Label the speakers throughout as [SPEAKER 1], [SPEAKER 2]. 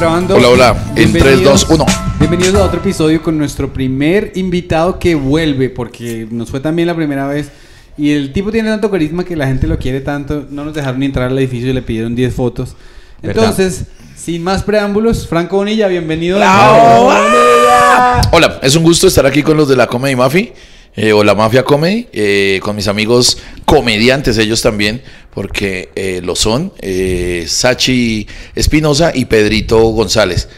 [SPEAKER 1] grabando.
[SPEAKER 2] Hola, hola. En 3, 2, 1.
[SPEAKER 1] Bienvenidos a otro episodio con nuestro primer invitado que vuelve, porque nos fue también la primera vez. Y el tipo tiene tanto carisma que la gente lo quiere tanto. No nos dejaron ni entrar al edificio y le pidieron 10 fotos. Entonces, sin más preámbulos, Franco Bonilla, bienvenido. de nuevo.
[SPEAKER 2] Hola, es un gusto estar aquí con los de la Comedy Mafia. Eh, o la Mafia Comedy, eh, con mis amigos comediantes, ellos también, porque eh, lo son, eh, Sachi Espinosa y Pedrito González.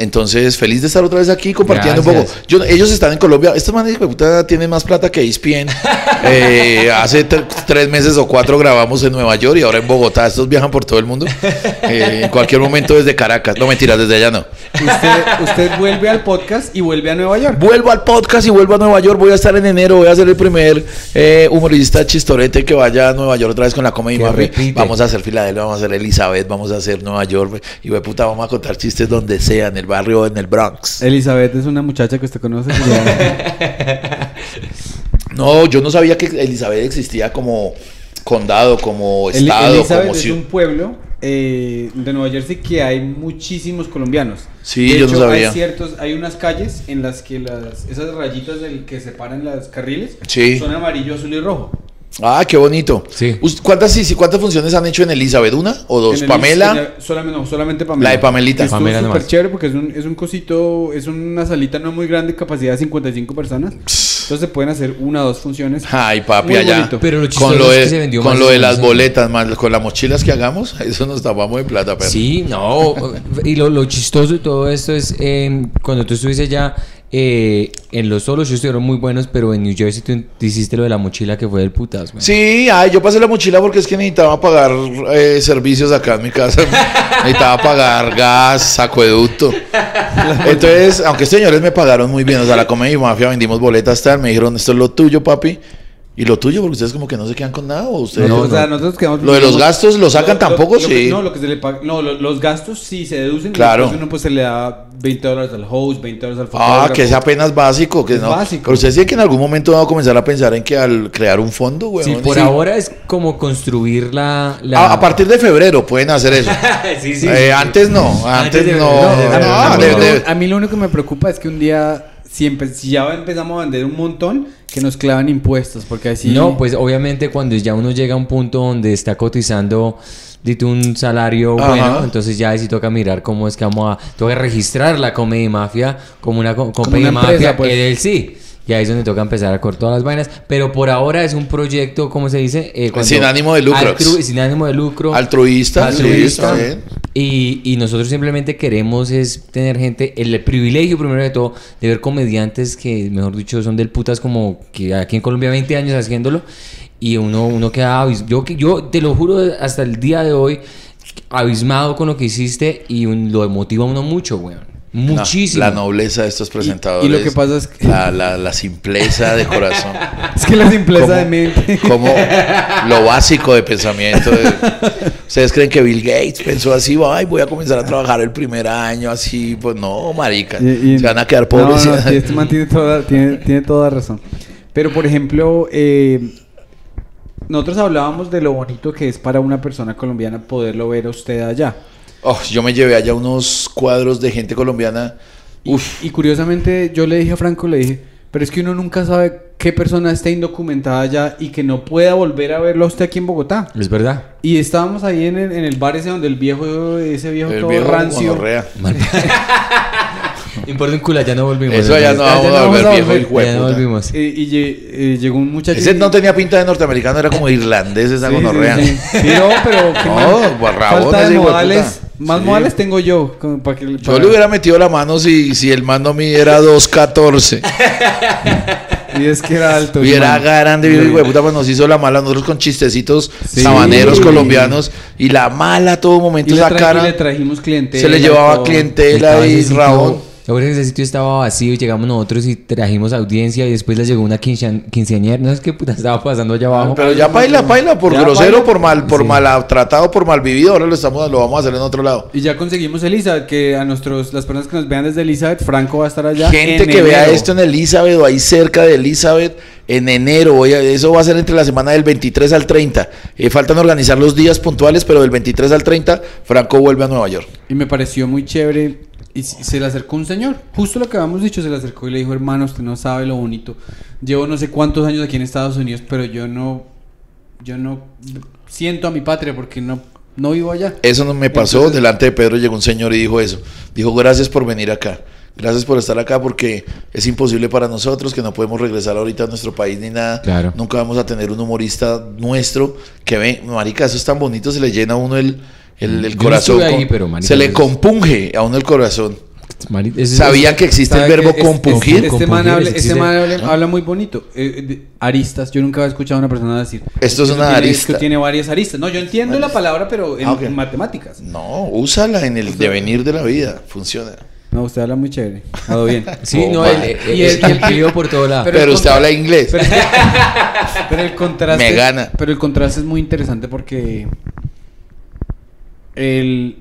[SPEAKER 2] Entonces, feliz de estar otra vez aquí compartiendo un
[SPEAKER 3] Gracias.
[SPEAKER 2] poco. Yo, ellos están en Colombia. Estos manes de puta tienen más plata que ESPN. Eh, hace tre- tres meses o cuatro grabamos en Nueva York y ahora en Bogotá. Estos viajan por todo el mundo. Eh, en cualquier momento desde Caracas. No mentiras, desde allá no.
[SPEAKER 1] Usted, usted vuelve al podcast y vuelve a Nueva York.
[SPEAKER 2] Vuelvo al podcast y vuelvo a Nueva York. Voy a estar en enero. Voy a ser el primer eh, humorista chistorete que vaya a Nueva York otra vez con la Comedy Mafia. Vamos a hacer Filadelfia, vamos a hacer Elizabeth, vamos a hacer Nueva York. Y puta, vamos a contar chistes donde sea, en el barrio, en el Bronx.
[SPEAKER 1] Elizabeth es una muchacha que usted conoce. ya-
[SPEAKER 2] No, yo no sabía que Elizabeth existía como condado, como estado,
[SPEAKER 1] Elizabeth
[SPEAKER 2] como
[SPEAKER 1] es un pueblo eh, de Nueva Jersey que hay muchísimos colombianos.
[SPEAKER 2] Sí,
[SPEAKER 1] De
[SPEAKER 2] yo no
[SPEAKER 1] hecho,
[SPEAKER 2] sabía.
[SPEAKER 1] Hay ciertos, hay unas calles en las que las, esas rayitas del que separan los carriles
[SPEAKER 2] Sí.
[SPEAKER 1] son amarillo, azul y rojo.
[SPEAKER 2] Ah, qué bonito.
[SPEAKER 3] Sí.
[SPEAKER 2] ¿Cuántas, sí, sí, ¿Cuántas funciones han hecho en Elizabeth? ¿Una o dos?
[SPEAKER 1] En el-
[SPEAKER 2] Pamela.
[SPEAKER 1] en el- solamente, no, solamente Pamela.
[SPEAKER 2] La de Pamelita.
[SPEAKER 3] Pamela
[SPEAKER 1] súper chévere porque es un, es un cosito, es una salita no muy grande, capacidad de 55 personas. Entonces se pueden hacer una o dos funciones.
[SPEAKER 2] Ay, papi,
[SPEAKER 1] Muy
[SPEAKER 2] allá.
[SPEAKER 1] bonito.
[SPEAKER 3] Pero lo
[SPEAKER 2] con
[SPEAKER 3] chistoso
[SPEAKER 2] lo
[SPEAKER 3] es
[SPEAKER 2] de,
[SPEAKER 3] que se vendió
[SPEAKER 2] con
[SPEAKER 3] más
[SPEAKER 2] lo
[SPEAKER 3] de
[SPEAKER 2] las boletas, más con las mochilas que hagamos, eso nos tapamos de plata, pero.
[SPEAKER 3] Sí, no. Y lo, lo chistoso de todo esto es eh, cuando tú estuviste allá eh, en los solos, ellos estuvieron muy buenos, pero en New Jersey tú, hiciste lo de la mochila que fue del putas.
[SPEAKER 2] Sí, ay, yo pasé la mochila porque es que necesitaba pagar eh, servicios acá en mi casa. necesitaba pagar gas, acueducto. Entonces, aunque señores me pagaron muy bien, o sea, la Comedy Mafia vendimos boletas tal, me dijeron, esto es lo tuyo, papi. ¿Y lo tuyo? Porque ustedes como que no se quedan con nada, o ustedes...
[SPEAKER 1] No,
[SPEAKER 3] No,
[SPEAKER 1] o sea,
[SPEAKER 3] no.
[SPEAKER 1] nosotros quedamos.
[SPEAKER 2] Lo de los gastos, ¿lo sacan tampoco?
[SPEAKER 1] lo
[SPEAKER 2] Sí.
[SPEAKER 1] no, lo que se le paga. No, lo- los gastos sí se deducen.
[SPEAKER 2] Claro.
[SPEAKER 1] uno pues se le da 20 dólares al host, 20 dólares al
[SPEAKER 2] Ah,
[SPEAKER 1] fotógrafo.
[SPEAKER 2] que es apenas básico, que
[SPEAKER 1] Es
[SPEAKER 2] no.
[SPEAKER 1] básico.
[SPEAKER 2] Pero ustedes tienen que en algún momento van a comenzar a pensar en que al crear un fondo, güey.
[SPEAKER 3] Sí, por ahora es como construir la... la...
[SPEAKER 2] A, a partir de febrero pueden hacer eso.
[SPEAKER 3] sí, sí.
[SPEAKER 2] Eh, antes no, antes,
[SPEAKER 3] Antes de-
[SPEAKER 2] no.
[SPEAKER 3] no,
[SPEAKER 1] A mí-
[SPEAKER 3] de-
[SPEAKER 2] Ah,
[SPEAKER 1] a, mí
[SPEAKER 2] de-
[SPEAKER 1] lo,
[SPEAKER 2] de-
[SPEAKER 1] a mí lo único que me preocupa es que un día, si, empe- si ya empezamos a vender un montón, que nos clavan impuestos, porque así...
[SPEAKER 3] No, pues obviamente cuando ya uno llega a un punto donde está cotizando dite un salario
[SPEAKER 2] Ajá.
[SPEAKER 3] bueno, entonces ya ahí sí toca mirar cómo es que vamos a toca registrar la Comedy Mafia como una co- Comedy
[SPEAKER 1] una empresa,
[SPEAKER 3] Mafia
[SPEAKER 1] pues.
[SPEAKER 3] LLC. Y ahí es donde toca empezar a cortar todas las vainas, pero por ahora es un proyecto, ¿cómo se dice? Eh,
[SPEAKER 2] Sin ánimo de lucro.
[SPEAKER 3] Altru- sin ánimo de lucro.
[SPEAKER 2] Altruista,
[SPEAKER 3] altruista. Y, y nosotros simplemente queremos es tener gente, el privilegio primero de todo, de ver comediantes que, mejor dicho, son del putas como que aquí en Colombia 20 años haciéndolo. Y uno, uno queda yo, yo te lo juro, hasta el día de hoy, abismado con lo que hiciste y un- lo motiva a uno mucho, weón.
[SPEAKER 2] No,
[SPEAKER 3] Muchísimo.
[SPEAKER 2] la nobleza de estos presentadores.
[SPEAKER 1] y lo que pasa es que-
[SPEAKER 2] La, la, la simpleza de corazón.
[SPEAKER 1] Es que la simpleza
[SPEAKER 2] Como-
[SPEAKER 1] de mente...
[SPEAKER 2] Como lo básico de pensamiento. de- Ustedes creen que Bill Gates pensó así, ay, voy a comenzar a trabajar el primer año, así, pues no, marica.
[SPEAKER 1] Y- y-
[SPEAKER 2] Se van a quedar pobres.
[SPEAKER 1] No, no, sí, este man tiene toda, tiene, tiene toda razón. Pero, por ejemplo, eh, nosotros hablábamos de lo bonito que es para una persona colombiana poderlo ver a usted allá.
[SPEAKER 2] Oh, yo me llevé allá unos cuadros de gente colombiana. Uf,
[SPEAKER 1] Y curiosamente, yo le dije a Franco, le dije, pero es que uno nunca sabe qué persona está indocumentada allá y que no pueda volver a verlo a usted aquí en Bogotá.
[SPEAKER 3] Es verdad.
[SPEAKER 1] Y estábamos ahí en el, en el bar ese donde el viejo, ese viejo
[SPEAKER 2] el
[SPEAKER 1] todo
[SPEAKER 2] viejo
[SPEAKER 1] rancio.
[SPEAKER 2] gonorrea.
[SPEAKER 3] Importa un culo, ya no volvimos.
[SPEAKER 2] Eso ya no
[SPEAKER 1] Ya- ya
[SPEAKER 2] vamos a volver viejo hijo de
[SPEAKER 3] Ya no volvimos.
[SPEAKER 1] Eh, y lle- eh, llegó un muchacho.
[SPEAKER 2] Ese
[SPEAKER 1] y-
[SPEAKER 2] no tenía pinta de norteamericano, era como irlandés esa
[SPEAKER 1] Sí,
[SPEAKER 2] gonorrea.
[SPEAKER 1] sí. Sí, no, pero
[SPEAKER 2] No,
[SPEAKER 1] falta de modales. Más
[SPEAKER 2] Sí.
[SPEAKER 1] modales tengo yo. como para que,
[SPEAKER 2] Yo
[SPEAKER 1] para-
[SPEAKER 2] le hubiera metido la mano si, si el mando midiera 2.14.
[SPEAKER 1] Y es que era alto.
[SPEAKER 2] Y era
[SPEAKER 1] man.
[SPEAKER 2] grande, hijo de puta, pues nos hizo la mala nosotros con chistecitos
[SPEAKER 1] Sí.
[SPEAKER 2] sabaneros colombianos. Y la mala a todo momento
[SPEAKER 1] Y le, tra-
[SPEAKER 2] cara.
[SPEAKER 1] y le trajimos clientela.
[SPEAKER 2] Se le
[SPEAKER 1] y
[SPEAKER 2] llevaba
[SPEAKER 1] todo.
[SPEAKER 2] clientela y rabón.
[SPEAKER 3] ¿Se acuerdan que ese sitio estaba vacío y llegamos nosotros y trajimos audiencia y después les llegó una quinceañera? No sé qué puta estaba pasando allá abajo.
[SPEAKER 2] Pero ya baila, baila, por
[SPEAKER 1] Ya
[SPEAKER 2] grosero,
[SPEAKER 1] baila.
[SPEAKER 2] por mal, por
[SPEAKER 3] Sí.
[SPEAKER 2] maltratado, por mal vivido. Ahora lo estamos, lo vamos a hacer en otro lado.
[SPEAKER 1] Y ya conseguimos Elizabeth, que a nuestros, las personas que nos vean desde Elizabeth, Franco va a estar allá.
[SPEAKER 2] Gente
[SPEAKER 1] en
[SPEAKER 2] que vea esto en Elizabeth o ahí cerca de Elizabeth en enero. voy a- eso va a ser entre la semana del 23 al 30. Eh, faltan organizar los días puntuales, pero del 23 al 30 Franco vuelve a Nueva York.
[SPEAKER 1] Y me pareció muy chévere. Y se le acercó un señor. Justo lo que habíamos dicho, se le acercó y le dijo, hermano, usted no sabe lo bonito. Llevo no sé cuántos años aquí en Estados Unidos, pero yo no, yo no siento a mi patria porque no, no vivo allá.
[SPEAKER 2] Eso no me pasó.
[SPEAKER 1] Entonces-
[SPEAKER 2] Delante de Pedro llegó un señor y dijo eso. Dijo, gracias por venir acá. Gracias por estar acá porque es imposible para nosotros que no podemos regresar ahorita a nuestro país ni nada.
[SPEAKER 3] Claro.
[SPEAKER 2] Nunca vamos a tener un humorista nuestro que ve, marica, eso es tan bonito, se le llena a uno el, el, el
[SPEAKER 3] Yo no
[SPEAKER 2] corazón.
[SPEAKER 3] estuve ahí, pero, marica,
[SPEAKER 2] se le compunge a uno el corazón.
[SPEAKER 3] Es-
[SPEAKER 2] ¿Sabían que existe el
[SPEAKER 1] ¿Sabe
[SPEAKER 2] verbo compungir?
[SPEAKER 1] Este man,
[SPEAKER 3] Compungir,
[SPEAKER 1] habla,
[SPEAKER 3] existe.
[SPEAKER 1] este man habla, habla muy bonito. Eh, de- aristas, yo nunca había escuchado a una persona decir.
[SPEAKER 2] Esto es
[SPEAKER 1] "Eso
[SPEAKER 2] una
[SPEAKER 1] tiene-
[SPEAKER 2] arista".
[SPEAKER 1] que tiene varias aristas. No, yo entiendo la palabra, pero en,
[SPEAKER 2] Ah,
[SPEAKER 1] en matemáticas.
[SPEAKER 2] No, úsala en el devenir de la vida. Funciona.
[SPEAKER 1] No, usted habla muy chévere. Ha dado bien.
[SPEAKER 3] Sí,
[SPEAKER 2] Oh,
[SPEAKER 3] no, el, el,
[SPEAKER 1] Y el-
[SPEAKER 3] el clio por todo lado.
[SPEAKER 2] Pero,
[SPEAKER 1] el
[SPEAKER 2] usted habla inglés.
[SPEAKER 1] Pero, pero el contraste.
[SPEAKER 2] Me gana.
[SPEAKER 1] Pero el contraste es muy interesante porque. El.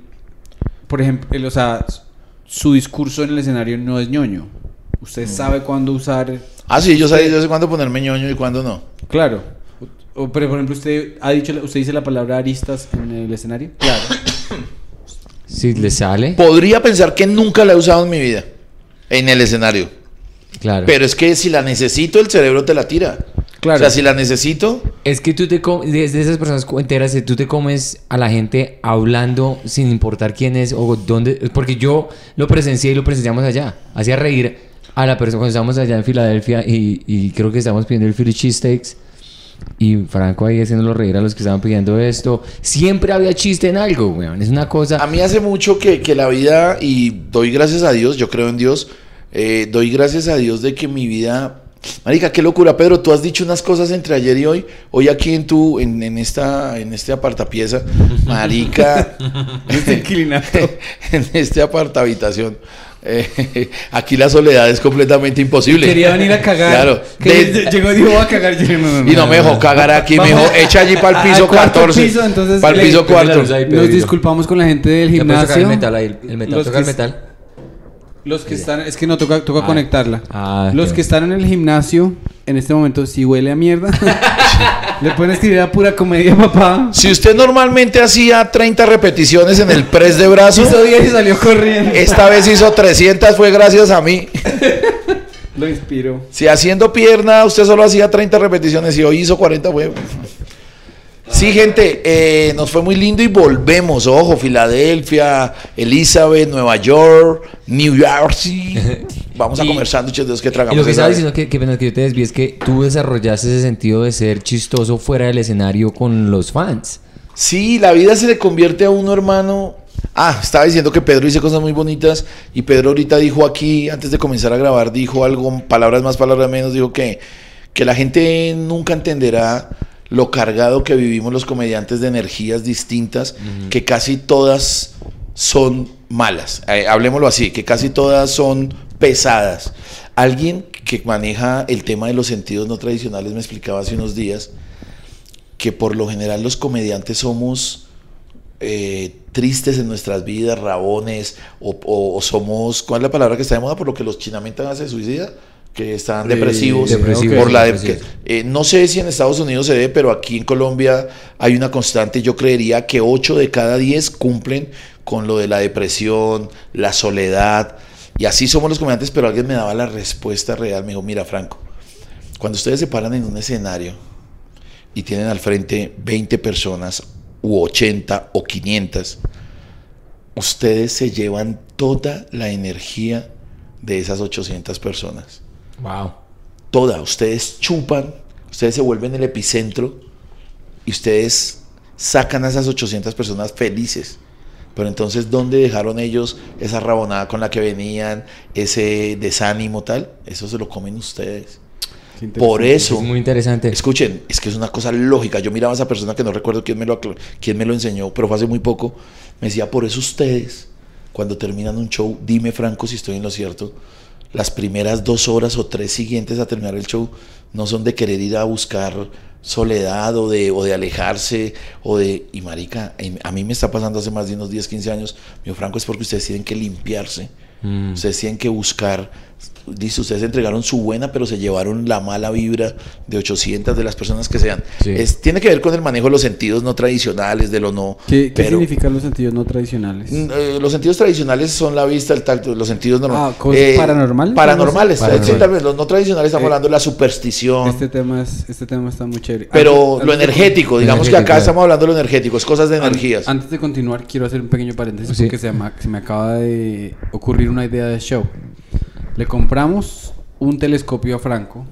[SPEAKER 1] Por ejemplo, el, o sea, su discurso en el escenario no es ñoño. Usted sabe cuándo usar.
[SPEAKER 2] ah, sí, yo sé, yo sé cuándo ponerme ñoño y cuándo no.
[SPEAKER 1] Claro. O, pero por ejemplo, usted ha dicho, usted dice la palabra aristas en el escenario. Claro.
[SPEAKER 3] Si le sale,
[SPEAKER 2] Podría pensar que nunca la he usado en mi vida. En el escenario.
[SPEAKER 3] claro.
[SPEAKER 2] Pero es que si la necesito, el cerebro te la tira.
[SPEAKER 1] Claro.
[SPEAKER 2] O sea, si la necesito,
[SPEAKER 3] Es que tú te comes, de, esas personas enteras, tú te comes a la gente hablando sin importar quién es o dónde. Porque yo lo presencié y lo presenciamos allá. Hacía reír a la persona cuando estábamos allá en Filadelfia y, y creo que estábamos pidiendo el Philly Cheesesteaks. Y Franco ahí haciéndolo reír a los que estaban pidiendo esto. Siempre había chiste en algo, weón. Es una cosa.
[SPEAKER 2] a mí hace mucho que, que la vida, y doy gracias a Dios, yo creo en Dios, eh, doy gracias a Dios de que mi vida... Marica, qué locura, Pedro, tú has dicho unas cosas entre ayer y hoy, hoy aquí en tu, en, en esta, en este apartapieza, marica,
[SPEAKER 1] Este inquilinato.
[SPEAKER 2] en este apartahabitación, eh, aquí la soledad es completamente imposible.
[SPEAKER 1] Quería venir a cagar.
[SPEAKER 2] Claro. De-
[SPEAKER 1] llegó y dijo, voy a cagar. Yo, no, no,
[SPEAKER 2] Y no me dejó cagar aquí, me dijo, echa allí para el piso
[SPEAKER 1] cuarto
[SPEAKER 2] 14.
[SPEAKER 1] piso, entonces
[SPEAKER 2] para el piso
[SPEAKER 3] Prende la
[SPEAKER 2] 4.
[SPEAKER 3] luz ahí,
[SPEAKER 1] Nos disculpamos con la gente del
[SPEAKER 3] tocar
[SPEAKER 1] gimnasio.
[SPEAKER 3] el metal ahí, el metal, toca el metal.
[SPEAKER 1] Los que están, es que no toca, toca
[SPEAKER 3] Ah.
[SPEAKER 1] conectarla.
[SPEAKER 3] Ah,
[SPEAKER 1] Los que están en el gimnasio, en este momento, si huele a mierda, le pueden escribir a pura comedia, papá.
[SPEAKER 2] Si usted normalmente hacía 30 repeticiones en el press de brazo,
[SPEAKER 1] Hizo 10 y salió corriendo.
[SPEAKER 2] esta vez hizo 300, fue gracias a mí.
[SPEAKER 1] Lo inspiró.
[SPEAKER 2] Si haciendo pierna usted solo hacía 30 repeticiones y hoy hizo 40, fue... Sí, gente, eh, nos fue muy lindo y volvemos. Ojo, Filadelfia, Elizabeth, Nueva York, New Jersey. Vamos a
[SPEAKER 3] Y-
[SPEAKER 2] comer sándwiches de los que
[SPEAKER 3] Y
[SPEAKER 2] tragamos.
[SPEAKER 3] lo que estaba diciendo que, que que yo te desvíe es que tú desarrollaste ese sentido de ser chistoso fuera del escenario con los fans.
[SPEAKER 2] Sí, la vida se le convierte a uno, hermano. Ah, estaba diciendo que Pedro dice cosas muy bonitas y Pedro ahorita dijo aquí, antes de comenzar a grabar, dijo algo, palabras más, palabras menos, dijo que, que la gente nunca entenderá lo cargado que vivimos los comediantes de energías distintas, que casi todas son malas. Eh, hablemoslo así, que casi todas son pesadas. Alguien que maneja el tema de los sentidos no tradicionales me explicaba hace unos días que por lo general los comediantes somos eh, tristes en nuestras vidas, rabones, o, o- o somos, ¿cuál es la palabra que está de moda? Por lo que los chinamentas se suicida, que están
[SPEAKER 1] Eh,
[SPEAKER 2] depresivos, por la de-
[SPEAKER 3] depresivos.
[SPEAKER 2] que- eh, no sé si en Estados Unidos se ve, pero aquí en Colombia hay una constante, yo creería que 8 de cada 10 cumplen con lo de la depresión, la soledad, y así somos los comediantes, pero alguien me daba la respuesta real, me dijo, mira Franco, cuando ustedes se paran en un escenario, y tienen al frente 20 personas u 80 o 500, ustedes se llevan toda la energía de esas 800 personas.
[SPEAKER 3] Wow.
[SPEAKER 2] Toda. Ustedes chupan, ustedes se vuelven el epicentro y ustedes sacan a esas 800 personas felices. Pero entonces, ¿dónde dejaron ellos esa rabonada con la que venían, ese desánimo tal? Eso se lo comen ustedes. Por eso,
[SPEAKER 3] Es muy interesante.
[SPEAKER 2] Escuchen, es que es una cosa lógica. Yo miraba a esa persona que no recuerdo quién me lo, quién me lo enseñó, pero fue hace muy poco. Me decía, por eso ustedes cuando terminan un show, dime Franco si estoy en lo cierto, las primeras dos horas o tres siguientes a terminar el show no son de querer ir a buscar soledad o de, o de alejarse o de... Y marica, a mí me está pasando hace más de unos 10, 15 años, mío Franco, es porque ustedes tienen que limpiarse,
[SPEAKER 3] Mm.
[SPEAKER 2] ustedes tienen que buscar... Dice, ustedes entregaron su buena, pero se llevaron la mala vibra de 800 de las personas que sean.
[SPEAKER 3] Sí.
[SPEAKER 2] Es, tiene que ver con el manejo de los sentidos no tradicionales, de lo no...
[SPEAKER 1] ¿Qué, significan los sentidos no tradicionales?
[SPEAKER 2] Mm, eh, los sentidos tradicionales son la vista, el tacto, los sentidos normales.
[SPEAKER 1] Ah, ¿cosas paranormales?
[SPEAKER 2] Paranormales,
[SPEAKER 3] Paranormal.
[SPEAKER 2] sí, tal vez. Los no tradicionales estamos
[SPEAKER 1] Eh,
[SPEAKER 2] hablando de la superstición.
[SPEAKER 1] Este tema es, este tema está muy chévere.
[SPEAKER 2] pero
[SPEAKER 1] Antes-
[SPEAKER 2] lo
[SPEAKER 1] antes de-
[SPEAKER 2] energético, digamos que acá
[SPEAKER 3] claro.
[SPEAKER 2] estamos hablando de lo energético, es cosas de energías.
[SPEAKER 1] Antes de continuar, quiero hacer un pequeño paréntesis
[SPEAKER 3] Sí.
[SPEAKER 1] porque se me acaba de ocurrir una idea de show. Le compramos un telescopio a Franco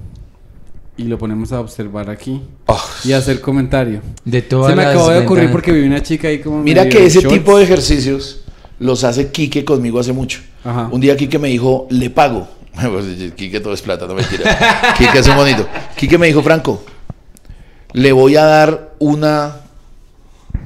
[SPEAKER 1] y lo ponemos a observar aquí
[SPEAKER 2] Oh,
[SPEAKER 1] y a hacer comentario.
[SPEAKER 3] De todas
[SPEAKER 1] Se me
[SPEAKER 3] las
[SPEAKER 1] acabó de ocurrir porque vi una chica ahí como.
[SPEAKER 2] Mira que ese
[SPEAKER 1] shorts.
[SPEAKER 2] tipo de ejercicios los hace Quique conmigo hace mucho.
[SPEAKER 1] Ajá.
[SPEAKER 2] Un día Quique me dijo, le pago. Pues, Quique todo es plata, no mentira. Quique es un bonito. Quique me dijo, Franco, le voy a dar una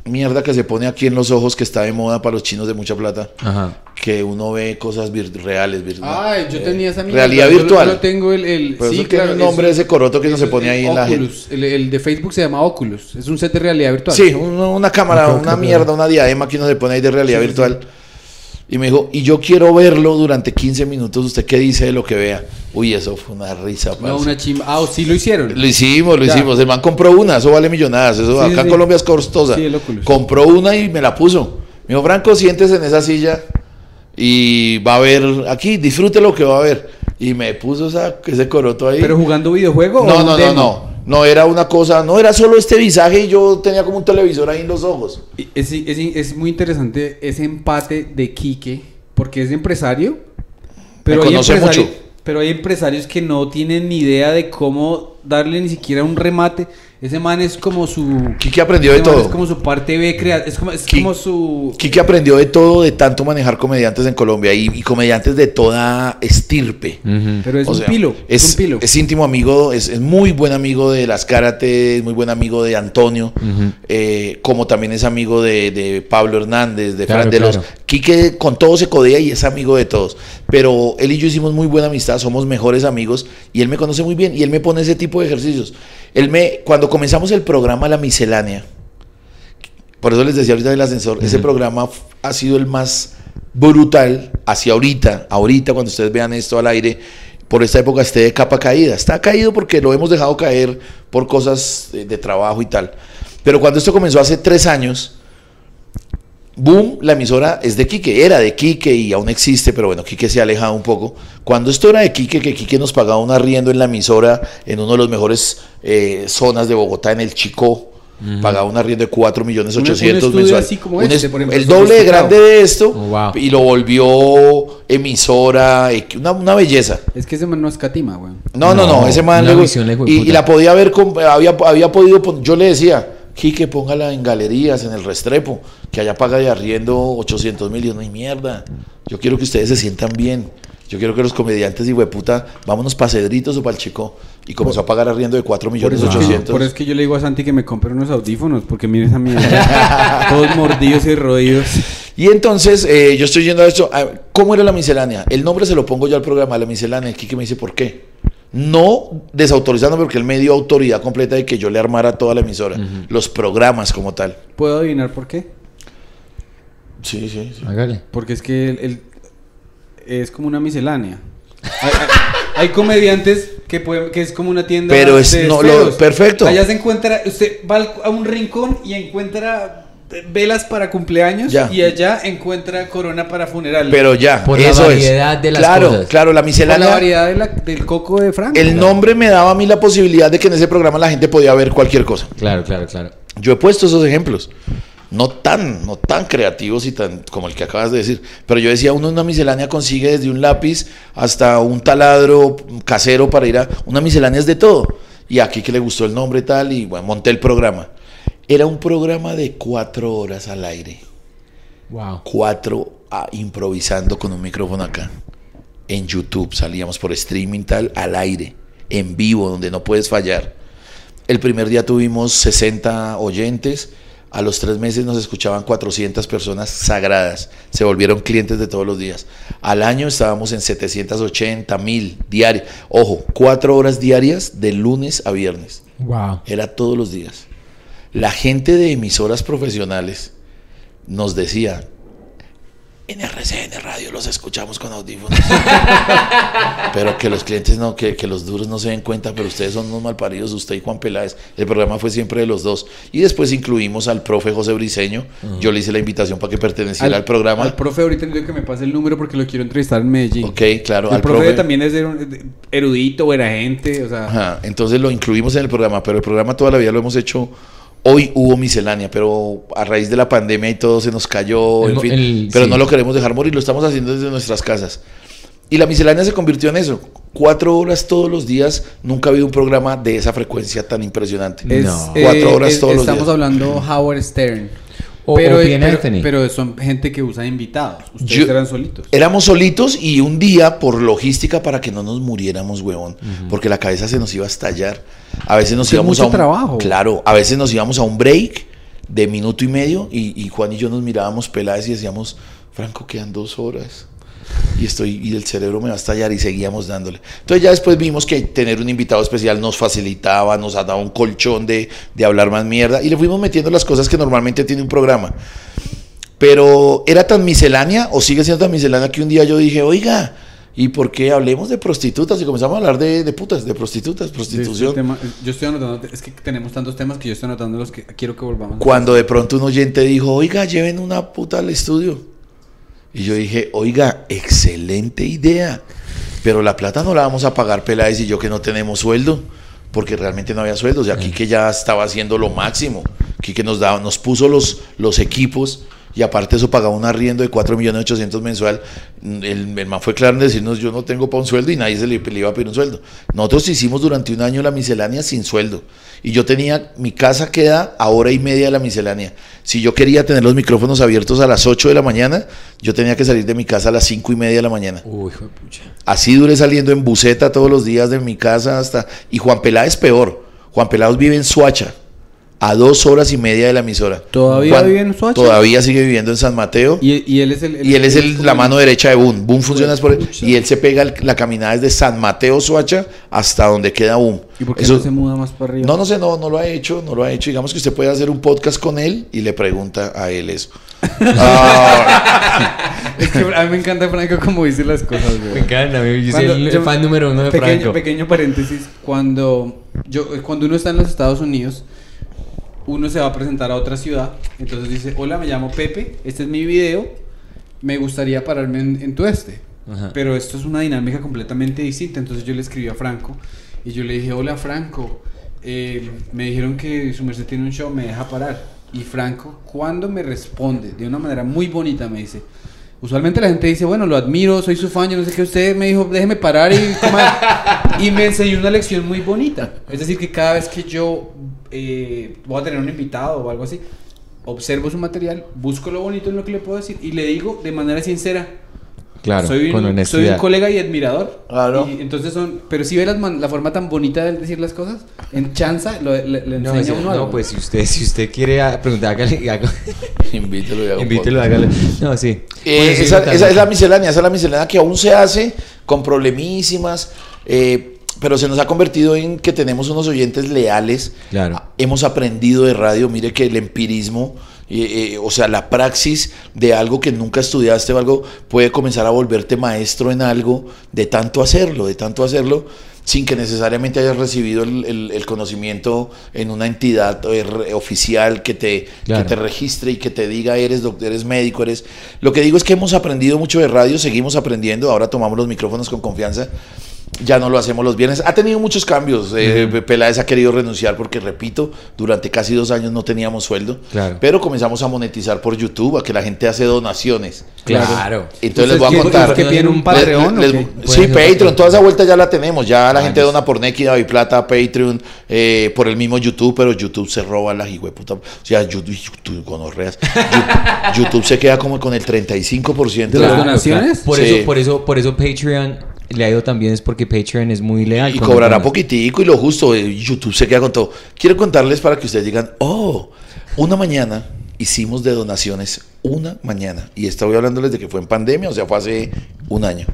[SPEAKER 2] mierda que se pone aquí en los ojos que está de moda para los chinos de mucha plata.
[SPEAKER 3] Ajá.
[SPEAKER 2] Que uno ve cosas vir- reales. vir-
[SPEAKER 1] Ay, yo
[SPEAKER 2] eh,
[SPEAKER 1] tenía esa mierda.
[SPEAKER 2] Realidad
[SPEAKER 1] Yo
[SPEAKER 2] virtual.
[SPEAKER 1] Yo tengo el. el
[SPEAKER 2] Pero
[SPEAKER 1] sí,
[SPEAKER 2] eso tiene
[SPEAKER 1] claro.
[SPEAKER 2] un nombre
[SPEAKER 1] es-
[SPEAKER 2] ese coroto que uno se pone
[SPEAKER 1] el
[SPEAKER 2] ahí en la gente.
[SPEAKER 1] El, el de Facebook se llama Oculus. Es un set de realidad virtual.
[SPEAKER 2] Sí, una, una cámara, una mierda, una diadema que uno se pone ahí de realidad virtual. Y me dijo, y yo quiero verlo durante 15 minutos. ¿Usted qué dice de lo que vea? Uy, eso fue una risa.
[SPEAKER 1] No,
[SPEAKER 2] parce.
[SPEAKER 1] una chimba. Ah, sí lo hicieron.
[SPEAKER 2] Lo hicimos, lo
[SPEAKER 1] Ya.
[SPEAKER 2] hicimos. El man compró una, eso vale millonadas. Eso
[SPEAKER 1] Sí,
[SPEAKER 2] acá en
[SPEAKER 1] sí.
[SPEAKER 2] Colombia es costosa. Compró una y me la puso. Me dijo, Franco, siéntese en esa silla y va a ver aquí, disfrute lo que va a ver. Y me puso esa, ese coroto ahí.
[SPEAKER 1] ¿Pero jugando videojuego o
[SPEAKER 2] no,
[SPEAKER 1] un
[SPEAKER 2] no, no, no. No era una cosa, no era solo este visaje y yo tenía como un televisor ahí en los ojos.
[SPEAKER 1] Es, es, es muy interesante ese empate de Quique, porque es empresario, pero,
[SPEAKER 2] Me
[SPEAKER 1] hay,
[SPEAKER 2] conoce
[SPEAKER 1] empresari-
[SPEAKER 2] mucho.
[SPEAKER 1] pero hay empresarios que no tienen ni idea de cómo darle ni siquiera un remate. Ese man es como su...
[SPEAKER 2] Quique aprendió de todo.
[SPEAKER 1] Es como su parte B, crea- es como, es
[SPEAKER 2] Qui-
[SPEAKER 1] como su...
[SPEAKER 2] Quique aprendió de todo, de tanto manejar comediantes en Colombia y, y comediantes de toda estirpe.
[SPEAKER 1] Pero es
[SPEAKER 2] O
[SPEAKER 1] un
[SPEAKER 2] sea,
[SPEAKER 1] pilo, es,
[SPEAKER 2] Es,
[SPEAKER 1] un pilo.
[SPEAKER 2] es íntimo amigo, es, es muy buen amigo de las Karate, es muy buen amigo de Antonio, eh, como también es amigo de, de Pablo Hernández, de
[SPEAKER 3] Claro,
[SPEAKER 2] Fran de los. Quique con todos se codea y es amigo de todos. Pero él y yo hicimos muy buena amistad, somos mejores amigos y él me conoce muy bien y él me pone ese tipo de ejercicios. Él me, cuando comenzamos el programa La Miscelánea, por eso les decía ahorita del ascensor, ese programa ha sido el más brutal hacia ahorita, ahorita cuando ustedes vean esto al aire, por esta época esté de capa caída. Está caído porque lo hemos dejado caer por cosas de, de trabajo y tal. Pero cuando esto comenzó hace tres años, boom, la emisora es de Quique, era de Quique y aún existe, pero bueno, Quique se ha alejado un poco. Cuando esto era de Quique, que Quique nos pagaba un arriendo en la emisora, en uno de los mejores eh, zonas de Bogotá, en el Chico, pagaba un arriendo de 4 millones
[SPEAKER 1] Un- un
[SPEAKER 2] 800
[SPEAKER 1] estudio
[SPEAKER 2] mensual.
[SPEAKER 1] así como
[SPEAKER 2] Un
[SPEAKER 1] este,
[SPEAKER 2] es-
[SPEAKER 1] por ejemplo,
[SPEAKER 2] el doble de grande de esto
[SPEAKER 3] Oh, wow.
[SPEAKER 2] y lo volvió emisora, eh, una, una belleza.
[SPEAKER 1] Es que ese man no escatima, güey.
[SPEAKER 2] No, no, no,
[SPEAKER 3] No,
[SPEAKER 2] ese man luego- y, y la podía ver, con- había, había podido, yo le decía, Quique, póngala en galerías, en el Restrepo, que allá paga de arriendo 800 mil, y yo, no hay mierda, yo quiero que ustedes se sientan bien, yo quiero que los comediantes y hueputa, vámonos para Cedritos o para el Chico, y comenzó a pagar arriendo de 4
[SPEAKER 1] Por
[SPEAKER 2] millones
[SPEAKER 1] eso, es que yo,
[SPEAKER 2] 800.
[SPEAKER 1] por eso es que yo le digo a Santi que me compre unos audífonos, porque mire esa mierda. Todos mordidos y roídos.
[SPEAKER 2] Y entonces eh, yo estoy yendo a esto. a- ¿Cómo era la miscelánea? El nombre se lo pongo yo al programa, la miscelánea. Aquí que me dice por qué. No desautorizándome porque él me dio autoridad completa de que yo le armara toda la emisora, los programas como tal.
[SPEAKER 1] ¿Puedo adivinar por qué?
[SPEAKER 2] Sí, sí, sí.
[SPEAKER 3] Hágale.
[SPEAKER 1] Porque es que él, él es como una miscelánea. Hay, hay- hay comediantes que pueden, que es como una tienda
[SPEAKER 2] Pero es-
[SPEAKER 1] de
[SPEAKER 2] no, lo- perfecto.
[SPEAKER 1] Allá se encuentra, usted va a un rincón y encuentra velas para cumpleaños
[SPEAKER 2] Ya.
[SPEAKER 1] y allá encuentra corona para funeral.
[SPEAKER 2] Pero ya,
[SPEAKER 3] Por la
[SPEAKER 2] eso
[SPEAKER 3] variedad
[SPEAKER 2] es.
[SPEAKER 3] de las
[SPEAKER 2] claro,
[SPEAKER 3] cosas.
[SPEAKER 2] claro, la
[SPEAKER 1] Por la
[SPEAKER 2] miscelánea.
[SPEAKER 1] variedad de la- del coco de Franco.
[SPEAKER 2] El nombre me daba a mí la posibilidad de que en ese programa la gente podía ver cualquier cosa.
[SPEAKER 3] Claro, claro, claro.
[SPEAKER 2] Yo he puesto esos ejemplos. No tan, no tan creativos y tan como el que acabas de decir. Pero yo decía, uno en una miscelánea consigue desde un lápiz hasta un taladro casero para ir a. Una miscelánea es de todo. Y aquí que le gustó el nombre y tal, y bueno, monté el programa. Era un programa de cuatro horas al aire.
[SPEAKER 3] Wow.
[SPEAKER 2] Cuatro ah, improvisando con un micrófono acá. En YouTube salíamos por streaming tal, al aire, en vivo, donde no puedes fallar. El primer día tuvimos 60 oyentes, A los tres meses nos escuchaban 400 personas sagradas. Se volvieron clientes de todos los días. Al año estábamos en 780 mil diarios. Ojo, cuatro horas diarias de lunes a viernes.
[SPEAKER 3] Wow.
[SPEAKER 2] Era todos los días. La gente de emisoras profesionales nos decía, en RCN Radio los escuchamos con audífonos. pero que los clientes no, que, que, los duros no se den cuenta, pero ustedes son unos malparidos, usted y Juan Peláez. El programa fue siempre de los dos. Y después incluimos al profe José Briseño. Uh -huh. Yo le hice la invitación para que perteneciera al, al, programa.
[SPEAKER 1] Al profe ahorita le digo que me pase el número porque lo quiero entrevistar en Medellín.
[SPEAKER 2] Ok, claro.
[SPEAKER 1] El profe, profe, también es erudito, buena gente, o sea...
[SPEAKER 2] Ajá, entonces lo incluimos en el programa, pero el programa toda la vida lo hemos hecho Hoy hubo miscelánea, pero a raíz de la pandemia y todo se nos cayó, el, en fin. El, pero sí. no lo queremos dejar morir, lo estamos haciendo desde nuestras casas. Y la miscelánea se convirtió en eso. Cuatro horas todos los días. Nunca ha habido un programa de esa frecuencia tan impresionante.
[SPEAKER 1] Es,
[SPEAKER 2] no. Cuatro
[SPEAKER 1] eh,
[SPEAKER 2] horas
[SPEAKER 1] es,
[SPEAKER 2] todos los días.
[SPEAKER 1] Estamos hablando Howard Stern.
[SPEAKER 3] O,
[SPEAKER 1] pero,
[SPEAKER 3] o bien
[SPEAKER 1] pero,
[SPEAKER 3] Anthony.
[SPEAKER 1] pero son gente que usa invitados. Ustedes
[SPEAKER 2] Yo-
[SPEAKER 1] eran solitos.
[SPEAKER 2] Éramos solitos y un día, por logística, para que no nos muriéramos, huevón, porque la cabeza se nos iba a estallar. A veces nos
[SPEAKER 1] que
[SPEAKER 2] íbamos
[SPEAKER 1] mucho
[SPEAKER 2] a un
[SPEAKER 1] trabajo.
[SPEAKER 2] Claro, a veces nos íbamos a un break de minuto y medio y, y Juan y yo nos mirábamos peladas y decíamos, Franco, quedan dos horas. Y estoy, y el cerebro me va a estallar y seguíamos dándole. Entonces ya después vimos que tener un invitado especial nos facilitaba, nos daba un colchón de, de hablar más mierda y le fuimos metiendo las cosas que normalmente tiene un programa. Pero era tan miscelánea o sigue siendo tan miscelánea que un día yo dije, oiga, ¿y por qué hablemos de prostitutas? Y comenzamos a hablar de, de putas, de prostitutas, prostitución.
[SPEAKER 1] este tema- yo estoy anotando, es que tenemos tantos temas que yo estoy anotando los que quiero que volvamos.
[SPEAKER 2] Cuando de pronto un oyente dijo, oiga, lleven una puta al estudio. Y yo dije, oiga, excelente idea. Pero la plata no la vamos a pagar Peláez y yo que no tenemos sueldo. Porque realmente no había sueldo. O sea, Quique ya estaba haciendo lo máximo. Quique nos, daba, nos puso los, los equipos y aparte eso pagaba un arriendo de 4 millones 800 mensual. El, el man fue claro en decirnos, yo no tengo para un sueldo y nadie se le, le iba a pedir un sueldo. Nosotros hicimos durante un año la miscelánea sin sueldo. Y yo tenía, mi casa queda a hora y media de la miscelánea. Si yo quería tener los micrófonos abiertos a las 8 de la mañana, yo tenía que salir de mi casa a las 5 y media de la mañana.
[SPEAKER 3] Uy, hijo de pucha.
[SPEAKER 2] Así duré saliendo en buseta todos los días de mi casa hasta... Y Juan Peláez peor. Juan Peláez vive en Suacha, a dos horas y media de la emisora.
[SPEAKER 1] ¿Todavía
[SPEAKER 2] Juan-
[SPEAKER 1] vive en Suacha?
[SPEAKER 2] Todavía sigue viviendo en San Mateo.
[SPEAKER 1] Y, y él es el,
[SPEAKER 2] Y él es el- la mano derecha de Boom. Boom funciona por
[SPEAKER 1] pucha.
[SPEAKER 2] y él se pega el- la caminada desde San Mateo, Suacha, hasta donde queda Boom.
[SPEAKER 1] ¿Y por qué
[SPEAKER 2] Eso-
[SPEAKER 1] no se muda más para arriba?
[SPEAKER 2] no, no sé, no, no lo ha hecho, no lo ha hecho. Digamos que usted puede hacer un podcast con él y le pregunta a él eso. Ah,
[SPEAKER 1] Es que a mí me encanta Franco como dice las cosas, güey.
[SPEAKER 3] Me encanta. Yo soy
[SPEAKER 1] Cuando-
[SPEAKER 3] el
[SPEAKER 1] yo-
[SPEAKER 3] fan número uno de
[SPEAKER 1] pequeño,
[SPEAKER 3] Franco.
[SPEAKER 1] Pequeño paréntesis, cuando, yo, cuando uno está en los Estados Unidos, uno se va a presentar a otra ciudad, entonces dice, hola, me llamo Pepe, este es mi video, me gustaría pararme en, en tu este.
[SPEAKER 3] Ajá.
[SPEAKER 1] Pero esto es una dinámica completamente distinta, entonces yo le escribí a Franco y yo le dije, hola Franco, eh, me dijeron que su merced tiene un show, me deja parar. Y Franco, cuando me responde, de una manera muy bonita, me dice, usualmente la gente dice, bueno, lo admiro, soy su fan, yo no sé qué, usted me dijo, déjeme parar y, coma". y me enseñó una lección muy bonita. Es decir, que cada vez que yo eh, voy a tener un invitado o algo así, observo su material, busco lo bonito en lo que le puedo decir y le digo de manera sincera,
[SPEAKER 3] Claro,
[SPEAKER 1] soy,
[SPEAKER 3] con
[SPEAKER 1] un, soy
[SPEAKER 3] honestidad.
[SPEAKER 1] un colega y admirador.
[SPEAKER 2] Claro.
[SPEAKER 1] Y entonces son, pero si ve man- la forma tan bonita de decir las cosas, en chanza lo- le, le
[SPEAKER 3] No,
[SPEAKER 1] enseña uno
[SPEAKER 3] no,
[SPEAKER 1] algo.
[SPEAKER 3] pues si usted, si usted quiere ah, preguntar, hágale,
[SPEAKER 2] invítelo y haga un
[SPEAKER 3] invítelo,
[SPEAKER 2] podcast.
[SPEAKER 3] hágale. No, sí.
[SPEAKER 2] Eh,
[SPEAKER 3] Bueno, sí,
[SPEAKER 2] esa,
[SPEAKER 3] también.
[SPEAKER 2] esa es la miscelánea, esa es la miscelánea que aún se hace con problemísimas, eh, pero se nos ha convertido en que tenemos unos oyentes leales.
[SPEAKER 3] Claro.
[SPEAKER 2] Hemos aprendido de radio, mire que el empirismo, eh, eh, o sea, la praxis de algo que nunca estudiaste o algo, puede comenzar a volverte maestro en algo de tanto hacerlo, de tanto hacerlo, sin que necesariamente hayas recibido el, el- el conocimiento en una entidad eh, oficial que te,
[SPEAKER 3] Claro.
[SPEAKER 2] que te registre y que te diga eres doctor, eres médico, eres... Lo que digo es que hemos aprendido mucho de radio, seguimos aprendiendo, ahora tomamos los micrófonos con confianza. Ya no lo hacemos los viernes. Ha tenido muchos cambios. eh, Peláez ha querido renunciar porque, repito, durante casi dos años no teníamos sueldo.
[SPEAKER 3] Claro.
[SPEAKER 2] Pero comenzamos a monetizar por YouTube, a que la gente hace donaciones.
[SPEAKER 3] Claro.
[SPEAKER 2] Entonces les voy a
[SPEAKER 1] ¿qué-
[SPEAKER 2] contar.
[SPEAKER 1] es que piden un Patreon,
[SPEAKER 2] sí, Patreon, toda esa vuelta ya la tenemos. Ya la
[SPEAKER 3] Ah,
[SPEAKER 2] gente dona por Neki, David Plata, Patreon, eh, por el mismo YouTube, pero YouTube se roba la hijueputa. O sea, YouTube, YouTube gonorreas. YouTube, YouTube se queda como con el 35%
[SPEAKER 1] ¿De las
[SPEAKER 2] la-
[SPEAKER 1] donaciones?
[SPEAKER 3] Por
[SPEAKER 2] Sí.
[SPEAKER 3] eso, por eso, por eso Patreon le ha ido también es porque Patreon es muy leal.
[SPEAKER 2] y cobrará poquitico y lo justo. eh, YouTube se queda con todo. Quiero contarles para que ustedes digan, oh, Una mañana hicimos de donaciones una mañana. Y estoy hablándoles de que fue en pandemia, o sea, fue hace un año.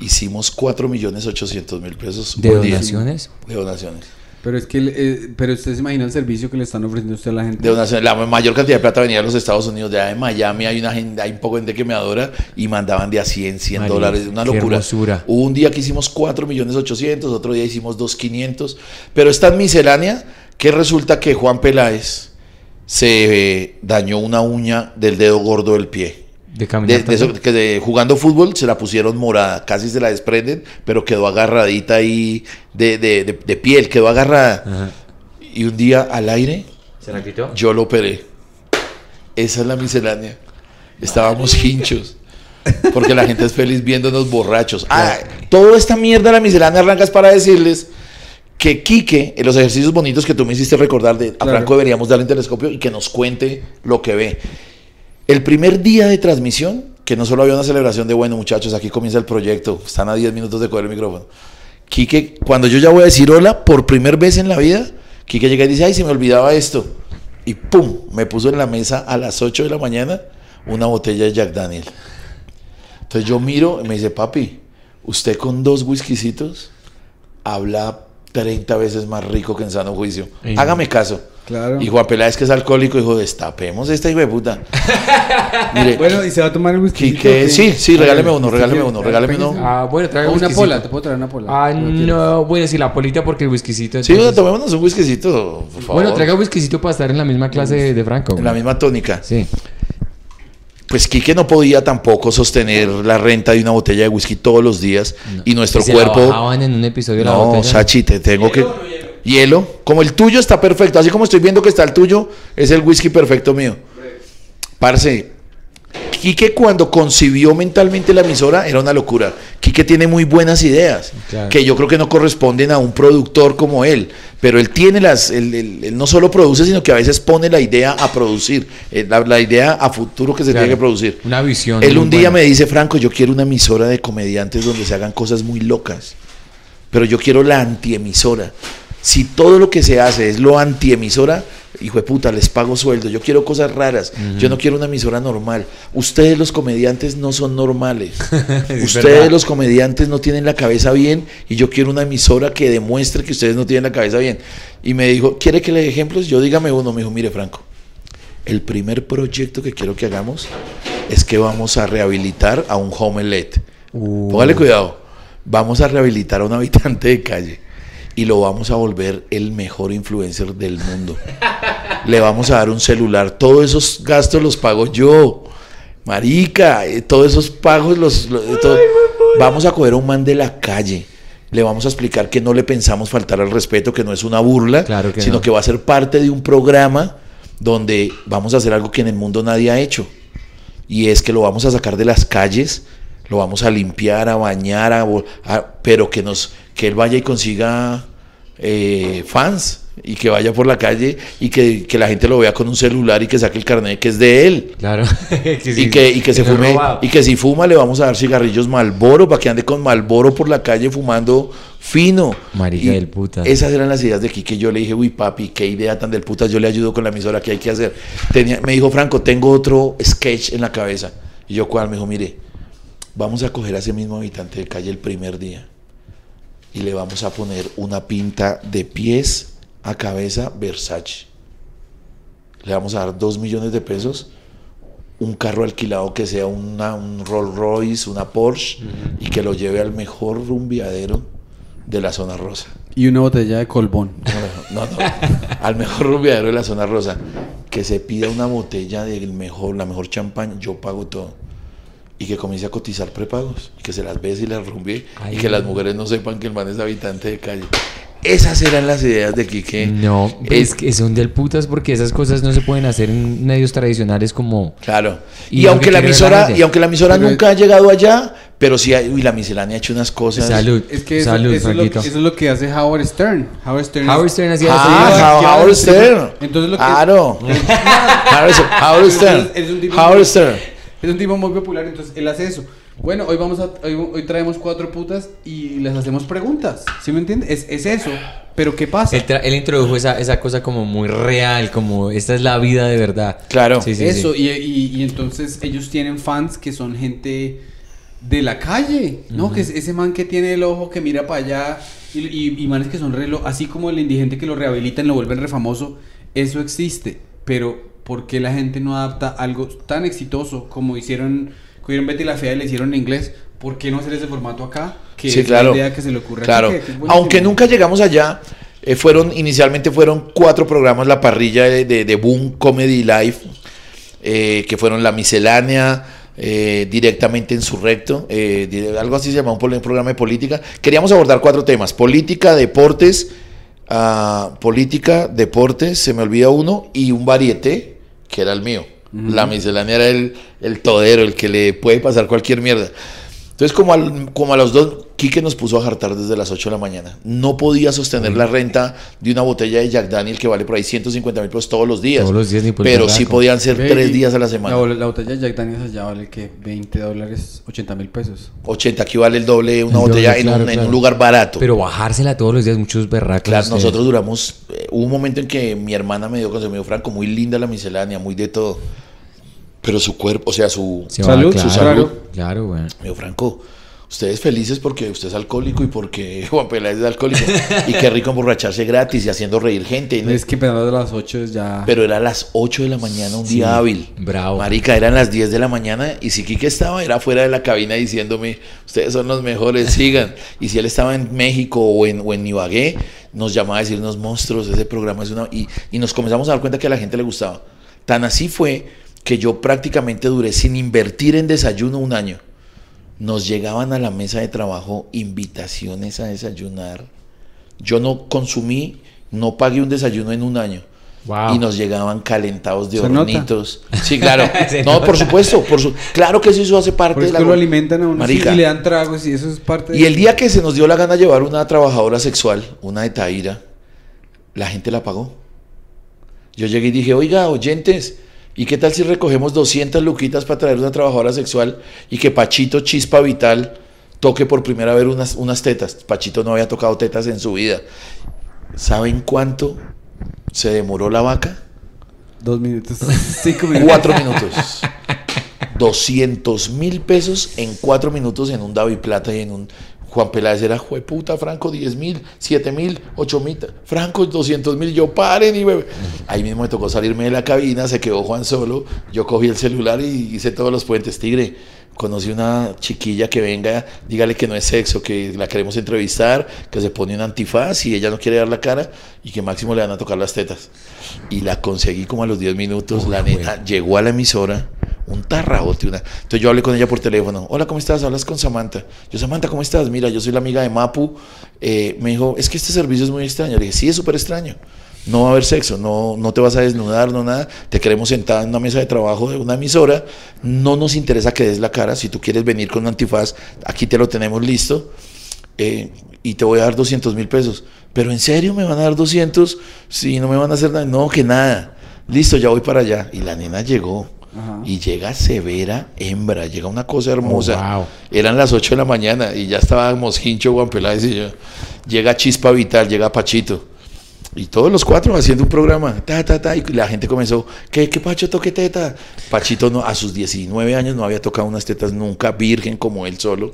[SPEAKER 2] Hicimos 4 millones 800 mil pesos
[SPEAKER 3] ¿De
[SPEAKER 2] por día.
[SPEAKER 3] donaciones?
[SPEAKER 2] De donaciones.
[SPEAKER 1] Pero es que, eh, pero usted se imagina el servicio que le están ofreciendo usted a la gente.
[SPEAKER 2] De. La mayor cantidad de plata venía de los Estados Unidos. De allá de Miami hay una gente, hay un poco de gente que me adora y mandaban de a 100, 100
[SPEAKER 3] Marica,
[SPEAKER 2] dólares. Una locura. Hubo un día que hicimos 4 millones 800, otro día hicimos 2 500. Pero está en miscelánea que resulta que Juan Peláez se eh, dañó una uña del dedo gordo del pie.
[SPEAKER 3] De caminar.
[SPEAKER 2] de eso, que de- jugando fútbol se la pusieron morada, casi se la desprenden, pero quedó agarradita ahí de, de- de- de piel, quedó agarrada.
[SPEAKER 3] Ajá.
[SPEAKER 2] Y un día al aire
[SPEAKER 3] ¿Se la quitó?
[SPEAKER 2] yo lo operé. Esa es la miscelánea. Estábamos hinchos. Porque la gente es feliz viéndonos borrachos. Ah, toda esta mierda de la miscelánea arrancas para decirles que Quique, en los ejercicios bonitos que tú me hiciste recordar de a
[SPEAKER 1] Claro.
[SPEAKER 2] Franco deberíamos darle un telescopio y que nos cuente lo que ve. El primer día de transmisión, que no solo había una celebración de, bueno, muchachos, aquí comienza el proyecto, están a 10 minutos de coger el micrófono. Quique, cuando yo ya voy a decir hola, por primera vez en la vida, Quique llega y dice, ay, se me olvidaba esto. Y pum, me puso en la mesa a las 8 de la mañana una botella de Jack Daniel. Entonces yo miro y me dice, papi, usted con dos whiskycitos habla 30 veces más rico que en sano juicio. Hágame caso.
[SPEAKER 1] Claro.
[SPEAKER 2] Y Juan Peláez, que es alcohólico, dijo, destapemos esta hijo de puta. Mire,
[SPEAKER 1] Bueno, ¿y se va a tomar el whisky?
[SPEAKER 2] Sí, sí, regáleme uno, regáleme uno, regáleme uno.
[SPEAKER 3] Ah, bueno, trae
[SPEAKER 1] O una
[SPEAKER 3] whiskycito.
[SPEAKER 1] pola, te puedo traer una pola.
[SPEAKER 3] Ah,
[SPEAKER 1] ¿No
[SPEAKER 3] bueno, sí, la polita porque el whiskycito.
[SPEAKER 2] sí,
[SPEAKER 3] entonces-
[SPEAKER 2] tomémonos un whiskycito, por favor.
[SPEAKER 3] Bueno, traiga whiskycito para estar en la misma clase de, de Franco.
[SPEAKER 2] En la misma tónica.
[SPEAKER 3] Sí.
[SPEAKER 2] Pues Quique no podía tampoco sostener la renta de una botella de whisky todos los días y nuestro
[SPEAKER 3] Y se
[SPEAKER 2] cuerpo...
[SPEAKER 3] La en un episodio la
[SPEAKER 2] No,
[SPEAKER 3] botella.
[SPEAKER 2] Sachi, te tengo que... Hielo. Como el tuyo está perfecto, así como estoy viendo que está el tuyo, es el whisky perfecto mío. Parce, Quique cuando concibió mentalmente la emisora era una locura. Quique tiene muy buenas ideas,
[SPEAKER 3] Claro.
[SPEAKER 2] que yo creo que no corresponden a un productor como él, pero él tiene las, él, él- él no solo produce, sino que a veces pone la idea a producir, eh, la, la idea a futuro que se
[SPEAKER 3] Claro.
[SPEAKER 2] tiene que producir.
[SPEAKER 3] Una visión.
[SPEAKER 2] Él un día
[SPEAKER 3] buena.
[SPEAKER 2] me dice, Franco, yo quiero una emisora de comediantes donde se hagan cosas muy locas, pero yo quiero la antiemisora. Si todo lo que se hace es lo antiemisora, hijo de puta, les pago sueldo. Yo quiero cosas raras. Yo no quiero una emisora normal. Ustedes los comediantes no son normales.
[SPEAKER 3] Es
[SPEAKER 2] ustedes
[SPEAKER 3] verdad.
[SPEAKER 2] los comediantes no tienen la cabeza bien y yo quiero una emisora que demuestre que ustedes no tienen la cabeza bien. Y me dijo, ¿quiere que le dé ejemplos? Yo dígame uno. Me dijo, mire Franco, el primer proyecto que quiero que hagamos es que vamos a rehabilitar a un homelet.
[SPEAKER 3] Uh.
[SPEAKER 2] Póngale cuidado. Vamos a rehabilitar a un habitante de calle y lo vamos a volver el mejor influencer del mundo. Le vamos a dar un celular. Todos esos gastos los pago yo. Marica, eh, todos esos pagos los... lo- eh, todo- Vamos a coger a un man de la calle. Le vamos a explicar que no le pensamos faltar al respeto, que no es una burla,
[SPEAKER 3] Claro que
[SPEAKER 2] sino
[SPEAKER 3] no.
[SPEAKER 2] que va a ser parte de un programa donde vamos a hacer algo que en el mundo nadie ha hecho. Y es que lo vamos a sacar de las calles, lo vamos a limpiar, a bañar, a, a- pero que nos que él vaya y consiga eh, fans y que vaya por la calle y que, que la gente lo vea con un celular y que saque el carnet que es de él.
[SPEAKER 3] Claro. Que sí,
[SPEAKER 2] y que, y que se fume,
[SPEAKER 3] robado.
[SPEAKER 2] y que si fuma le vamos a dar cigarrillos Malboro para que ande con Malboro por la calle fumando fino.
[SPEAKER 3] Marica
[SPEAKER 2] Y
[SPEAKER 3] del putas.
[SPEAKER 2] Esas eran las ideas de Quique. Yo le dije, uy papi, qué idea tan del putas, yo le ayudo con la emisora, ¿qué hay que hacer? Tenía, me dijo, Franco, tengo otro sketch en la cabeza. Y yo, ¿cuál? Me dijo, mire, vamos a coger a ese mismo habitante de calle el primer día y le vamos a poner una pinta de pies a cabeza Versace. Le vamos a dar dos millones de pesos, un carro alquilado que sea una, un Rolls Royce, una Porsche y que lo lleve al mejor rumbiadero de la zona rosa.
[SPEAKER 1] Y una botella de colbón.
[SPEAKER 2] No, no, al mejor rumbiadero de la zona rosa. Que se pida una botella del mejor, la mejor champán, yo pago todo. Y que comience a cotizar prepagos. Y que se las bese y las rumbie.
[SPEAKER 3] Ay,
[SPEAKER 2] y que las mujeres no sepan que el man es habitante de calle. Esas eran las ideas de Quique.
[SPEAKER 3] No,
[SPEAKER 2] Eh,
[SPEAKER 3] es que son del putas porque esas cosas no se pueden hacer en medios tradicionales como...
[SPEAKER 2] Claro.
[SPEAKER 3] Y
[SPEAKER 2] aunque
[SPEAKER 3] que
[SPEAKER 2] la emisora, y aunque la emisora
[SPEAKER 1] Pero-
[SPEAKER 2] nunca ha llegado allá, pero sí, hay- uy, la miscelánea ha hecho unas cosas.
[SPEAKER 3] Salud.
[SPEAKER 1] Es que eso,
[SPEAKER 3] Salud,
[SPEAKER 1] eso es lo, que-
[SPEAKER 3] Franquito.
[SPEAKER 1] eso es lo que hace Howard Stern. Howard Stern.
[SPEAKER 3] Howard Stern hacía
[SPEAKER 2] Ah,
[SPEAKER 3] eso.
[SPEAKER 2] Howard Stern.
[SPEAKER 1] Entonces lo que-
[SPEAKER 2] Claro. Howard Stern. Howard Stern.
[SPEAKER 1] Es un tipo muy- popular, entonces él hace eso. Bueno, hoy vamos a hoy, hoy traemos cuatro putas y les hacemos preguntas. ¿Sí me entiendes? Es, es eso. Pero ¿qué pasa?
[SPEAKER 3] Él, él introdujo esa, esa cosa como muy real, como esta es la vida de verdad.
[SPEAKER 2] Claro.
[SPEAKER 3] Sí, sí,
[SPEAKER 1] Eso,
[SPEAKER 3] sí.
[SPEAKER 1] Y, y- y entonces ellos tienen fans que son gente de la calle, ¿no? Que es ese man que tiene el ojo que mira para allá y, y- y manes que son re, lo- así como el indigente que lo rehabilitan, lo vuelven re famoso, eso existe, pero ¿por qué la gente no adapta algo tan exitoso como hicieron, cogieron Betty la Fea y le hicieron en inglés? ¿Por qué no hacer ese formato acá? Que
[SPEAKER 2] Sí,
[SPEAKER 1] es
[SPEAKER 2] claro.
[SPEAKER 1] la idea que se le ocurre
[SPEAKER 2] Claro.
[SPEAKER 1] aquí.
[SPEAKER 2] Aunque nunca llegamos allá, eh, fueron inicialmente fueron cuatro programas la parrilla de, de- de Boom Comedy Live, eh, que fueron la miscelánea. eh, directamente en su recto, eh, algo así se llamaba un, programa de política. Queríamos abordar cuatro temas: política, deportes, ah, política, deportes, se me olvida uno, y un varieté, que era el mío. La miscelánea era el, el todero, el que le puede pasar cualquier mierda. Entonces, como, al- como a los dos, Quique nos puso a jartar desde las 8 de la mañana. No podía sostener la renta de una botella de Jack Daniel que vale por ahí 150 mil pesos todos los días.
[SPEAKER 3] Todos los días ni por el
[SPEAKER 2] Pero sí podían ser tres días a la semana.
[SPEAKER 1] La, la botella de Jack Daniels allá vale que 20 dólares, 80 mil pesos.
[SPEAKER 2] 80, aquí vale el doble de una
[SPEAKER 3] El doble,
[SPEAKER 2] botella en,
[SPEAKER 3] claro,
[SPEAKER 2] un, en un lugar barato.
[SPEAKER 3] Pero bajársela todos los días, muchos berracos.
[SPEAKER 2] Claro,
[SPEAKER 3] ustedes.
[SPEAKER 2] nosotros duramos. eh, hubo un momento en que mi hermana me dio consejo, me dijo, Franco, muy linda la miscelánea, muy de todo. Pero su cuerpo, o sea, su.
[SPEAKER 3] Se
[SPEAKER 1] Salud,
[SPEAKER 3] va,
[SPEAKER 1] su
[SPEAKER 3] claro,
[SPEAKER 1] salud.
[SPEAKER 3] Claro, güey.
[SPEAKER 2] Me dijo, Franco, ustedes felices porque usted es alcohólico y porque Juan Peláez es alcohólico. y qué rico emborracharse gratis y haciendo reír gente. ¿no?
[SPEAKER 1] Es que pero de las 8 es ya...
[SPEAKER 2] Pero era a las 8 de la mañana, un día hábil.
[SPEAKER 3] bravo.
[SPEAKER 2] Marica, eran las 10 de la mañana y si Quique estaba, era fuera de la cabina diciéndome, ustedes son los mejores, sigan. Y si él estaba en México o en, o en Ibagué, nos llamaba a decirnos monstruos, ese programa es una... Y, y nos comenzamos a dar cuenta que a la gente le gustaba. Tan así fue que yo prácticamente duré sin invertir en desayuno un año. Nos llegaban a la mesa de trabajo invitaciones a desayunar. Yo no consumí, no pagué un desayuno en un año.
[SPEAKER 3] Wow.
[SPEAKER 2] Y nos llegaban calentados de
[SPEAKER 1] nota.
[SPEAKER 2] hornitos. Sí, claro. No,
[SPEAKER 3] nota.
[SPEAKER 2] por supuesto, por su... claro que eso hace parte de la
[SPEAKER 1] lo alimentan a uno y le dan tragos y eso es parte de...
[SPEAKER 2] Y el día que se nos dio la gana llevar una trabajadora sexual, una de Taira, la gente la pagó. Yo llegué y dije, oiga, oyentes, ¿y qué tal si recogemos 200 luquitas para traer una trabajadora sexual y que Pachito Chispa Vital toque por primera vez unas, unas tetas? Pachito no había tocado tetas en su vida. ¿Saben cuánto se demoró la vaca?
[SPEAKER 1] Dos minutos, cinco minutos.
[SPEAKER 2] Cuatro minutos. 200 mil pesos en cuatro minutos en un David Plata y en un Juan Peláez era, jueputa, Franco, 10 mil, 7 mil, 8 mil, Franco, 200 mil, yo paren y bebé. Ahí mismo me tocó salirme de la cabina, se quedó Juan solo, yo cogí el celular y hice todos los puentes, tigre. Conocí una chiquilla que venga, dígale que no es sexo, que la queremos entrevistar, que se pone un antifaz y ella no quiere dar la cara y que máximo le van a tocar las tetas. Y la conseguí como a los 10 minutos, la nena llegó a la emisora, un tarrabote, una. Entonces yo hablé con ella por teléfono. Hola, ¿cómo estás? Hablas con Samantha. Yo, Samantha, ¿cómo estás? Mira, yo soy la amiga de Mapu. Eh, me dijo, es que este servicio es muy extraño. Le dije, sí, es súper extraño. No va a haber sexo, no, no te vas a desnudar, no nada. Te queremos sentada en una mesa de trabajo de una emisora. No nos interesa que des la cara. Si tú quieres venir con un antifaz, aquí te lo tenemos listo. Eh, y te voy a dar 200 mil pesos. Pero en serio me van a dar 200 si no me van a hacer nada. No, que nada. Listo, ya voy para allá. Y la nena llegó.
[SPEAKER 1] Ajá.
[SPEAKER 2] Y llega severa hembra, llega una cosa hermosa.
[SPEAKER 3] Oh, wow.
[SPEAKER 2] Eran las 8 de la mañana y ya estábamos Hincho, Juan Peláez y yo. Llega Chispa Vital, llega Pachito. Y todos los cuatro haciendo un programa. Ta, ta, ta, y la gente comenzó, ¿qué, qué Pacho toque teta? Pachito no, a sus 19 años no había tocado unas tetas nunca, virgen como él solo.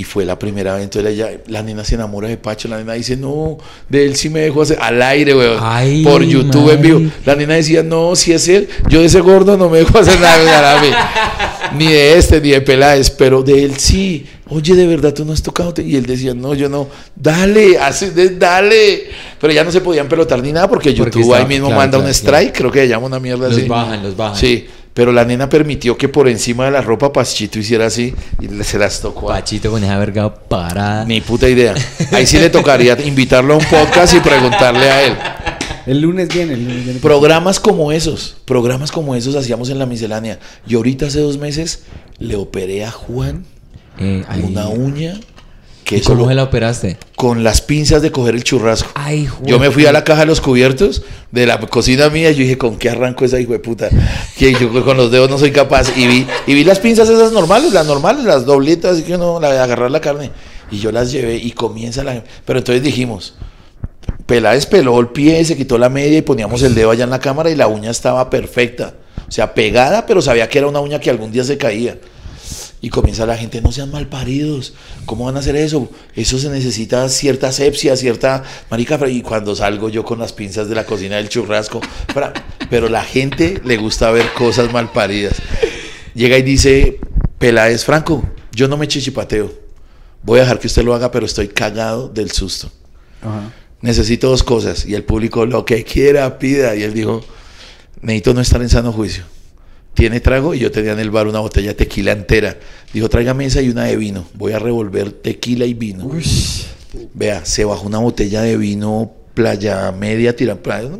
[SPEAKER 2] Y fue la primera vez, entonces ella, la nena se enamora de Pacho, la nena dice, no, de él sí me dejó hacer, al aire, weón,
[SPEAKER 3] Ay,
[SPEAKER 2] por YouTube en vivo. La nena decía, no, si es él, yo de ese gordo no me dejo hacer nada, de Arabe. ni de este, ni de Peláez, pero de él sí. Oye, de verdad, tú no has tocado. te-?" Y él decía, no, yo no, dale, de- dale. Pero ya no se podían pelotar ni nada porque
[SPEAKER 3] Porque
[SPEAKER 2] YouTube ahí mismo
[SPEAKER 3] claro,
[SPEAKER 2] manda
[SPEAKER 3] claro,
[SPEAKER 2] un strike, creo que se llama una mierda
[SPEAKER 3] Los
[SPEAKER 2] así.
[SPEAKER 3] bajan, los bajan.
[SPEAKER 2] Sí, pero la nena permitió que por encima de la ropa Pachito hiciera así y le- se las tocó. a-
[SPEAKER 3] Pachito con esa verga parada.
[SPEAKER 2] Ni puta idea. Ahí sí le tocaría invitarlo a un podcast y preguntarle a él.
[SPEAKER 1] El lunes viene, el lunes viene.
[SPEAKER 2] Programas como esos, programas como esos hacíamos en la miscelánea. Y ahorita hace dos meses le operé a Juan
[SPEAKER 3] Eh,
[SPEAKER 2] una uña que
[SPEAKER 3] ¿Y
[SPEAKER 2] eso
[SPEAKER 3] cómo se la operaste?
[SPEAKER 2] con las pinzas de coger el churrasco.
[SPEAKER 3] Ay,
[SPEAKER 2] Yo me fui a la caja de los cubiertos de la cocina mía y yo dije, ¿con qué arranco esa hijo de puta? Que yo con los dedos no soy capaz. Y vi, y vi las pinzas esas normales, las normales, las dobletas, que uno, la agarrar la carne. Y yo las llevé y comienza la... Pero entonces dijimos, Peláez peló el pie, se quitó la media y poníamos el dedo allá en la cámara y la uña estaba perfecta. O sea, pegada, pero sabía que era una uña que algún día se caía. Y comienza la gente, no sean malparidos, ¿cómo van a hacer eso? Eso se necesita cierta asepsia, cierta marica. Y cuando salgo yo con las pinzas de la cocina del churrasco, fra- pero la gente le gusta ver cosas malparidas. Llega y dice, Peláez, Franco, yo no me chichipateo. Voy a dejar que usted lo haga, pero estoy cagado del susto.
[SPEAKER 1] Ajá.
[SPEAKER 2] Necesito dos cosas. Y el público, lo que quiera, pida. Y él dijo, necesito no estar en sano juicio. ¿Tiene trago? Y yo tenía en el bar una botella de tequila entera. Dijo, tráigame esa y una de vino. Voy a revolver tequila y vino. Vea, se bajó una botella de vino playa media,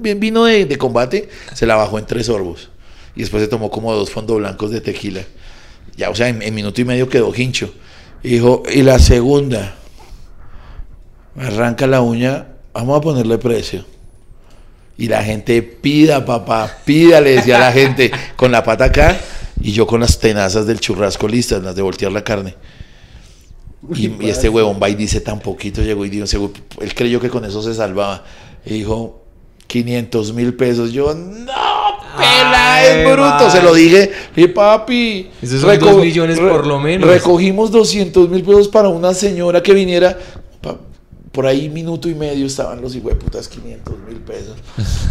[SPEAKER 2] bien vino de, de combate, se la bajó en tres sorbos. Y después se tomó como dos fondos blancos de tequila. Ya, o sea, en, en minuto y medio quedó hincho. Y dijo, y la segunda, arranca la uña, vamos a ponerle precio. Y la gente pida, papá, pida, le decía a la gente, con la pata acá, y yo con las tenazas del churrasco listas, las de voltear la carne. Y, y este huevón va y dice tan poquito, llegó y dijo, "Seguro- él creyó que con eso se salvaba. Y dijo, 500 mil pesos. Yo, no, pela,
[SPEAKER 3] Ay,
[SPEAKER 2] es bruto.
[SPEAKER 3] man.
[SPEAKER 2] Se lo dije, y papi.
[SPEAKER 3] Esos son dos millones por lo menos.
[SPEAKER 2] Recogimos 200 mil pesos para una señora que viniera. Pa- por ahí minuto y medio estaban los putas 500 mil pesos.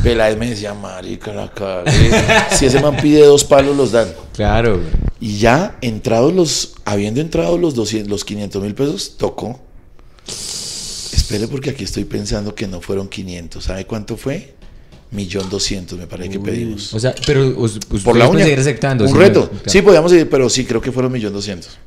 [SPEAKER 2] Peláez me decía, marica, la cagué. Si ese man pide dos palos, los dan.
[SPEAKER 3] Claro. güey.
[SPEAKER 2] Y ya entrados los, habiendo entrado los 200, los 500 mil pesos, tocó. Espere porque aquí estoy pensando que no fueron 500. ¿Sabe cuánto fue? Millón doscientos me parece que pedimos.
[SPEAKER 3] O sea, pero
[SPEAKER 2] Por la uña.
[SPEAKER 3] seguir aceptando.
[SPEAKER 2] Un reto.
[SPEAKER 3] claro.
[SPEAKER 2] Sí, podíamos ir, pero sí, creo que fueron millón doscientos.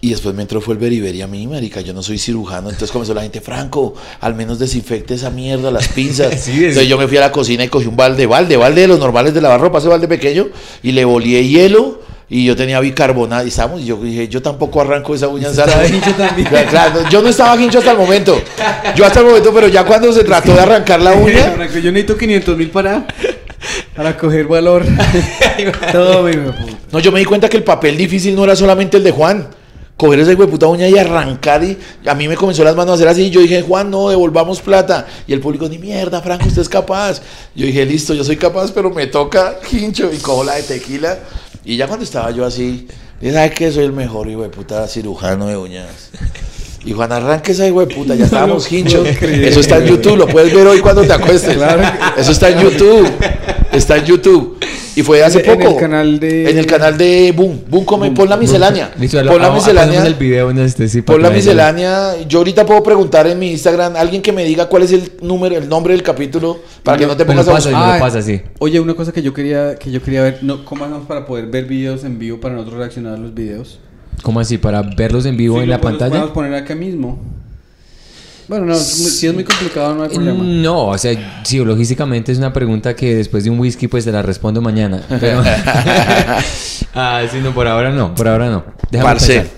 [SPEAKER 2] Y después me entró fue el beriberi a mí, marica. Yo no soy cirujano. Entonces comenzó la gente, Franco, al menos desinfecte esa mierda, las pinzas.
[SPEAKER 3] Sí, es-
[SPEAKER 2] entonces yo me fui a la cocina y cogí un balde, balde, balde de los normales de lavar ropa, ese balde pequeño, y le volé hielo. Y yo tenía bicarbonato y estábamos, y yo dije, yo tampoco arranco esa uña. Claro, yo no estaba hincho hasta el momento. Yo hasta el momento, pero ya cuando se trató de arrancar la uña,
[SPEAKER 1] yo necesito 500 mil para, para coger valor. Todo.
[SPEAKER 2] No, yo me di cuenta que el papel difícil no era solamente el de Juan. Coger esa puta uña y arrancar y a mí me comenzó las manos a hacer así y yo dije, Juan, no, devolvamos plata. Y el público, ni mierda, Franco, usted es capaz. Yo dije, listo, yo soy capaz, pero me toca hincho y cojo la de tequila. Y ya cuando estaba yo así, dije, ¿sabes qué? Soy el mejor hijo cirujano de uñas. Y Juan, arranque esa hijo de puta, ya estábamos hinchos. Eso está en YouTube, lo puedes ver hoy cuando te acuestes.
[SPEAKER 1] Claro.
[SPEAKER 2] Eso está en YouTube. Está en YouTube. Y fue hace
[SPEAKER 1] En el
[SPEAKER 2] poco.
[SPEAKER 1] canal de-
[SPEAKER 2] En el canal de Boom. Boom, come, pon la miscelánea. Pon la miscelánea.
[SPEAKER 3] el video en este, sí,
[SPEAKER 2] Pon la miscelánea. Yo ahorita puedo preguntar en mi Instagram, alguien que me diga cuál es el número, el nombre del capítulo, para que no te pongas a
[SPEAKER 3] pasa, lo
[SPEAKER 1] Ah,
[SPEAKER 3] pasa, sí.
[SPEAKER 1] Oye, una cosa que yo quería que yo quería ver, no, ¿cómo hacemos para poder ver videos en vivo para nosotros reaccionar a los videos?
[SPEAKER 3] ¿Cómo así? ¿Para verlos en vivo
[SPEAKER 1] Sí,
[SPEAKER 3] en la
[SPEAKER 1] podemos-
[SPEAKER 3] pantalla?
[SPEAKER 1] podemos poner acá mismo. Bueno, no, si es muy complicado no hay problema.
[SPEAKER 3] No, o sea, sí, logísticamente es una pregunta que después de un whisky pues te la respondo mañana. Pero... ah, sí, no, por ahora no, por ahora no. Déjame
[SPEAKER 2] Parce,
[SPEAKER 3] pensar.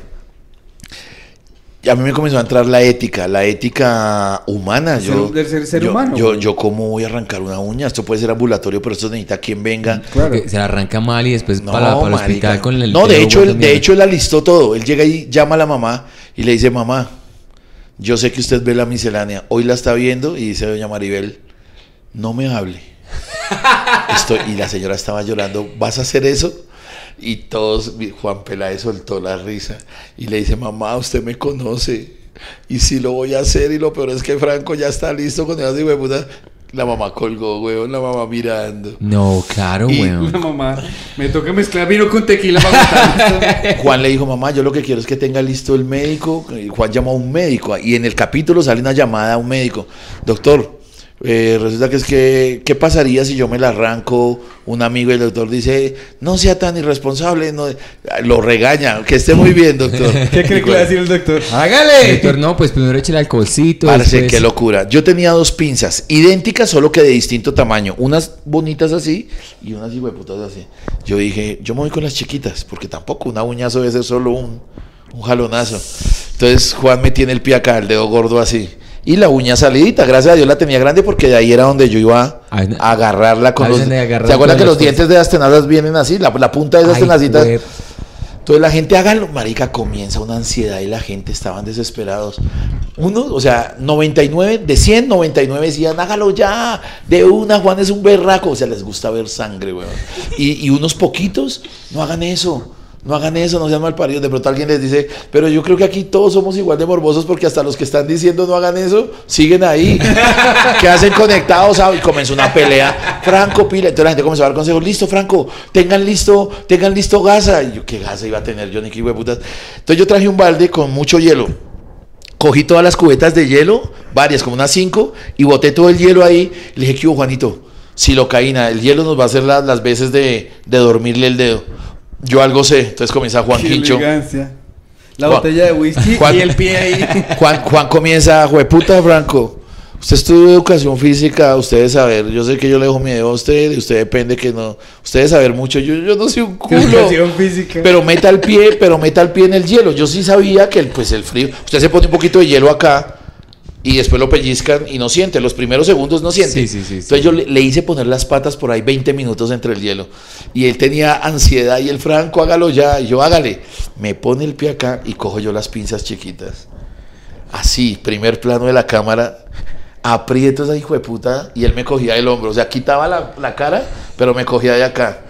[SPEAKER 2] Y a mí me comenzó a entrar la ética, la ética humana. Yo,
[SPEAKER 1] del ser- ser
[SPEAKER 2] yo,
[SPEAKER 1] humano,
[SPEAKER 2] Yo, yo, ¿cómo voy a arrancar una uña? Esto puede ser ambulatorio, pero esto necesita quien venga.
[SPEAKER 1] Claro.
[SPEAKER 3] Que se la arranca mal y después
[SPEAKER 2] No,
[SPEAKER 3] para, para hospital con el...
[SPEAKER 2] No, de hecho, él, de hecho, él alistó todo. Él llega y llama a la mamá y le dice, mamá, yo sé que usted ve la miscelánea. Hoy la está viendo y dice doña Maribel, no me hable. Estoy, y la señora estaba llorando, ¿vas a hacer eso? Y todos, Juan Peláez soltó la risa y le dice, mamá, usted me conoce. Y si lo voy a hacer, y lo peor es que Franco ya está listo con el de puta. La mamá colgó, weón, la mamá mirando.
[SPEAKER 3] No, claro,
[SPEAKER 2] Y-
[SPEAKER 3] weón.
[SPEAKER 1] La mamá, me toca mezclar vino con tequila para.
[SPEAKER 2] Juan le dijo, mamá, yo lo que quiero es que tenga listo el médico. Y Juan llamó a un médico y en el capítulo sale una llamada a un médico. Doctor, eh, resulta que es que, ¿qué pasaría si yo me la arranco? Un amigo y el doctor dice, no sea tan irresponsable. No, lo regaña, que esté muy bien, doctor.
[SPEAKER 1] ¿Qué cree que le va a decir el doctor?
[SPEAKER 2] ¡Hágale!
[SPEAKER 3] Doctor, no, pues primero eche el alcoholcito. Después-
[SPEAKER 2] qué locura. Yo tenía dos pinzas, idénticas, solo que de distinto tamaño. Unas bonitas así y unas hueputas así. Yo dije, yo me voy con las chiquitas, porque tampoco una uñazo debe ser solo un, un jalonazo. Entonces Juan me tiene el pie acá, el dedo gordo así. Y la uña salidita, gracias a Dios la tenía grande porque de ahí era donde yo iba a agarrarla con los...
[SPEAKER 3] agarrar
[SPEAKER 2] ¿Se acuerdan que los dientes de las tenazas vienen así? La, la punta de esas
[SPEAKER 3] Ay,
[SPEAKER 2] tenacitas. Entonces la gente, hágalo, marica, comienza una ansiedad y la gente estaban desesperados. Uno, o sea, 99, de 100, 99 decían, hágalo ya, de una, Juan es un berraco. O sea, les gusta ver sangre, weón. Y, y unos poquitos, no hagan eso. No hagan eso, no sean malparidos. De pronto alguien les dice, pero yo creo que aquí todos somos igual de morbosos porque hasta los que están diciendo no hagan eso, siguen ahí. que hacen conectados ¿sabes? y comenzó una pelea. Franco, pila. Entonces la gente comenzó a dar consejos. Listo, Franco, tengan listo, tengan listo gasa. Y yo, ¿qué gasa iba a tener yo, ni qué putas? Entonces yo traje un balde con mucho hielo. Cogí todas las cubetas de hielo, varias, como unas cinco, y boté todo el hielo ahí. Le dije, ¿qué hubo, Juanito? Silocaína, el hielo nos va a hacer las, las veces de, de dormirle el dedo. Yo algo sé. Entonces comienza Juan
[SPEAKER 1] Qué
[SPEAKER 2] Quincho.
[SPEAKER 1] elegancia. La
[SPEAKER 2] Juan-
[SPEAKER 1] botella de whisky
[SPEAKER 2] Juan-
[SPEAKER 1] y el pie ahí.
[SPEAKER 2] Juan, Juan comienza, jueputa Franco. Usted estudió educación física, usted debe saber. Yo sé que yo le dejo mi dedo a usted, y usted depende que no. Usted debe saber mucho. Yo, yo no soy un culo.
[SPEAKER 1] Educación física.
[SPEAKER 2] Pero meta el pie, pero meta el pie en el hielo. Yo sí sabía que el, pues el frío. Usted se pone un poquito de hielo acá y después lo pellizcan y no siente. Los primeros segundos no siente.
[SPEAKER 3] Sí, sí, sí.
[SPEAKER 2] Entonces yo le, le hice poner las patas por ahí 20 minutos entre el hielo. Y él tenía ansiedad y el Franco, hágalo ya. Y yo, hágale. Me pone el pie acá y cojo yo las pinzas chiquitas. Así, primer plano de la cámara. Aprieto esa hijo de puta y él me cogía el hombro. O sea, quitaba la, la cara, pero me cogía de acá.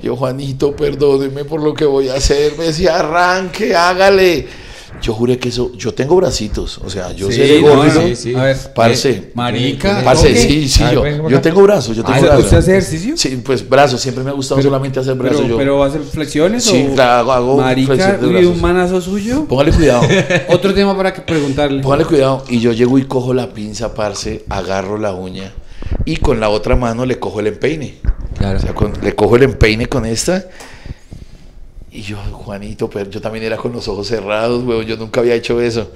[SPEAKER 2] Yo, Juanito, perdóneme por lo que voy a hacer. Me decía, arranque, hágale. Yo juré que eso. Yo tengo bracitos. O sea, yo
[SPEAKER 1] Sí,
[SPEAKER 2] sé de
[SPEAKER 1] no,
[SPEAKER 2] gordito.
[SPEAKER 1] no.
[SPEAKER 3] sí, sí.
[SPEAKER 1] A ver,
[SPEAKER 2] Parce.
[SPEAKER 1] eh, marica.
[SPEAKER 2] Parce, sí, sí,
[SPEAKER 3] ver,
[SPEAKER 2] yo, yo tengo brazos, yo tengo
[SPEAKER 1] Ah,
[SPEAKER 2] brazos.
[SPEAKER 1] ¿Usted hace ejercicio?
[SPEAKER 2] Sí, pues brazos, siempre me ha gustado solamente hacer brazos.
[SPEAKER 1] Pero,
[SPEAKER 2] yo.
[SPEAKER 1] pero hacer flexiones
[SPEAKER 2] Sí,
[SPEAKER 1] o
[SPEAKER 2] claro, hago
[SPEAKER 1] marica
[SPEAKER 2] brazos.
[SPEAKER 1] un manazo suyo.
[SPEAKER 2] Póngale cuidado,
[SPEAKER 1] Otro tema para que preguntarle.
[SPEAKER 2] póngale cuidado. Y yo llego y cojo la pinza, parce, agarro la uña y con la otra mano le cojo el empeine.
[SPEAKER 3] Claro.
[SPEAKER 2] O sea, con- le cojo el empeine con esta. Y yo, Juanito, pero yo también era con los ojos cerrados, weón. Yo nunca había hecho eso.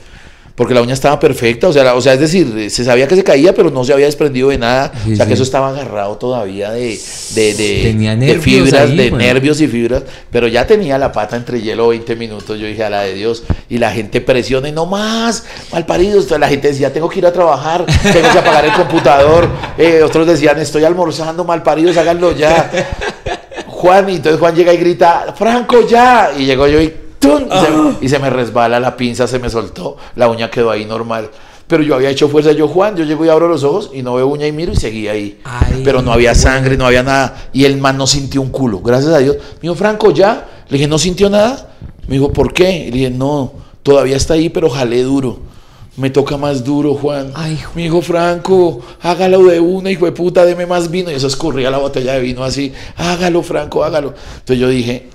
[SPEAKER 2] Porque la uña estaba perfecta, o sea, la- o sea, es decir, se sabía que se caía, pero no se había desprendido de nada.
[SPEAKER 3] Sí,
[SPEAKER 2] o sea, que eso estaba agarrado todavía de, de, de, de fibras,
[SPEAKER 3] ahí,
[SPEAKER 2] de nervios y fibras. Pero ya tenía la pata entre hielo 20 minutos. Yo dije, a la de Dios. Y la gente presiona y no más, mal. Entonces la gente decía, tengo que ir a trabajar, tengo que apagar el computador. Eh, otros decían, estoy almorzando, mal paridos, háganlo ya. Juan, y entonces Juan llega y grita, Franco, ya. Y llegó yo y, ¡tum! y, se, y se me resbala la pinza, se me soltó, la uña quedó ahí normal. Pero yo había hecho fuerza, yo Juan, yo llego y abro los ojos y no veo uña y miro y seguía ahí.
[SPEAKER 3] Ay,
[SPEAKER 2] Pero no había sangre, no había nada. Y el man no sintió un culo, gracias a Dios. Me dijo, Franco, ya. Le dije, ¿no sintió nada? Me dijo, ¿por qué? Y le dije, no, todavía está ahí, pero jalé duro. Me toca más duro, Juan.
[SPEAKER 3] Ay,
[SPEAKER 2] Mi hijo Franco, hágalo de una, hijo de puta, deme más vino. Y eso escurría la botella de vino así. Hágalo, Franco, hágalo. Entonces yo dije,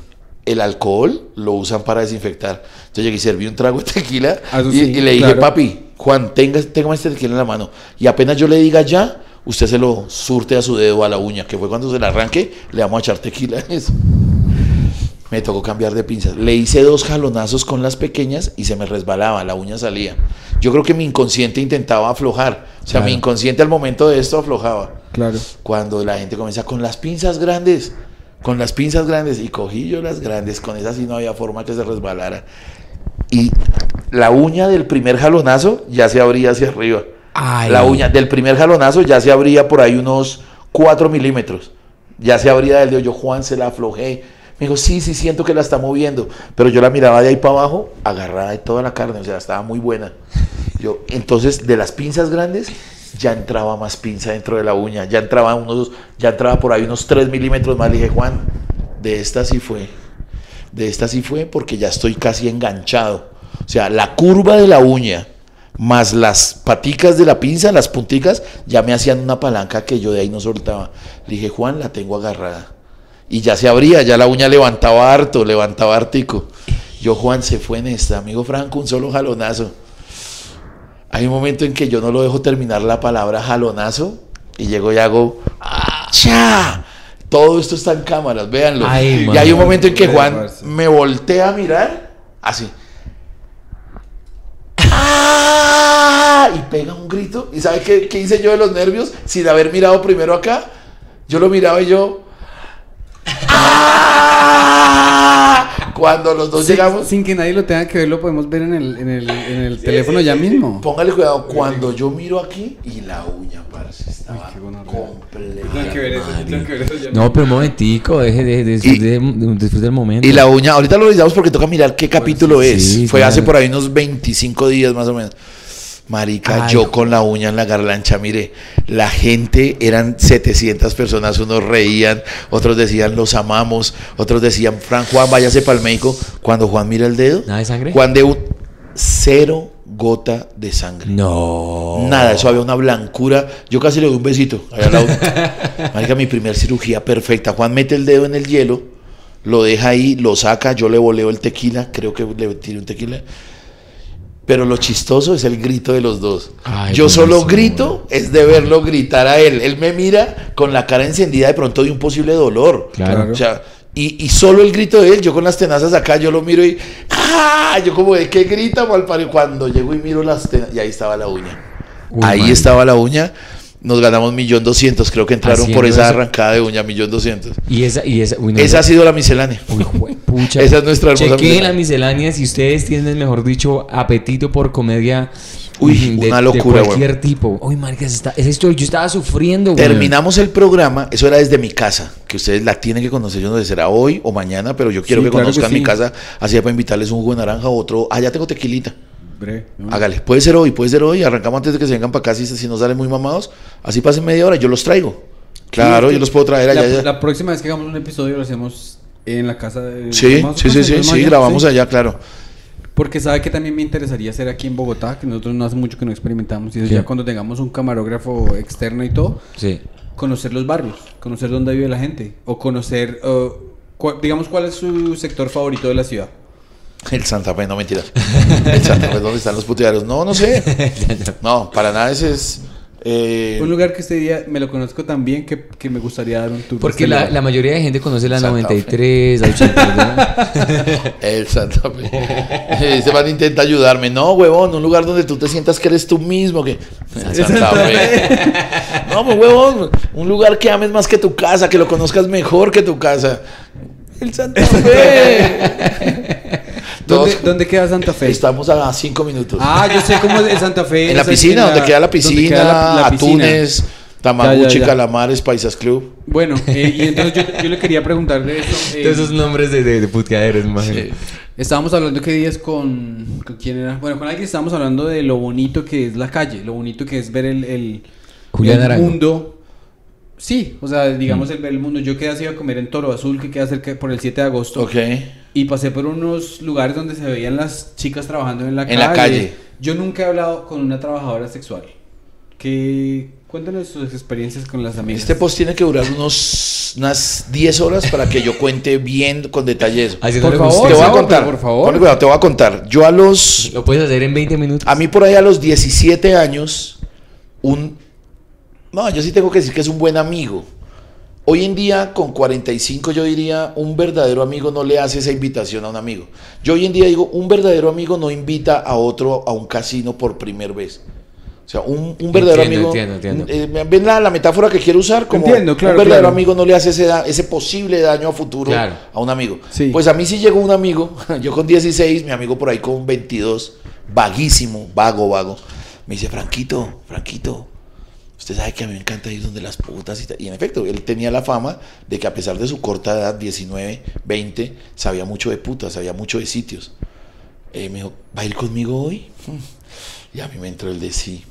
[SPEAKER 2] el alcohol lo usan para desinfectar. Entonces llegué y serví un trago de tequila.
[SPEAKER 1] Ah,
[SPEAKER 2] y,
[SPEAKER 1] sí,
[SPEAKER 2] y le dije,
[SPEAKER 1] claro.
[SPEAKER 2] papi, Juan, tenga, tenga este tequila en la mano. Y apenas yo le diga ya, usted se lo surte a su dedo, a la uña, que fue cuando se la arranque, le vamos a echar tequila en eso. Me tocó cambiar de pinzas. Le hice dos jalonazos con las pequeñas y se me resbalaba, la uña salía. Yo creo que mi inconsciente intentaba aflojar. O sea,
[SPEAKER 3] Claro.
[SPEAKER 2] mi inconsciente al momento de esto aflojaba.
[SPEAKER 1] Claro.
[SPEAKER 2] Cuando la gente comienza con las pinzas grandes, con las pinzas grandes, y cogí yo las grandes, con esas sí no había forma que se resbalara. Y la uña del primer jalonazo ya se abría hacia arriba.
[SPEAKER 3] Ay.
[SPEAKER 2] La uña del primer jalonazo ya se abría por ahí unos 4 milímetros. Ya se abría del dedo. Yo, Juan, se la aflojé. Me dijo, sí, sí, siento que la está moviendo. Pero yo la miraba de ahí para abajo, agarrada de toda la carne. O sea, estaba muy buena. Yo, entonces, de las pinzas grandes, ya entraba más pinza dentro de la uña. Ya entraba unos, ya entraba por ahí unos 3 milímetros más. Le dije, Juan, de esta sí fue. De esta sí fue porque ya estoy casi enganchado. O sea, la curva de la uña más las paticas de la pinza, las punticas, ya me hacían una palanca que yo de ahí no soltaba. Le dije, Juan, la tengo agarrada. Y ya se abría, ya la uña levantaba harto, levantaba hartico. Yo, Juan, se fue en esta, amigo Franco, un solo jalonazo. Hay un momento en que yo no lo dejo terminar la palabra jalonazo y llego y hago ¡Cha! Todo esto está en cámaras, véanlo.
[SPEAKER 3] Ay,
[SPEAKER 2] y hay un momento en que Juan me voltea a mirar así. ¡Ah! Y pega un grito. ¿Y sabe qué, qué hice yo de los nervios? Sin haber mirado primero acá. Yo lo miraba y yo. ¡Ah! Cuando los dos
[SPEAKER 1] Sí,
[SPEAKER 2] llegamos,
[SPEAKER 1] Sin que nadie lo tenga que ver, lo podemos ver en el, en el, en el teléfono ya mismo.
[SPEAKER 2] póngale cuidado, cuando yo miro aquí y la uña, parce, estaba completa.
[SPEAKER 1] Tengo que ver eso, yo tengo que ver eso ya
[SPEAKER 3] No, pero un momentico, deje de, de,
[SPEAKER 2] Y-
[SPEAKER 3] de- disfrute del momento.
[SPEAKER 2] Y la uña, ahorita lo revisamos porque toca mirar qué capítulo
[SPEAKER 3] sí,
[SPEAKER 2] es.
[SPEAKER 3] sí,
[SPEAKER 2] Fue
[SPEAKER 3] claro.
[SPEAKER 2] hace por ahí unos 25 días más o menos. Marica,
[SPEAKER 3] Ay,
[SPEAKER 2] yo con la uña en la garlancha, mire, la gente eran 700 personas, unos reían, otros decían los amamos, otros decían, Fran Juan, váyase para el médico. Cuando Juan mira el dedo,
[SPEAKER 3] ¿Nada de sangre?
[SPEAKER 2] Juan de un cero gota de sangre.
[SPEAKER 3] No.
[SPEAKER 2] Nada, eso había una blancura. Yo casi le doy un besito. allá al lado. Marica, mi primer cirugía perfecta. Juan mete el dedo en el hielo, lo deja ahí, lo saca, yo le voleo el tequila, creo que le tiré un tequila. Pero lo chistoso es el grito de los dos.
[SPEAKER 3] Ay,
[SPEAKER 2] yo solo grito, es de verlo gritar a él. Él me mira con la cara encendida de pronto de un posible dolor.
[SPEAKER 3] Claro.
[SPEAKER 2] O sea, y, y solo el grito de él, yo con las tenazas acá, yo lo miro y ¡ah! Yo como de qué grita malparido. Cuando llego y miro las tenazas, y ahí estaba la uña.
[SPEAKER 3] Uy,
[SPEAKER 2] ahí estaba la uña. Nos ganamos millón doscientos, creo que entraron por esa
[SPEAKER 3] eso.
[SPEAKER 2] arrancada de uña, millón doscientos.
[SPEAKER 3] Y esa, y esa, uy, no,
[SPEAKER 2] Esa ha sido la miscelánea.
[SPEAKER 3] Uy, juepucha.
[SPEAKER 2] Esa es nuestra hermosa
[SPEAKER 3] Chequen
[SPEAKER 2] miscelánea.
[SPEAKER 3] la miscelánea si ustedes tienen, mejor dicho, apetito por comedia.
[SPEAKER 2] Uy,
[SPEAKER 3] mm,
[SPEAKER 2] una locura,
[SPEAKER 3] De cualquier tipo. Uy, marica, esa, historia, yo estaba sufriendo, güey.
[SPEAKER 2] Terminamos el programa, eso era desde mi casa, que ustedes la tienen que conocer, yo no sé será hoy o mañana, pero yo quiero
[SPEAKER 1] Sí,
[SPEAKER 2] que
[SPEAKER 1] claro que
[SPEAKER 2] conozcan
[SPEAKER 1] sí.
[SPEAKER 2] mi casa, así para invitarles un jugo de naranja, otro, ah, ya tengo tequilita,
[SPEAKER 1] Bre, ¿no?
[SPEAKER 2] hágale, puede ser hoy, puede ser hoy, arrancamos antes de que se vengan para acá, si, si no salen muy mamados, así pasen media hora, yo los traigo, claro,
[SPEAKER 1] Sí,
[SPEAKER 2] yo los puedo traer allá.
[SPEAKER 1] la, próxima vez que hagamos un episodio lo hacemos en la casa de.
[SPEAKER 2] Sí,
[SPEAKER 1] ¿Vamos a
[SPEAKER 2] sí, sí, sí, sí, grabamos
[SPEAKER 1] Sí.
[SPEAKER 2] allá, claro.
[SPEAKER 1] Porque sabe que también me interesaría hacer aquí en Bogotá, que nosotros no hace mucho que no experimentamos. Y eso ya cuando tengamos un camarógrafo externo y todo,
[SPEAKER 3] Sí.
[SPEAKER 1] conocer los barrios, conocer dónde vive la gente. O conocer, uh, digamos, cuál es su sector favorito de la ciudad.
[SPEAKER 2] El Santa Fe, no mentira. El Santa Fe, ¿dónde están los puteaderos? No, no sé. No, para nada ese es. eh,
[SPEAKER 1] Un lugar que este día me lo conozco tan bien que, que me gustaría dar un tour.
[SPEAKER 3] Porque
[SPEAKER 1] Este
[SPEAKER 3] la, la mayoría de gente conoce la
[SPEAKER 2] Santa
[SPEAKER 3] 93, la 82.
[SPEAKER 2] El Santa Fe. Este man intenta ayudarme. No, huevón, un lugar donde tú te sientas que eres tú mismo. Que... El Santa Fe. No, pues, huevón, un lugar que ames más que tu casa, que lo conozcas mejor que tu casa. El Santa Fe.
[SPEAKER 1] ¿Dónde, queda Santa Fe?
[SPEAKER 2] Estamos a cinco minutos.
[SPEAKER 1] Ah, yo sé cómo es el Santa Fe.
[SPEAKER 2] en la piscina, donde queda la piscina,
[SPEAKER 1] donde queda la- la piscina.
[SPEAKER 2] atunes, Tamaguchi, calamares, paisas club.
[SPEAKER 1] Bueno, eh, y entonces yo, yo le quería preguntar de eso. eh,
[SPEAKER 3] Todos esos nombres de, de, de puteaderos.
[SPEAKER 2] Sí.
[SPEAKER 1] Estábamos hablando qué días con, con quién era. Bueno, con alguien estábamos hablando de lo bonito que es la calle, lo bonito que es ver el, el, el
[SPEAKER 3] Arango.
[SPEAKER 1] mundo. Sí, o sea, digamos el ver el mundo. Yo quedé así a comer en Toro Azul, que queda cerca por el 7 de agosto.
[SPEAKER 2] Ok.
[SPEAKER 1] Y pasé por unos lugares donde se veían las chicas trabajando en la
[SPEAKER 2] En
[SPEAKER 1] calle.
[SPEAKER 2] la calle.
[SPEAKER 1] Yo nunca he hablado con una trabajadora sexual. Que cuéntanos sus experiencias con las amigas.
[SPEAKER 2] Este post tiene que durar unos, unas 10 horas para que yo cuente bien con detalle eso.
[SPEAKER 3] Así
[SPEAKER 1] Por
[SPEAKER 3] le
[SPEAKER 1] favor,
[SPEAKER 2] te voy a contar.
[SPEAKER 1] por favor.
[SPEAKER 2] Ponle cuidado, te voy a contar. Yo a los.
[SPEAKER 3] Lo puedes hacer en 20 minutos.
[SPEAKER 2] A mí por ahí a los 17 años, un. No, yo sí tengo que decir que es un buen amigo. Hoy en día, con 45, yo diría, un verdadero amigo no le hace esa invitación a un amigo. Yo hoy en día digo, un verdadero amigo no invita a otro a un casino por primera vez. O sea, un, un verdadero
[SPEAKER 3] Entiendo,
[SPEAKER 2] amigo.
[SPEAKER 3] entiendo, entiendo.
[SPEAKER 2] eh, ¿Ven la, la metáfora que quiero usar? Como
[SPEAKER 1] Entiendo, claro,
[SPEAKER 2] un verdadero
[SPEAKER 1] claro.
[SPEAKER 2] amigo no le hace ese, da- ese posible daño a futuro
[SPEAKER 3] Claro.
[SPEAKER 2] a un amigo.
[SPEAKER 1] Sí.
[SPEAKER 2] Pues a mí sí llegó un amigo, yo con 16, mi amigo por ahí con 22, vaguísimo, vago, vago. Me dice, Franquito, Franquito, usted sabe que a mí me encanta ir donde las putas y tal". Y en efecto, él tenía la fama de que a pesar de su corta edad, 19, 20, sabía mucho de putas, sabía mucho de sitios. Eh, me dijo, ¿va a ir conmigo hoy? Y a mí me entró el de sí.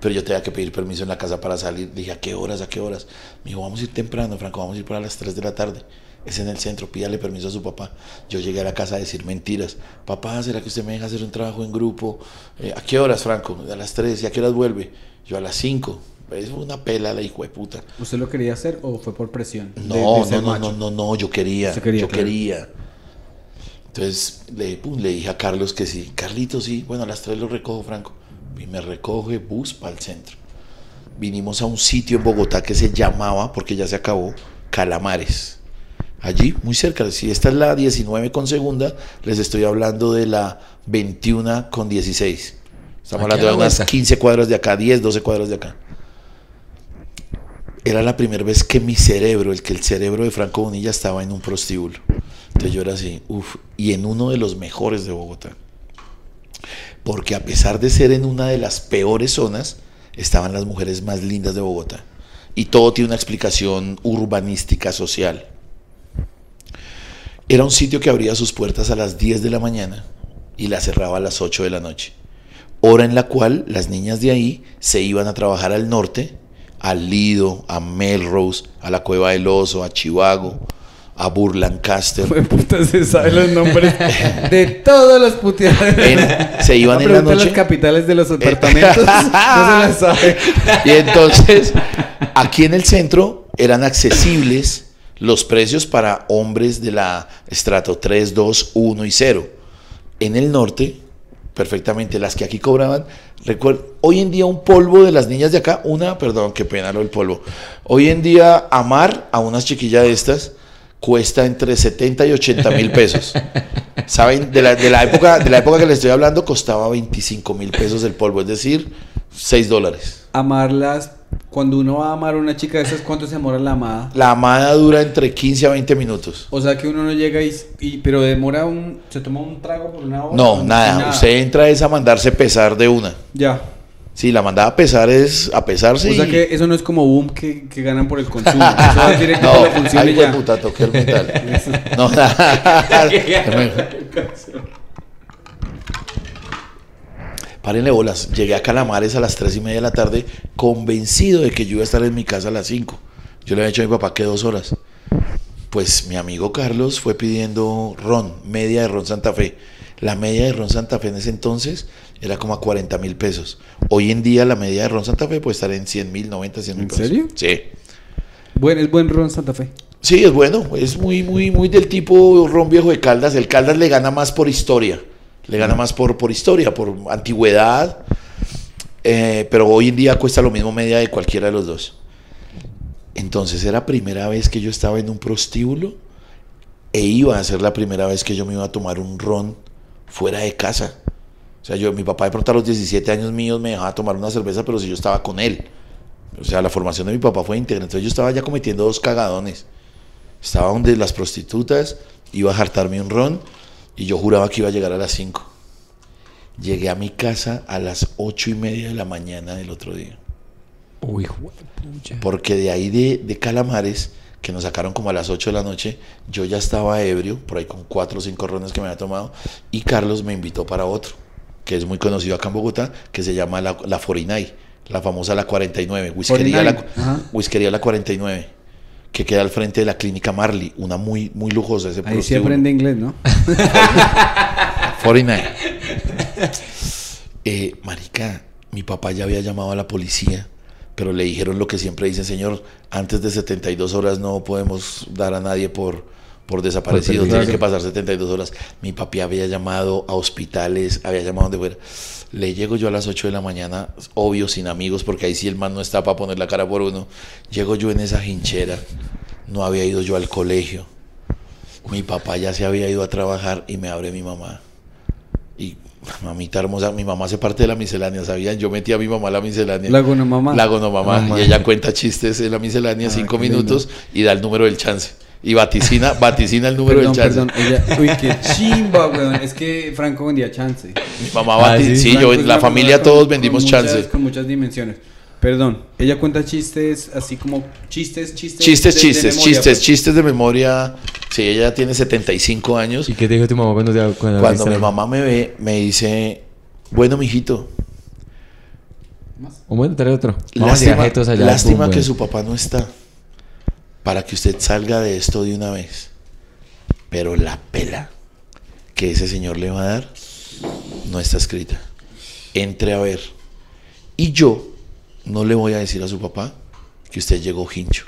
[SPEAKER 2] Pero yo tenía que pedir permiso en la casa para salir. Dije, ¿a qué horas? ¿A qué horas? Me dijo, vamos a ir temprano, Franco, vamos a ir para las 3 de la tarde. Es en el centro, pídale permiso a su papá. Yo llegué a la casa a decir mentiras. Papá, ¿será que usted me deja hacer un trabajo en grupo? Eh, ¿A qué horas, Franco? A las 3. ¿Y a qué horas vuelve? Yo a las 5. Es una pela la hijo de puta.
[SPEAKER 1] ¿Usted lo quería hacer o fue por presión?
[SPEAKER 2] No,
[SPEAKER 1] de
[SPEAKER 2] no, no, no, no, no, yo quería, yo
[SPEAKER 1] claro.
[SPEAKER 2] quería. Entonces le, pum, le dije a Carlos que sí. Carlitos, sí, bueno, a las 3 lo recojo, Franco. Y me recoge bus para el centro. Vinimos a un sitio en Bogotá que se llamaba, porque ya se acabó, Calamares. Allí, muy cerca. Si esta es la 19 con segunda, les estoy hablando de la 21 con 16. Estamos
[SPEAKER 3] Aquí a
[SPEAKER 2] hablando
[SPEAKER 3] la
[SPEAKER 2] de unas
[SPEAKER 3] vuelta.
[SPEAKER 2] 15 cuadras de acá, 10, 12 cuadras de acá. Era la primera vez que mi cerebro, el que el cerebro de Franco Bonilla estaba en un prostíbulo. Entonces yo era así, uff, y en uno de los mejores de Bogotá. Porque a pesar de ser en una de las peores zonas, estaban las mujeres más lindas de Bogotá. Y todo tiene una explicación urbanística social. Era un sitio que abría sus puertas a las 10 de la mañana y la cerraba a las 8 de la noche. Hora en la cual las niñas de ahí se iban a trabajar al norte, al Lido, a Melrose, a la Cueva del Oso, a Chivago, a Burlancaster.
[SPEAKER 1] Puta, se sabe los nombres de todos los puteados.
[SPEAKER 2] En- se iban
[SPEAKER 1] A
[SPEAKER 2] en la noche.
[SPEAKER 1] las capitales de los departamentos. no se las sabe.
[SPEAKER 2] Y entonces, aquí en el centro eran accesibles los precios para hombres de la estrato 3, 2, 1 y 0. En el norte, perfectamente, las que aquí cobraban, hoy en día un polvo de las niñas de acá, una, perdón, qué pena lo del polvo. Hoy en día amar a unas chiquillas de estas cuesta entre 70 y 80 mil pesos. ¿Saben? De la, de la época, de la época que les estoy hablando, costaba 25 mil pesos el polvo, es decir, 6 dólares.
[SPEAKER 1] Amarlas. Cuando uno va a amar a una chica de esas, ¿cuánto se demora la amada?
[SPEAKER 2] La amada dura entre 15 a 20 minutos.
[SPEAKER 1] O sea que uno no llega y, y- pero demora un se toma un trago por una hora.
[SPEAKER 2] No, nada. Usted entra es a mandarse pesar de una.
[SPEAKER 1] Ya.
[SPEAKER 2] Sí, la mandada a pesar es a pesarse.
[SPEAKER 1] O sea
[SPEAKER 2] y-
[SPEAKER 1] que eso no es como boom que, que ganan por el consumo. Eso va directo
[SPEAKER 2] No,
[SPEAKER 1] la función
[SPEAKER 2] puta, toqué el. No, nada. Párenle bolas. Llegué a Calamares a las 3 y media de la tarde, convencido de que yo iba a estar en mi casa a las 5. Yo le había dicho a mi papá que dos horas. Pues mi amigo Carlos fue pidiendo ron, media de ron Santa Fe. La media de ron Santa Fe en ese entonces era como a 40 mil pesos. Hoy en día la media de ron Santa Fe puede estar en 100 mil, 90, 100 mil
[SPEAKER 1] ¿En
[SPEAKER 2] pesos.
[SPEAKER 1] serio?
[SPEAKER 2] Sí.
[SPEAKER 1] Buen, es buen ron Santa Fe.
[SPEAKER 2] Sí, es bueno, es muy, muy, muy del tipo ron viejo de Caldas. El Caldas le gana más por historia, le gana más por, por historia, por antigüedad, eh, pero hoy en día cuesta lo mismo media de cualquiera de los dos. Entonces era primera vez que yo estaba en un prostíbulo e iba a ser la primera vez que yo me iba a tomar un ron fuera de casa. O sea, yo, mi papá de pronto a los 17 años míos me dejaba tomar una cerveza, pero si yo estaba con él. O sea, la formación de mi papá fue íntegra. Entonces yo estaba ya cometiendo dos cagadones. Estaba donde las prostitutas, iba a jartarme un ron y yo juraba que iba a llegar a las 5. Llegué a mi casa a las ocho y media de la mañana del otro día.
[SPEAKER 3] Uy, pucha.
[SPEAKER 2] Porque de ahí de, de Calamares, que nos sacaron como a las 8 de la noche, yo ya estaba ebrio, por ahí con cuatro o cinco rones que me había tomado, y Carlos me invitó para otro, que es muy conocido acá en Bogotá, que se llama La, la 49, la famosa La 49, Whiskería la,
[SPEAKER 1] 49, ajá.
[SPEAKER 2] Whiskería la 49, que queda al frente de la clínica Marley, una muy, muy lujosa. Ese
[SPEAKER 1] Ahí
[SPEAKER 2] prostíbulo.
[SPEAKER 1] aprende inglés, ¿no?
[SPEAKER 2] 49. Eh, marica, mi papá ya había llamado a la policía, pero le dijeron lo que siempre dicen, señor, antes de 72 horas no podemos dar a nadie por, por desaparecido, tiene que pasar 72 horas. Mi papi había llamado a hospitales, había llamado donde fuera. Le llego yo a las 8 de la mañana, obvio, sin amigos, porque ahí sí el man no está para poner la cara por uno. Llego yo en esa hinchera, no había ido yo al colegio. Mi papá ya se había ido a trabajar y me abre mi mamá. Y mamita hermosa, mi mamá hace parte de la miscelánea, ¿sabían? Yo metí a mi mamá a la miscelánea.
[SPEAKER 1] La gonomamá.
[SPEAKER 2] La gonomamá.
[SPEAKER 3] Mamá.
[SPEAKER 2] Y ella cuenta chistes en la miscelánea,
[SPEAKER 1] Ah,
[SPEAKER 2] cinco
[SPEAKER 1] lindo.
[SPEAKER 2] minutos, y da el número del chance. Y vaticina, vaticina el número
[SPEAKER 1] Perdón,
[SPEAKER 2] del chance.
[SPEAKER 1] perdón. Ella, uy, qué chimba, weón. Es que Franco vendía chance.
[SPEAKER 2] Mi mamá
[SPEAKER 3] Ah,
[SPEAKER 2] vati-
[SPEAKER 3] sí.
[SPEAKER 2] sí,
[SPEAKER 1] Franco
[SPEAKER 2] yo, la familia
[SPEAKER 1] persona
[SPEAKER 2] todos
[SPEAKER 1] con-
[SPEAKER 2] vendimos
[SPEAKER 1] con muchas-
[SPEAKER 2] chance.
[SPEAKER 1] Con muchas dimensiones. Perdón, ella cuenta chistes así como chistes, chistes.
[SPEAKER 2] Chistes,
[SPEAKER 1] de- de
[SPEAKER 2] chistes,
[SPEAKER 1] memoria,
[SPEAKER 2] chistes,
[SPEAKER 1] pues.
[SPEAKER 2] chistes de memoria. Sí, ella tiene 75 años.
[SPEAKER 3] ¿Y qué te dijo tu mamá cuando te cuando
[SPEAKER 2] Cuando mi mamá me ve, me dice, bueno, mijito,
[SPEAKER 3] O bueno, trae otro. Vamos a
[SPEAKER 2] lástima,
[SPEAKER 3] jetos allá.
[SPEAKER 2] lástima
[SPEAKER 3] pum,
[SPEAKER 2] que
[SPEAKER 3] bueno.
[SPEAKER 2] su papá no está. Para que usted salga de esto de una vez. Pero la pela que ese señor le va a dar no está escrita. Entre a ver. Y yo no le voy a decir a su papá que usted llegó hincho.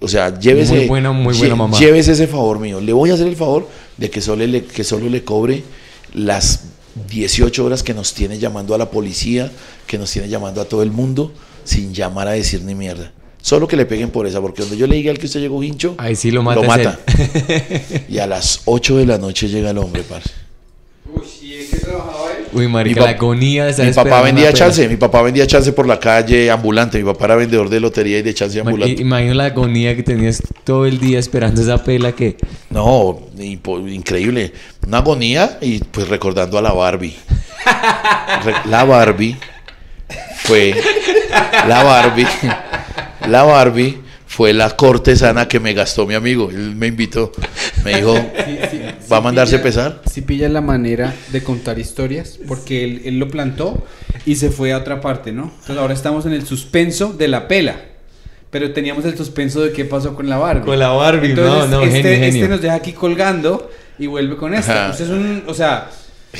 [SPEAKER 2] O sea, llévese,
[SPEAKER 3] Muy buena, muy buena
[SPEAKER 2] lle-
[SPEAKER 3] mamá.
[SPEAKER 2] llévese ese favor mío. Le voy a hacer el favor de que solo le, que solo le cobre las 18 horas que nos tiene llamando a la policía, que nos tiene llamando a todo el mundo, sin llamar a decir ni mierda. Solo que le peguen por esa, porque donde yo le diga al que usted llegó hincho,
[SPEAKER 3] Ahí sí lo mata.
[SPEAKER 2] lo
[SPEAKER 3] es
[SPEAKER 2] mata. y a las 8 de la noche llega el hombre, parce.
[SPEAKER 1] Uy, ¿y en qué trabajaba él?
[SPEAKER 3] Uy, marica,
[SPEAKER 2] Mi
[SPEAKER 3] la agonía de estar
[SPEAKER 2] Mi papá vendía chance, mi papá vendía chance por la calle ambulante, mi papá era vendedor de lotería y de chance ambulante.
[SPEAKER 3] Imagino la agonía que tenías todo el día esperando esa pela que...
[SPEAKER 2] No, increíble. Una agonía y pues recordando a la Barbie. Re- la Barbie fue. La Barbie. La Barbie fue la cortesana que me gastó mi amigo. Él me invitó. Me dijo, ¿va a mandarse pesar?
[SPEAKER 1] Si pilla la manera de contar historias, porque él, él lo plantó y se fue a otra parte, ¿no? Entonces ahora estamos en el suspenso de la pela. Pero teníamos el suspenso de qué pasó con la Barbie.
[SPEAKER 3] Con la Barbie,
[SPEAKER 1] Entonces,
[SPEAKER 3] no, no,
[SPEAKER 1] este,
[SPEAKER 3] genio,
[SPEAKER 1] este nos deja aquí colgando y vuelve con esto.
[SPEAKER 2] Ajá.
[SPEAKER 1] Usted es un, o sea,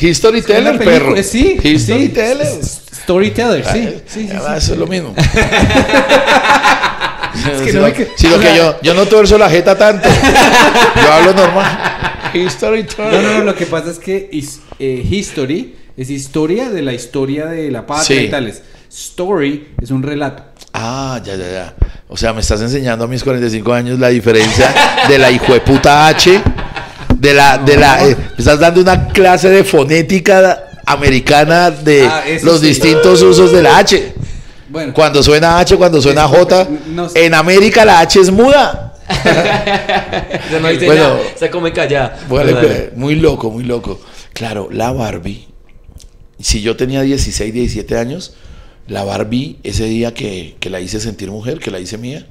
[SPEAKER 2] Historyteller,
[SPEAKER 1] una película-
[SPEAKER 2] perro.
[SPEAKER 1] Sí,
[SPEAKER 2] Historyteller.
[SPEAKER 1] sí, Storyteller, sí.
[SPEAKER 2] Ah,
[SPEAKER 1] sí, sí,
[SPEAKER 2] ah,
[SPEAKER 1] sí.
[SPEAKER 2] Eso es lo mismo.
[SPEAKER 1] que
[SPEAKER 2] Si
[SPEAKER 1] no hay que-
[SPEAKER 2] que yo, yo no torzo la jeta tanto. Yo hablo normal. Historyteller.
[SPEAKER 1] No, no, no, lo que pasa es que is- eh, history es historia de la historia de la patria y tales. Story es un relato.
[SPEAKER 2] Ah, ya, ya, ya. O sea, me estás enseñando a mis 45 años la diferencia de la hijueputa H, de la, de la, eh, me estás dando una clase de fonética americana de
[SPEAKER 1] Ah,
[SPEAKER 2] los
[SPEAKER 1] sí.
[SPEAKER 2] distintos usos de la H.
[SPEAKER 1] Bueno,
[SPEAKER 2] Cuando suena H, cuando suena J.
[SPEAKER 1] No sé.
[SPEAKER 2] En América la H es muda.
[SPEAKER 3] Ya no dice
[SPEAKER 2] Bueno.
[SPEAKER 3] nada, se come callada.
[SPEAKER 2] Bueno, pues, muy loco, muy loco. Claro, la Barbie. Si yo tenía 16, 17 años, la Barbie, ese día que, que la hice sentir mujer, que la hice mía,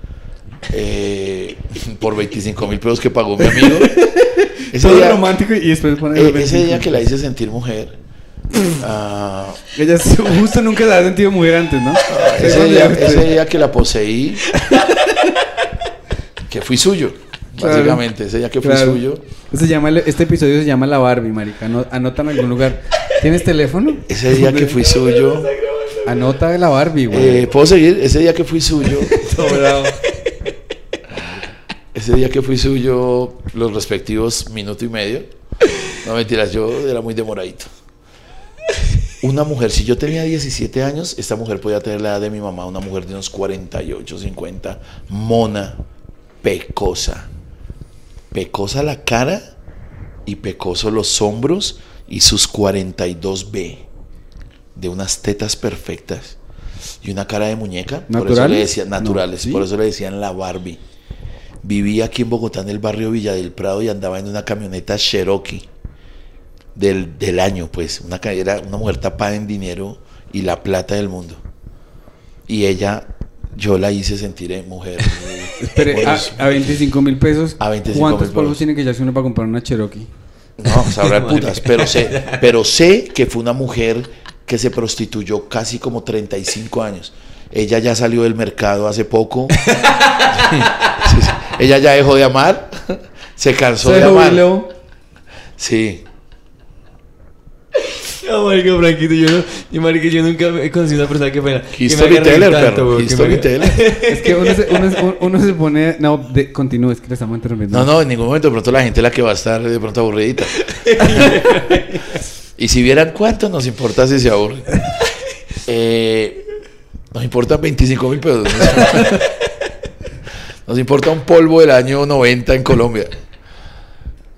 [SPEAKER 2] eh, por 25 mil pesos que pagó mi amigo. Ese día,
[SPEAKER 1] romántico y después pone
[SPEAKER 2] eh, ese día que la hice sentir mujer, ah,
[SPEAKER 1] Ella s- justo nunca se ha sentido mujer antes, ¿no?
[SPEAKER 2] ese, día,
[SPEAKER 1] usted-
[SPEAKER 2] ese día que la poseí, que fui suyo,
[SPEAKER 1] Claro.
[SPEAKER 2] básicamente, ese día que fui
[SPEAKER 1] Claro.
[SPEAKER 2] suyo.
[SPEAKER 1] Llama, este episodio se llama La Barbie, marica. Ano- Anota en algún lugar. ¿Tienes teléfono?
[SPEAKER 2] Ese día que fui suyo.
[SPEAKER 1] Anota la Barbie, güey.
[SPEAKER 2] Eh, ¿Puedo seguir? Ese día que fui suyo. Ese día que fui suyo, los respectivos minuto y medio. No mentiras, yo era muy demoradito. Una mujer, si yo tenía 17 años, esta mujer podía tener la edad de mi mamá, una mujer de unos 48, 50, mona, pecosa. Pecosa la cara y pecoso los hombros y sus 42B de unas tetas perfectas y una cara de muñeca. Por eso le
[SPEAKER 1] ¿Naturales?
[SPEAKER 2] decían naturales,
[SPEAKER 1] No, ¿sí?
[SPEAKER 2] por eso le decían la Barbie. Vivía aquí en Bogotá, en el barrio Villa del Prado, y andaba en una camioneta Cherokee del, del año, pues. Una, era una mujer tapada en dinero y la plata del mundo. Y ella, yo la hice sentir eh, mujer.
[SPEAKER 1] Espere,
[SPEAKER 2] bueno,
[SPEAKER 1] a, a 25 mil pesos.
[SPEAKER 2] A 25
[SPEAKER 1] ¿Cuántos
[SPEAKER 2] mil
[SPEAKER 1] polvos
[SPEAKER 2] pesos.
[SPEAKER 1] tiene que echarse uno para comprar una Cherokee?
[SPEAKER 2] No, sabrá putas, pero sé, pero sé que fue una mujer que se prostituyó casi como 35 años. Ella ya salió del mercado hace poco. Sí, sí. Ella ya dejó de amar. Se cansó
[SPEAKER 1] Se
[SPEAKER 2] de amar.
[SPEAKER 1] jubiló.
[SPEAKER 2] Sí.
[SPEAKER 3] No, marica, Franquito, yo no... Y marica, yo nunca he conocido una persona que reír
[SPEAKER 2] Storyteller, perro. Storyteller.
[SPEAKER 1] Es que uno se, uno, se- uno se pone. No, de, continúe, es que le estamos interrumpiendo.
[SPEAKER 2] No, no, en ningún momento. De pronto la gente es la que va a estar de pronto aburridita. y si vieran cuánto nos importa si se aburre. Eh, nos importan 25 mil pesos. Nos importa un polvo del año 90 en Colombia.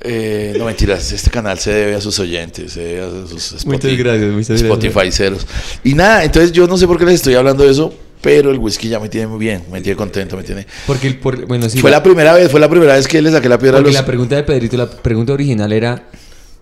[SPEAKER 2] Eh, no mentiras, este canal se debe a sus oyentes, se debe a sus Spotify,
[SPEAKER 3] Muchas gracias, muchas.
[SPEAKER 2] Spotify ceros. Y nada, entonces yo no sé por qué les estoy hablando de eso, pero el whisky ya me tiene muy bien, me tiene contento, me tiene.
[SPEAKER 3] Porque, el- por- bueno, sí.
[SPEAKER 2] fue la primera vez, fue la primera vez que le saqué la piedra a los.
[SPEAKER 3] la pregunta de Pedrito, la pregunta original era...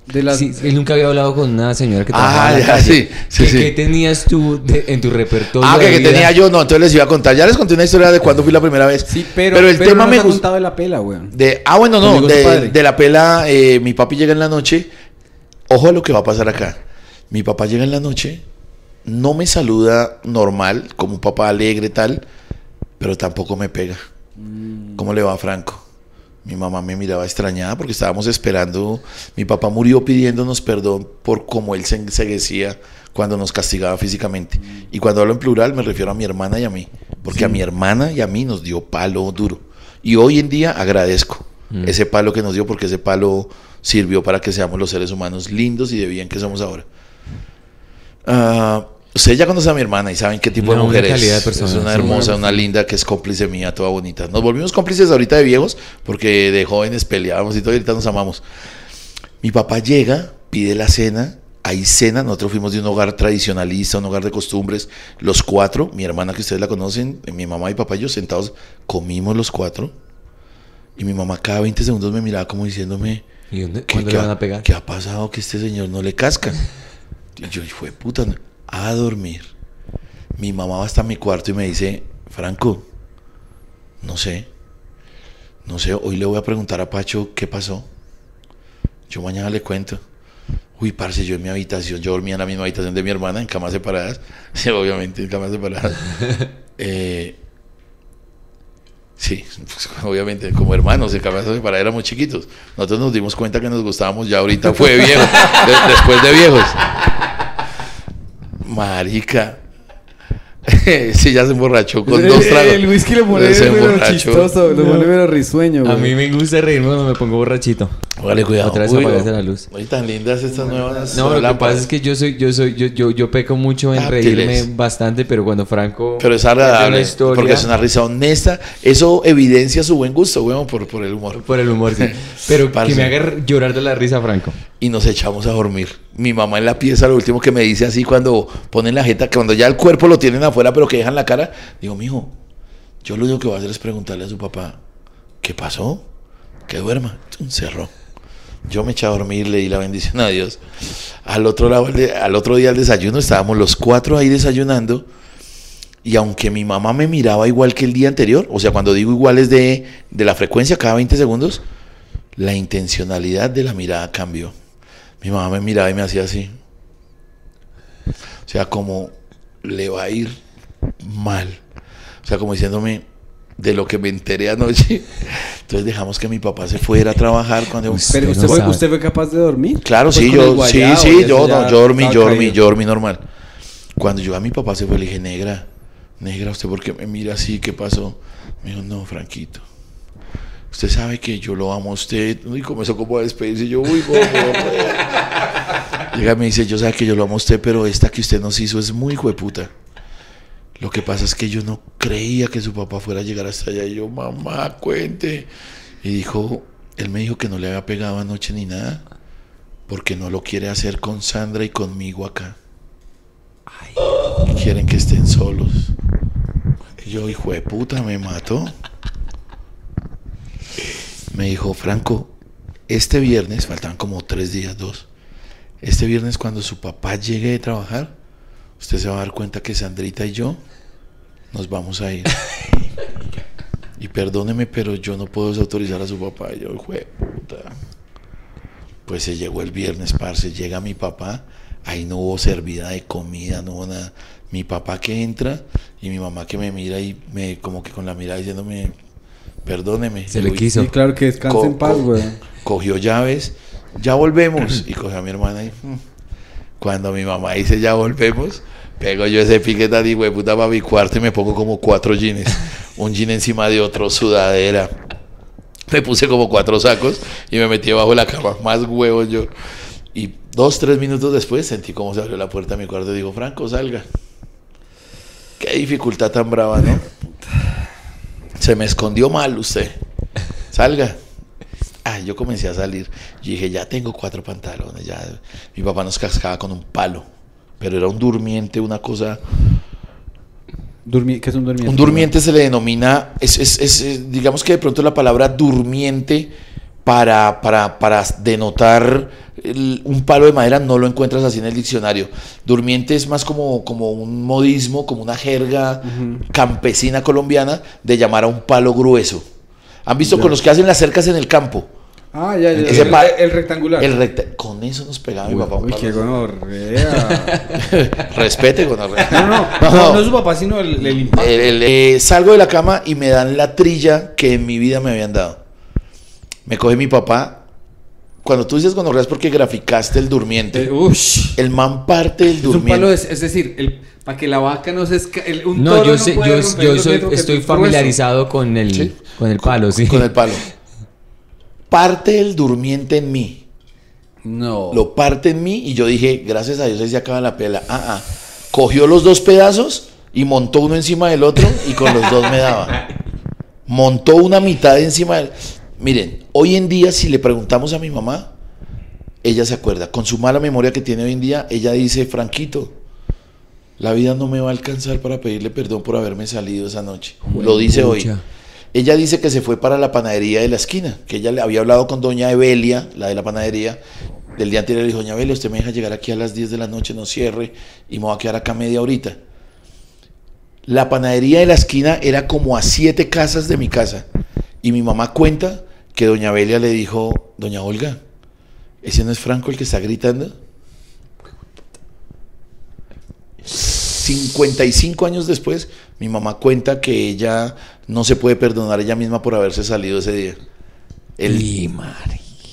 [SPEAKER 1] De las,
[SPEAKER 3] él nunca había hablado con una señora que
[SPEAKER 2] Ah,
[SPEAKER 3] trabajaba en la
[SPEAKER 2] ya,
[SPEAKER 3] calle.
[SPEAKER 2] sí, sí,
[SPEAKER 3] ¿Qué, tenías tú de- en tu repertorio
[SPEAKER 2] Ah, que, que tenía yo, no, entonces les iba a contar. Ya les conté una historia de cuándo fui la primera vez.
[SPEAKER 1] Sí, pero,
[SPEAKER 2] el
[SPEAKER 1] pero
[SPEAKER 2] tema
[SPEAKER 1] no
[SPEAKER 2] me
[SPEAKER 1] nos ha
[SPEAKER 2] gustó.
[SPEAKER 1] contado de la pela, weón.
[SPEAKER 2] De, ah, bueno, no, de la pela, eh, mi papi llega en la noche. Ojo a lo que va a pasar acá. Mi papá llega en la noche, no me saluda normal, como un papá alegre tal, pero tampoco me pega.
[SPEAKER 1] Mm.
[SPEAKER 2] ¿Cómo le va a Franco? Mi mamá me miraba extrañada porque estábamos esperando. Mi papá murió pidiéndonos perdón por cómo él se enseguecía cuando nos castigaba físicamente. Y cuando hablo en plural me refiero a mi hermana y a mí. Porque a mi hermana y a mí nos dio palo duro. Y hoy en día agradezco
[SPEAKER 3] Mm.
[SPEAKER 2] ese palo que nos dio porque ese palo sirvió para que seamos los seres humanos lindos y de bien que somos ahora. Ah, Ustedes ya conocen a mi hermana y saben qué tipo
[SPEAKER 3] Una
[SPEAKER 2] de mujer es.
[SPEAKER 3] de persona,
[SPEAKER 2] es una hermosa, una linda que es cómplice mía, toda bonita. Nos volvimos cómplices ahorita de viejos porque de jóvenes peleábamos y todo y ahorita nos amamos. Mi papá llega, pide la cena hay cena, nosotros fuimos de un hogar tradicionalista, un hogar de costumbres, los cuatro, mi hermana que ustedes la conocen, mi mamá y papá y yo sentados, comimos los cuatro, y mi mamá cada 20 segundos me miraba como diciéndome,
[SPEAKER 3] ¿Y dónde,
[SPEAKER 2] ¿qué,
[SPEAKER 3] cuándo
[SPEAKER 2] qué
[SPEAKER 3] le van a pegar?
[SPEAKER 2] qué ha pasado que este señor no le casca? Y yo, fue puta, no". A dormir. Mi mamá va hasta mi cuarto y me dice, Franco, no sé, no sé, hoy le voy a preguntar a Pacho qué pasó. Yo mañana le cuento. Uy, parce, yo en mi habitación, yo dormía en la misma habitación de mi hermana, en camas separadas. Sí, obviamente, en camas separadas. Eh, sí, pues, obviamente, como hermanos, en camas separadas éramos chiquitos. Nosotros nos dimos cuenta que nos gustábamos ya ahorita, fue viejo, de- después de viejos. Marica. sí, ya se emborrachó con dos tragos.
[SPEAKER 1] El whisky lo pone
[SPEAKER 2] Se
[SPEAKER 1] pero chistoso, lo pone pero risueño,
[SPEAKER 3] A
[SPEAKER 1] güey.
[SPEAKER 3] mí me gusta reírme cuando me pongo borrachito.
[SPEAKER 2] Vale, cuidado.
[SPEAKER 3] Otra vez
[SPEAKER 2] Uy,
[SPEAKER 3] apagaste
[SPEAKER 2] no.
[SPEAKER 3] la luz.
[SPEAKER 2] Oye, tan lindas estas nuevas
[SPEAKER 3] No, lo que pasa es que yo soy, yo soy, yo, yo, yo peco mucho en
[SPEAKER 2] Dátiles.
[SPEAKER 3] reírme bastante, pero cuando Franco
[SPEAKER 2] Pero es agradable,
[SPEAKER 3] historia-
[SPEAKER 2] porque es una risa honesta. Eso evidencia su buen gusto, weón, por, por el humor.
[SPEAKER 3] por el humor, sí. Pero que me haga llorar de la risa, Franco.
[SPEAKER 2] Y nos echamos a dormir. Mi mamá en la pieza, lo último que me dice así cuando ponen la jeta, que cuando ya el cuerpo lo tienen afuera, pero que dejan la cara, digo, mijo, yo lo único que voy a hacer es preguntarle a su papá, ¿qué pasó? Que duerma. Tum, Cerró. Yo me eché a dormir, le di la bendición a Dios. Al otro, lado, al otro día al desayuno, estábamos los cuatro ahí desayunando. Y aunque mi mamá me miraba igual que el día anterior, o sea, cuando digo igual es de, de la frecuencia cada 20 segundos, la intencionalidad de la mirada cambió. Mi mamá me miraba y me hacía así. O sea, como le va a ir mal. O sea, como diciéndome de lo que me enteré anoche. Entonces dejamos que mi papá se fuera a trabajar cuando...
[SPEAKER 1] Pero
[SPEAKER 3] Usted
[SPEAKER 1] usted,
[SPEAKER 3] no
[SPEAKER 1] fue, usted fue capaz de dormir.
[SPEAKER 2] Claro, sí, yo, sí, sí, yo, no, yo dormí, yo dormí, yo dormí normal. Cuando yo a mi papá se fue, le dije, negra, negra, ¿usted por qué me mira así? ¿Qué pasó? Me dijo, no, Franquito. Usted sabe que yo lo amo a usted. Y comenzó como a despedirse. Y yo, uy, bobo, Llega y me dice, yo sé que yo lo amo a usted, pero esta que usted nos hizo es muy hueputa. Lo que pasa es que yo no creía que su papá fuera a llegar hasta allá. Y yo, mamá, cuente. Y dijo, él me dijo que no le había pegado anoche ni nada. Porque no lo quiere hacer con Sandra y conmigo acá. Quieren que estén solos. Y yo, hijo de puta, me mató. Me dijo, Franco, este viernes, faltan como tres días, dos. Este viernes cuando su papá llegue de trabajar, usted se va a dar cuenta que Sandrita y yo nos vamos a ir. Y perdóneme, pero yo no puedo desautorizar a su papá. Y yo, puta. Pues se llegó el viernes, parce, llega mi papá, ahí no hubo servida de comida, no hubo nada. Mi papá que entra y mi mamá que me mira y me como que con la mirada diciéndome, perdóneme.
[SPEAKER 3] Se
[SPEAKER 2] Y
[SPEAKER 3] le quiso.
[SPEAKER 1] Sí, claro que descanse
[SPEAKER 2] Co-
[SPEAKER 1] en paz,
[SPEAKER 2] co-
[SPEAKER 1] güey.
[SPEAKER 2] Cogió llaves, ya volvemos. Y cogió a mi hermana y mm. cuando mi mamá dice ya volvemos, pego yo ese piquete de güey puta para mi cuarto y me pongo como cuatro jeans. Un jean encima de otro, sudadera. Me puse como cuatro sacos y me metí bajo la cama, más huevos yo. Y dos, tres minutos después sentí como se abrió la puerta de mi cuarto y digo, Franco, salga. Qué dificultad tan brava, ¿no? Se me escondió mal usted. Salga. Ah, yo comencé a salir. Yo dije, ya tengo cuatro pantalones. Ya. Mi papá nos cascaba con un palo. Pero era un durmiente, una cosa.
[SPEAKER 1] Durmi- ¿Qué es un durmiente?
[SPEAKER 2] Un durmiente se le denomina, es, es- es, digamos que de pronto la palabra durmiente para, para, para denotar el- un palo de madera no lo encuentras así en el diccionario. Durmiente es más como, como un modismo, como una jerga campesina colombiana de llamar a un palo grueso. ¿Han visto con los que hacen las cercas en el campo?
[SPEAKER 1] Ah, ya, ya.
[SPEAKER 2] Ese
[SPEAKER 1] el, rectangular.
[SPEAKER 2] El recta- con eso nos pegaba mi papá un
[SPEAKER 1] uy,
[SPEAKER 2] palo.
[SPEAKER 1] qué gonorrea.
[SPEAKER 2] Respete con
[SPEAKER 1] No, no, no, no, no su papá, sino el, el impacto.
[SPEAKER 2] El- el- eh, salgo de la cama y me dan la trilla que en mi vida me habían dado. Me coge mi papá. Cuando tú dices gonorrea es porque graficaste el durmiente.
[SPEAKER 1] Eh, ush.
[SPEAKER 2] El man parte del
[SPEAKER 1] Es un
[SPEAKER 2] durmiente.
[SPEAKER 1] palo, de- es decir, el, para que la vaca no se esca... el- un
[SPEAKER 3] No,
[SPEAKER 1] toro
[SPEAKER 3] yo sé,
[SPEAKER 1] puede
[SPEAKER 3] yo, soy, estoy familiarizado con el,
[SPEAKER 2] Sí.
[SPEAKER 3] con el palo, sí.
[SPEAKER 2] Con el palo. Parte el durmiente en mí.
[SPEAKER 1] No.
[SPEAKER 2] Lo parte en mí y yo dije, gracias a Dios ahí se acaba la pela. Ah, ah. Cogió los dos pedazos y montó uno encima del otro y con los dos me daba. Montó una mitad encima del... Miren, hoy en día si le preguntamos a mi mamá, ella se acuerda. Con su mala memoria que tiene hoy en día, ella dice, Franquito, la vida no me va a alcanzar para pedirle perdón por haberme salido esa noche. Lo dice hoy. Ella dice que se fue para la panadería de la esquina, que ella le había hablado con doña Evelia, la de la panadería, del día anterior le dijo, doña Evelia, usted me deja llegar aquí a las 10 de la noche, no cierre, y me voy a quedar acá media horita. La panadería de la esquina era como a siete casas de mi casa. Y mi mamá cuenta que doña Evelia le dijo, doña Olga, ¿ese no es Franco el que está gritando? 55 años después, mi mamá cuenta que ella no se puede perdonar ella misma por haberse salido ese día. El-
[SPEAKER 3] Y.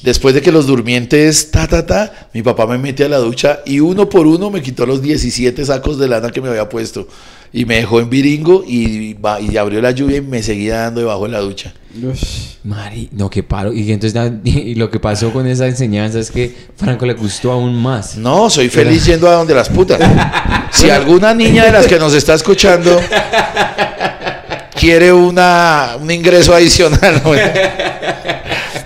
[SPEAKER 2] Después de que los durmientes, ta, ta, ta, mi papá me mete a la ducha y uno por uno me quitó los 17 sacos de lana que me había puesto. Y me dejó en viringo y, va- y abrió la lluvia y me seguía dando debajo de la ducha.
[SPEAKER 1] Ush.
[SPEAKER 3] Mari, no, qué paro. Y entonces y lo que pasó con esa enseñanza es que Franco le gustó aún más.
[SPEAKER 2] No, soy feliz yendo a donde las putas. Si alguna niña de las que nos está escuchando quiere una, un ingreso adicional. No,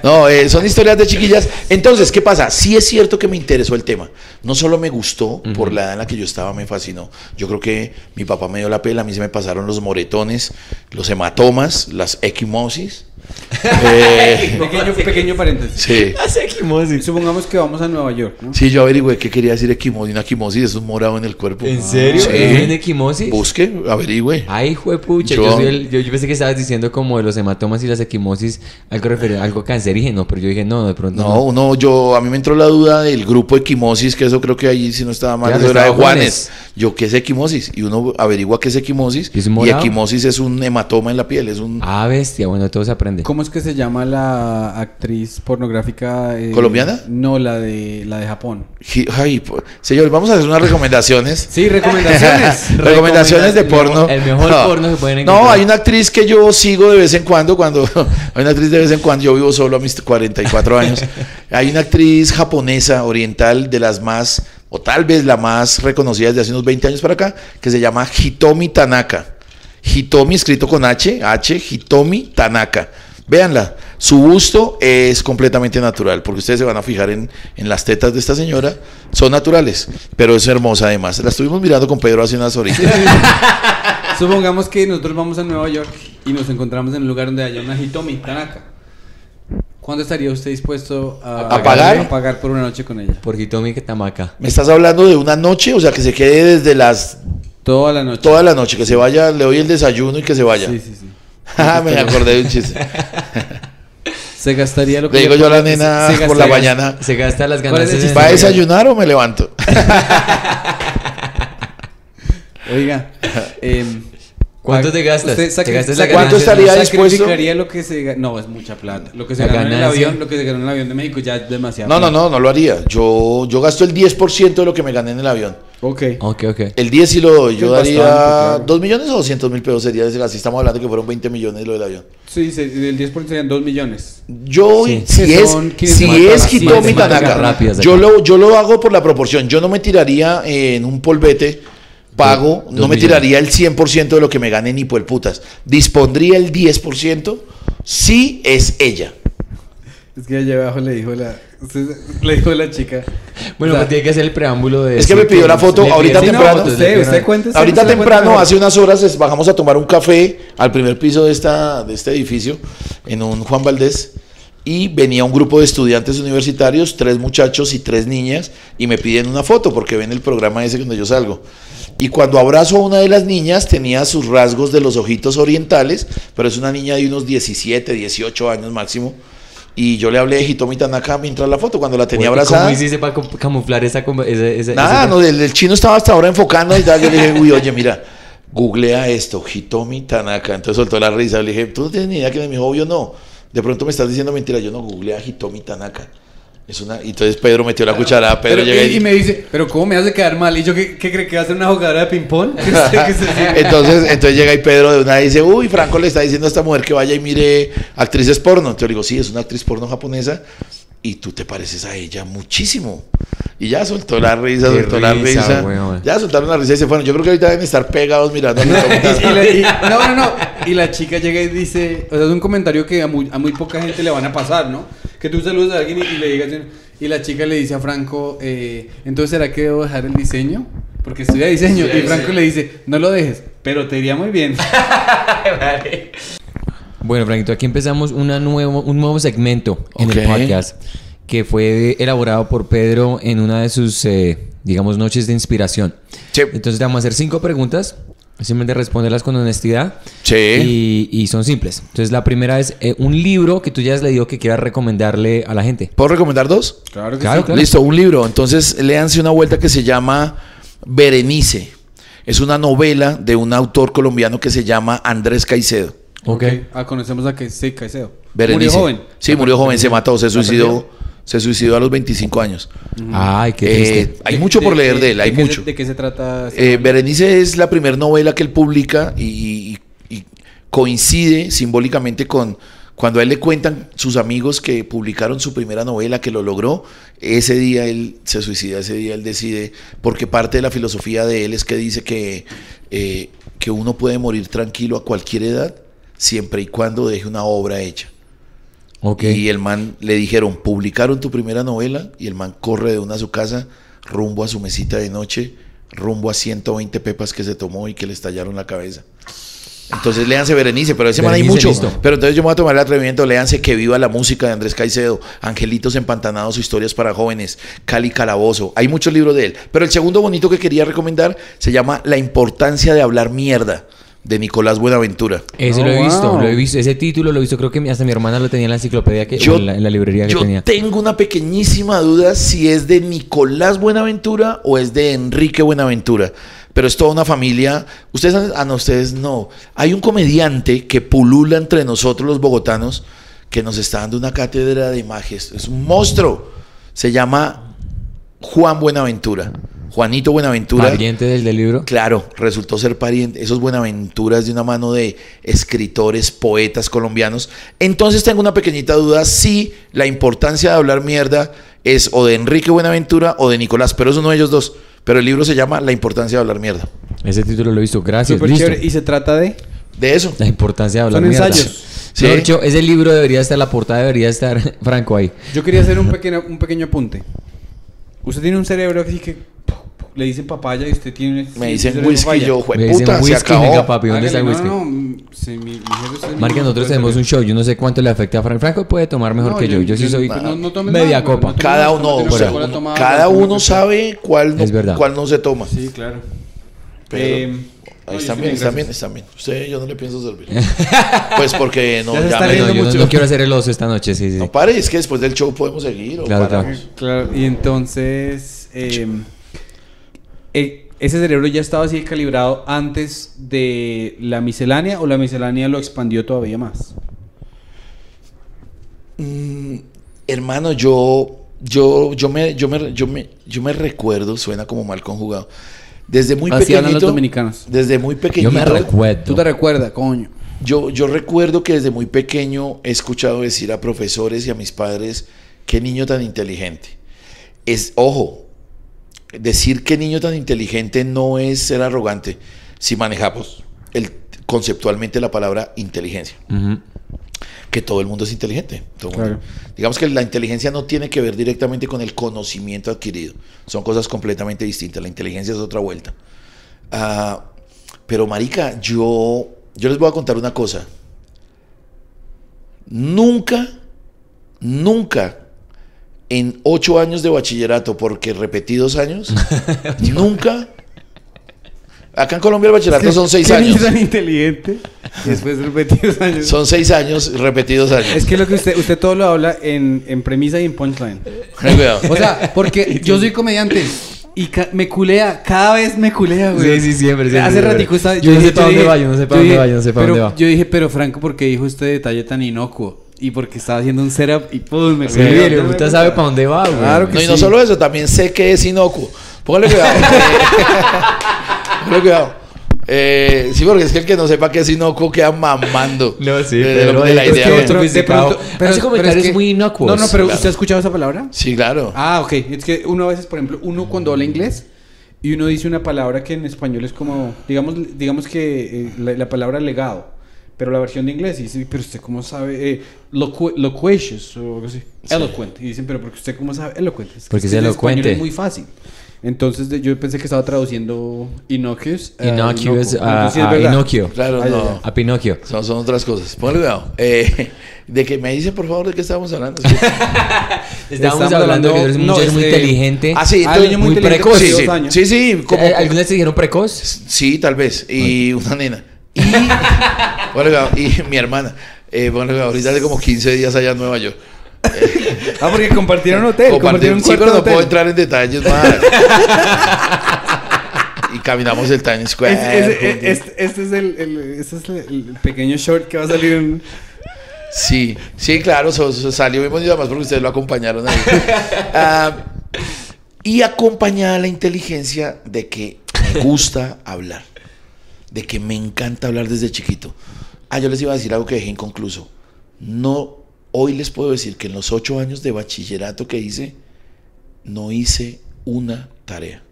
[SPEAKER 2] No, eh, son historias de chiquillas. Entonces, ¿qué pasa? Sí es cierto que me interesó el tema. No solo me gustó por la edad en la que yo estaba, me fascinó. Yo creo que mi papá me dio la pela, a mí se me pasaron los moretones, los hematomas, las equimosis. Eh,
[SPEAKER 1] Pequeño, pequeño paréntesis.
[SPEAKER 2] sí.
[SPEAKER 3] Hace equimosis.
[SPEAKER 1] Supongamos que vamos a Nueva York, ¿no?
[SPEAKER 2] Sí, yo averigüé qué quería decir equimosis. Una equimosis es un morado en el cuerpo.
[SPEAKER 3] ¿En serio?
[SPEAKER 2] Sí.
[SPEAKER 3] ¿En equimosis?
[SPEAKER 2] Busque, averigüe.
[SPEAKER 3] Ay, juepucha.
[SPEAKER 2] Yo-
[SPEAKER 3] Yo, soy el- yo, yo pensé que estabas diciendo como de los hematomas y las equimosis, algo referido, algo cancerígeno, pero yo dije, no, de pronto.
[SPEAKER 2] No, uno, yo, a mí me entró la duda del grupo equimosis, que eso creo que ahí si no estaba mal,
[SPEAKER 3] Claro,
[SPEAKER 2] eso era de Juanes. Yo, ¿qué es equimosis? Y uno averigua qué es equimosis.
[SPEAKER 3] ¿Es
[SPEAKER 2] Y equimosis es un hematoma en la piel, es un...
[SPEAKER 3] Ah, bestia, bueno, todo se
[SPEAKER 1] ¿Cómo es que se llama la actriz pornográfica? eh,
[SPEAKER 2] ¿Colombiana?
[SPEAKER 1] No, la de, la de Japón.
[SPEAKER 2] Ay, señor, vamos a hacer unas recomendaciones.
[SPEAKER 1] Sí, recomendaciones.
[SPEAKER 2] recomendaciones de porno.
[SPEAKER 3] El mejor porno que pueden
[SPEAKER 2] No,
[SPEAKER 3] encontrar.
[SPEAKER 2] hay una actriz que yo sigo de vez en cuando, cuando hay una actriz de vez en cuando, yo vivo solo a mis 44 años. Hay una actriz japonesa, oriental, de las más, o tal vez la más reconocida desde hace unos 20 años para acá, que se llama Hitomi Tanaka. Hitomi escrito con H, H, Hitomi Tanaka. Véanla, su busto es completamente natural, porque ustedes se van a fijar en, en las tetas de esta señora, son naturales, pero es hermosa además. La estuvimos mirando con Pedro hace unas horitas.
[SPEAKER 1] Supongamos que nosotros vamos a Nueva York y nos encontramos en un lugar donde haya una Hitomi Tanaka. ¿Cuándo estaría usted dispuesto a,
[SPEAKER 2] ¿A pagar?
[SPEAKER 1] a pagar por una noche con ella?
[SPEAKER 3] Por Hitomi que tamaca.
[SPEAKER 2] ¿Me estás hablando de una noche? O sea, que se quede desde las
[SPEAKER 1] Toda la noche.
[SPEAKER 2] toda la noche, que se vaya, le doy el desayuno y que se vaya.
[SPEAKER 1] Sí, sí, sí.
[SPEAKER 2] Ah, me acordé de un chiste.
[SPEAKER 1] Se gastaría lo que
[SPEAKER 2] Le digo yo a la nena
[SPEAKER 1] se
[SPEAKER 2] por la mañana,
[SPEAKER 3] Se gasta las
[SPEAKER 1] ¿Cuál es el
[SPEAKER 3] ganancias.
[SPEAKER 2] ¿va a desayunar o me levanto?
[SPEAKER 1] Oiga, em,
[SPEAKER 3] ¿Cuánto te gastas? ¿Te gastas la
[SPEAKER 2] ¿Cuánto estaría dispuesto?
[SPEAKER 1] lo que se No, es mucha plata. Lo que se ganó en el avión, lo que se ganó en el avión de México ya es demasiado.
[SPEAKER 2] No, no, no, no lo haría. Yo, yo gasto el 10% de lo que me gané en el avión.
[SPEAKER 1] Ok.
[SPEAKER 3] Ok, ok.
[SPEAKER 2] El 10 sí lo doy. Yo daría
[SPEAKER 1] bastante, claro.
[SPEAKER 2] 2 millones o 200 mil pesos sería ese Así estamos hablando que fueron 20 millones lo del avión.
[SPEAKER 1] Sí, se- el 10% serían 2 millones.
[SPEAKER 2] Yo,
[SPEAKER 3] Sí.
[SPEAKER 2] si es,
[SPEAKER 1] son 500
[SPEAKER 2] si es Hitomi Tanaka, yo lo, yo lo hago por la proporción. Yo no me tiraría en un polvete pago, no me
[SPEAKER 3] millones.
[SPEAKER 2] tiraría el 100% de lo que me gane ni por el putas. Dispondría el 10% si es ella.
[SPEAKER 1] Es que allá abajo le dijo la, le dijo la chica.
[SPEAKER 3] Bueno,
[SPEAKER 1] O sea,
[SPEAKER 3] pues tiene que hacer el preámbulo de.
[SPEAKER 2] Es que me pidió la foto ahorita temprano.
[SPEAKER 3] fotos, le
[SPEAKER 1] usted, usted cuente.
[SPEAKER 2] Ahorita
[SPEAKER 1] usted
[SPEAKER 2] temprano, hace unas horas, bajamos a tomar un café al primer piso de, esta, de este edificio, en un Juan Valdés, y venía un grupo de estudiantes universitarios, tres muchachos y tres niñas, y me piden una foto porque ven el programa ese donde yo salgo. Y cuando abrazo a una de las niñas, tenía sus rasgos de los ojitos orientales, pero es una niña de unos 17, 18 años máximo. Y yo le hablé de Hitomi Tanaka mientras la foto, cuando la tenía
[SPEAKER 3] ¿Y
[SPEAKER 2] abrazada.
[SPEAKER 3] ¿Cómo hiciste para cam- camuflar esa.
[SPEAKER 2] Nada, no, el, el chino estaba hasta ahora enfocando y tal. Yo le dije, uy, oye, mira, googlea esto, Hitomi Tanaka. Entonces soltó la risa. Le dije, tú no tienes ni idea que me dijo, obvio no. De pronto me estás diciendo mentira. Yo no googlea Hitomi Tanaka. Es una... y Entonces Pedro metió la cucharada. Pedro
[SPEAKER 1] Pero-
[SPEAKER 2] llega
[SPEAKER 1] y, y me dice, pero ¿cómo me hace quedar mal? ¿Y yo qué, qué cree que va a ser una jugadora de ping-pong?
[SPEAKER 2] Entonces, entonces llega y Pedro de una vez dice, uy, Franco le está diciendo a esta mujer que vaya y mire actrices porno. Entonces le digo, sí, es una actriz porno japonesa y tú te pareces a ella muchísimo. Y ya soltó la risa,
[SPEAKER 3] Qué
[SPEAKER 2] soltó la
[SPEAKER 3] risa, weón.
[SPEAKER 2] Ya soltaron la risa y se fueron. Yo creo que ahorita deben estar pegados mirando
[SPEAKER 1] y la- y- no, no, no. Y la chica llega y dice, o sea, es un comentario que a muy, a muy poca gente le van a pasar, ¿no? Que tú saludas a alguien y, y le digas, Y la chica le dice a Franco, eh, entonces ¿será que debo dejar el diseño? Porque estudia diseño. y Franco le dice, no lo dejes, pero te iría muy bien.
[SPEAKER 3] Bueno, Franquito, aquí empezamos una nuevo, un nuevo segmento en el podcast que fue elaborado por Pedro en una de sus, eh, digamos, noches de inspiración.
[SPEAKER 2] Sí.
[SPEAKER 3] Entonces te vamos a hacer cinco preguntas, simplemente responderlas con honestidad
[SPEAKER 2] Sí.
[SPEAKER 3] y, y son simples. Entonces la primera es eh, un libro que tú ya has leído que quieras recomendarle a la gente.
[SPEAKER 2] ¿Puedo recomendar dos?
[SPEAKER 1] Claro que
[SPEAKER 3] Claro,
[SPEAKER 1] sí.
[SPEAKER 3] claro.
[SPEAKER 2] Listo, un libro. Entonces, léanse una vuelta que se llama Berenice. Es una novela de un autor colombiano que se llama Andrés Caicedo.
[SPEAKER 3] Ok.
[SPEAKER 1] Ah, conocemos a que sí, Caicedo.
[SPEAKER 2] Berenice.
[SPEAKER 1] Murió joven.
[SPEAKER 2] Sí, murió joven, se mató, se
[SPEAKER 1] ¿La
[SPEAKER 2] suicidó. Se suicidó a los 25 años.
[SPEAKER 3] Ay, qué
[SPEAKER 2] Eh, hay mucho por leer de él, hay
[SPEAKER 1] se-
[SPEAKER 2] mucho.
[SPEAKER 1] ¿De qué se trata? este
[SPEAKER 2] Eh, Berenice es la primera novela que él publica y, y- y coincide simbólicamente con cuando a él le cuentan sus amigos que publicaron su primera novela, que lo logró. Ese día él se suicida, ese día él decide, porque parte de la filosofía de él es que dice que, eh, que uno puede morir tranquilo a cualquier edad, siempre y cuando deje una obra hecha. Y el man le dijeron, publicaron tu primera novela y el man corre de una a su casa, rumbo a su mesita de noche, rumbo a 120 pepas que se tomó y que le estallaron la cabeza. Entonces léanse Berenice, pero ese man hay mucho.
[SPEAKER 3] listo.
[SPEAKER 2] Pero entonces yo me voy a tomar el atrevimiento, léanse Que viva la música de Andrés Caicedo, Angelitos empantanados, historias para jóvenes, Cali Calabozo. Hay muchos libros de él. Pero el segundo bonito que quería recomendar se llama La importancia de hablar mierda, de Nicolás Buenaventura.
[SPEAKER 3] Ese
[SPEAKER 1] Oh,
[SPEAKER 3] lo he visto,
[SPEAKER 1] wow.
[SPEAKER 3] lo he visto. Ese título lo he visto, creo que hasta mi hermana lo tenía en la enciclopedia que, en, la, en la librería que
[SPEAKER 2] yo
[SPEAKER 3] tenía.
[SPEAKER 2] tengo una pequeñísima duda si es de Nicolás Buenaventura o es de Enrique Buenaventura. Pero es toda una familia. Ustedes, han- ah, no, ustedes no. Hay un comediante que pulula entre nosotros los bogotanos que nos está dando una cátedra de magias. Es un monstruo. Se llama Juan Buenaventura. Juanito Buenaventura.
[SPEAKER 3] Pariente del, del libro.
[SPEAKER 2] Claro, resultó ser pariente, esos Buenaventuras de una mano de escritores, poetas colombianos. Entonces tengo una pequeñita duda si la importancia de hablar mierda es o de Enrique Buenaventura o de Nicolás, pero es uno de ellos dos. Pero el libro se llama La importancia de hablar mierda.
[SPEAKER 3] Ese título lo he visto. Gracias.
[SPEAKER 1] Súper
[SPEAKER 3] listo.
[SPEAKER 1] chévere. Y se trata de...
[SPEAKER 2] De eso.
[SPEAKER 3] La importancia de hablar
[SPEAKER 1] Son
[SPEAKER 3] mierda.
[SPEAKER 1] ensayos.
[SPEAKER 2] Sí.
[SPEAKER 3] Mejor dicho, ese libro debería estar, la portada debería estar Franco ahí.
[SPEAKER 1] Yo quería hacer un pequeño, un pequeño apunte. Usted tiene un cerebro así que le dicen papaya y usted tiene...
[SPEAKER 2] Me dicen whisky,
[SPEAKER 1] papaya.
[SPEAKER 2] yo,
[SPEAKER 3] dicen
[SPEAKER 2] se
[SPEAKER 3] whisky,
[SPEAKER 2] acabó.
[SPEAKER 3] venga papi, ¿dónde está el whisky?
[SPEAKER 1] No, sí, mi, mi jefe
[SPEAKER 3] nosotros tenemos un show. Yo no sé cuánto le afecta a Franco. Franco puede tomar mejor
[SPEAKER 1] No,
[SPEAKER 3] que yo. Yo sí soy media copa.
[SPEAKER 2] Cada uno, o sea, cada
[SPEAKER 1] no
[SPEAKER 2] uno sabe cuál no,
[SPEAKER 3] Es verdad.
[SPEAKER 2] cuál no se toma.
[SPEAKER 1] Sí, claro.
[SPEAKER 2] Pero
[SPEAKER 1] Eh,
[SPEAKER 2] ahí están bien, están bien,
[SPEAKER 1] gracias.
[SPEAKER 2] están bien. Usted yo no le pienso servir. pues porque no,
[SPEAKER 1] Ya
[SPEAKER 2] me-
[SPEAKER 3] No, yo no,
[SPEAKER 1] mucho.
[SPEAKER 3] no quiero hacer el oso esta noche. Sí, sí.
[SPEAKER 2] No pare, es que después del show podemos seguir.
[SPEAKER 3] claro. Claro,
[SPEAKER 1] y entonces... eh, eh, ¿Ese cerebro ya estaba así calibrado antes de la miscelánea o la miscelánea lo expandió todavía más?
[SPEAKER 2] Mm, hermano, yo, yo, yo me, yo me, yo me, yo me recuerdo, suena como mal conjugado. Desde muy
[SPEAKER 1] Así hablan los
[SPEAKER 2] pequeñito,
[SPEAKER 1] dominicanos.
[SPEAKER 2] desde muy
[SPEAKER 3] Yo
[SPEAKER 2] pequeñito,
[SPEAKER 3] me recuerdo.
[SPEAKER 1] ¿Tú te recuerdas, coño?
[SPEAKER 2] yo, yo recuerdo que desde muy pequeño he escuchado decir a profesores y a mis padres, qué niño tan inteligente. Es, ojo, decir que niño tan inteligente no es ser arrogante si manejamos el, conceptualmente la palabra inteligencia. Que todo el mundo es inteligente. Todo el
[SPEAKER 1] Claro.
[SPEAKER 2] mundo. Digamos que la inteligencia no tiene que ver directamente con el conocimiento adquirido. Son cosas completamente distintas. La inteligencia es otra vuelta. Ah, pero, Marica, yo, yo les voy a contar una cosa. Nunca, nunca en ocho años de bachillerato, porque repetí dos años, nunca. Acá en Colombia el bachillerato son seis
[SPEAKER 1] ¿Qué niño
[SPEAKER 2] años.
[SPEAKER 1] tan inteligente? Y después de repetidos años.
[SPEAKER 2] Son seis años, repetidos años.
[SPEAKER 1] Es que lo que usted, usted todo lo habla en, en premisa y en punchline. O sea, porque yo soy comediante y ca- me culea, cada vez me culea, güey.
[SPEAKER 3] Sí, sí, siempre, siempre,
[SPEAKER 1] Hace
[SPEAKER 3] siempre.
[SPEAKER 1] ratico estaba-
[SPEAKER 3] Yo no sé
[SPEAKER 1] dije-
[SPEAKER 3] pa' dónde va, yo no sé pa'
[SPEAKER 1] yo
[SPEAKER 3] dónde va, yo no sé pa'
[SPEAKER 1] pero
[SPEAKER 3] dónde va.
[SPEAKER 1] Yo dije, pero Franco, ¿por qué dijo este detalle tan inocuo? Y porque estaba haciendo un setup y pum, me
[SPEAKER 3] Sí, puta sabe para dónde va, güey.
[SPEAKER 1] Claro que
[SPEAKER 2] No, y no solo eso, también sé que es inocuo. Póngale cuidado. Póngale cuidado. Eh, sí, porque es que el que no sepa que es inocuo queda mamando.
[SPEAKER 3] No, sí,
[SPEAKER 2] de, de
[SPEAKER 3] pero
[SPEAKER 2] de la
[SPEAKER 3] es
[SPEAKER 2] idea.
[SPEAKER 3] que
[SPEAKER 2] güey.
[SPEAKER 3] otro-
[SPEAKER 1] de pronto,
[SPEAKER 3] Hace
[SPEAKER 1] es que-
[SPEAKER 3] muy inocuos.
[SPEAKER 1] No, no, pero
[SPEAKER 2] Claro.
[SPEAKER 1] ¿usted ha escuchado esa palabra?
[SPEAKER 2] Sí, claro.
[SPEAKER 1] Ah, ok. Es que uno a veces, por ejemplo, uno cuando habla inglés y uno dice una palabra que en español es como, digamos, digamos que eh, la, la palabra legado, pero la versión de inglés. Y dice, pero usted cómo sabe, eh, loqu loquacious o algo así. Eloquent. Y dicen, pero porque usted cómo sabe eloquent. Es que
[SPEAKER 3] Porque es
[SPEAKER 1] en español
[SPEAKER 3] elocuente.
[SPEAKER 1] Es muy fácil. Entonces de- yo pensé que estaba traduciendo innocuous. a
[SPEAKER 3] Innocuous
[SPEAKER 1] inocuo.
[SPEAKER 3] a,
[SPEAKER 1] sí es
[SPEAKER 3] a.
[SPEAKER 2] Claro,
[SPEAKER 1] Ay,
[SPEAKER 2] no.
[SPEAKER 1] ay, ay.
[SPEAKER 3] A Pinocchio.
[SPEAKER 2] Son, son otras cosas. Póngale cuidado. Eh, de que me dice, por favor, de qué estábamos hablando. Es
[SPEAKER 3] Estábamos
[SPEAKER 1] Estamos
[SPEAKER 3] hablando de que eres un
[SPEAKER 1] no,
[SPEAKER 3] muy inteligente.
[SPEAKER 2] ah, sí, entonces-
[SPEAKER 1] muy
[SPEAKER 3] muy precoz.
[SPEAKER 2] sí, sí, sí, sí, como,
[SPEAKER 3] Eh, ¿Algunas te dijeron precoz?
[SPEAKER 2] sí, tal vez. Y una nena. Y, bueno, cuidado, y mi hermana. Eh, bueno, ahorita hace como 15 días allá en Nueva York.
[SPEAKER 1] Ah, porque compartieron hotel. Compartieron
[SPEAKER 2] Compartimos-
[SPEAKER 1] un
[SPEAKER 2] sí, pero
[SPEAKER 1] de
[SPEAKER 2] no puedo entrar en detalles más. y caminamos el Times Square.
[SPEAKER 1] Es- es-
[SPEAKER 2] juntos.
[SPEAKER 1] este, este es, el, el- este es el, pequeño short que va a salir en...
[SPEAKER 2] Sí, sí, claro, so- so- salió muy bonito además porque ustedes lo acompañaron ahí. Ah, y acompañada la inteligencia de que me gusta hablar, de que me encanta hablar desde chiquito. Ah, yo les iba a decir algo que dejé inconcluso. No, hoy les puedo decir que en los ocho años de bachillerato que hice, no hice una tarea.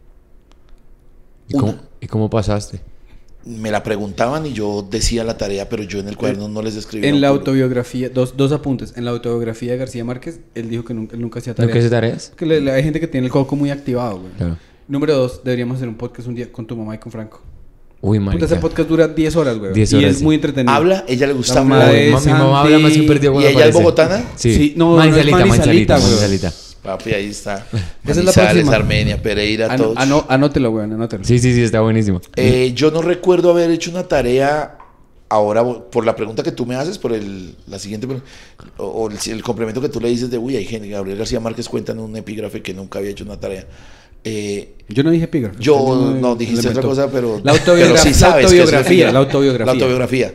[SPEAKER 3] ¿Y cómo,
[SPEAKER 2] Una.
[SPEAKER 3] ¿Y cómo pasaste?
[SPEAKER 2] Me la preguntaban y yo decía la tarea, pero yo en el cuaderno no les escribía.
[SPEAKER 1] En la autobiografía, dos, dos apuntes. En la autobiografía de García Márquez, él dijo que nunca, él nunca hacía
[SPEAKER 3] ¿No
[SPEAKER 1] tareas.
[SPEAKER 3] que haces tareas?
[SPEAKER 1] Que le- le- hay gente que tiene el coco muy activado, güey.
[SPEAKER 3] Claro.
[SPEAKER 1] Número dos, deberíamos hacer un podcast un día con tu mamá y con Franco.
[SPEAKER 3] Uy,
[SPEAKER 1] Puta,
[SPEAKER 3] marica.
[SPEAKER 1] ese podcast dura 10 horas, güey.
[SPEAKER 3] 10
[SPEAKER 1] Y
[SPEAKER 3] horas,
[SPEAKER 1] es
[SPEAKER 3] sí.
[SPEAKER 1] muy entretenido.
[SPEAKER 2] Habla, ella le gusta
[SPEAKER 1] La de
[SPEAKER 3] Mi mamá
[SPEAKER 1] Santi.
[SPEAKER 3] habla más que un perdido
[SPEAKER 2] ¿Y
[SPEAKER 3] cuando
[SPEAKER 2] ella es
[SPEAKER 3] aparece.
[SPEAKER 2] bogotana?
[SPEAKER 3] Sí.
[SPEAKER 1] Sí, no, no es
[SPEAKER 3] Manizalita,
[SPEAKER 1] Manizalita,
[SPEAKER 3] Manizalita,
[SPEAKER 1] güey.
[SPEAKER 3] Manizalita.
[SPEAKER 2] Papi, ahí está.
[SPEAKER 1] Esa es la
[SPEAKER 2] Manizales,
[SPEAKER 1] próxima.
[SPEAKER 2] Armenia, Pereira,
[SPEAKER 1] Ano-
[SPEAKER 2] todos.
[SPEAKER 1] ano- anótelo, güey, anótelo.
[SPEAKER 3] Sí, sí, sí, está buenísimo.
[SPEAKER 2] Eh, yo no recuerdo haber hecho una tarea ahora por la pregunta que tú me haces, por el, la siguiente pregunta, o, o el, el complemento que tú le dices de, uy, hay gente, Gabriel García Márquez cuenta en un epígrafe que nunca había hecho una tarea. Eh,
[SPEAKER 1] Yo no dije epígrafe.
[SPEAKER 2] yo no dijiste otra cosa, pero,
[SPEAKER 1] La
[SPEAKER 2] pero sí sabes
[SPEAKER 1] la autobiografía. La autobiografía.
[SPEAKER 2] La autobiografía.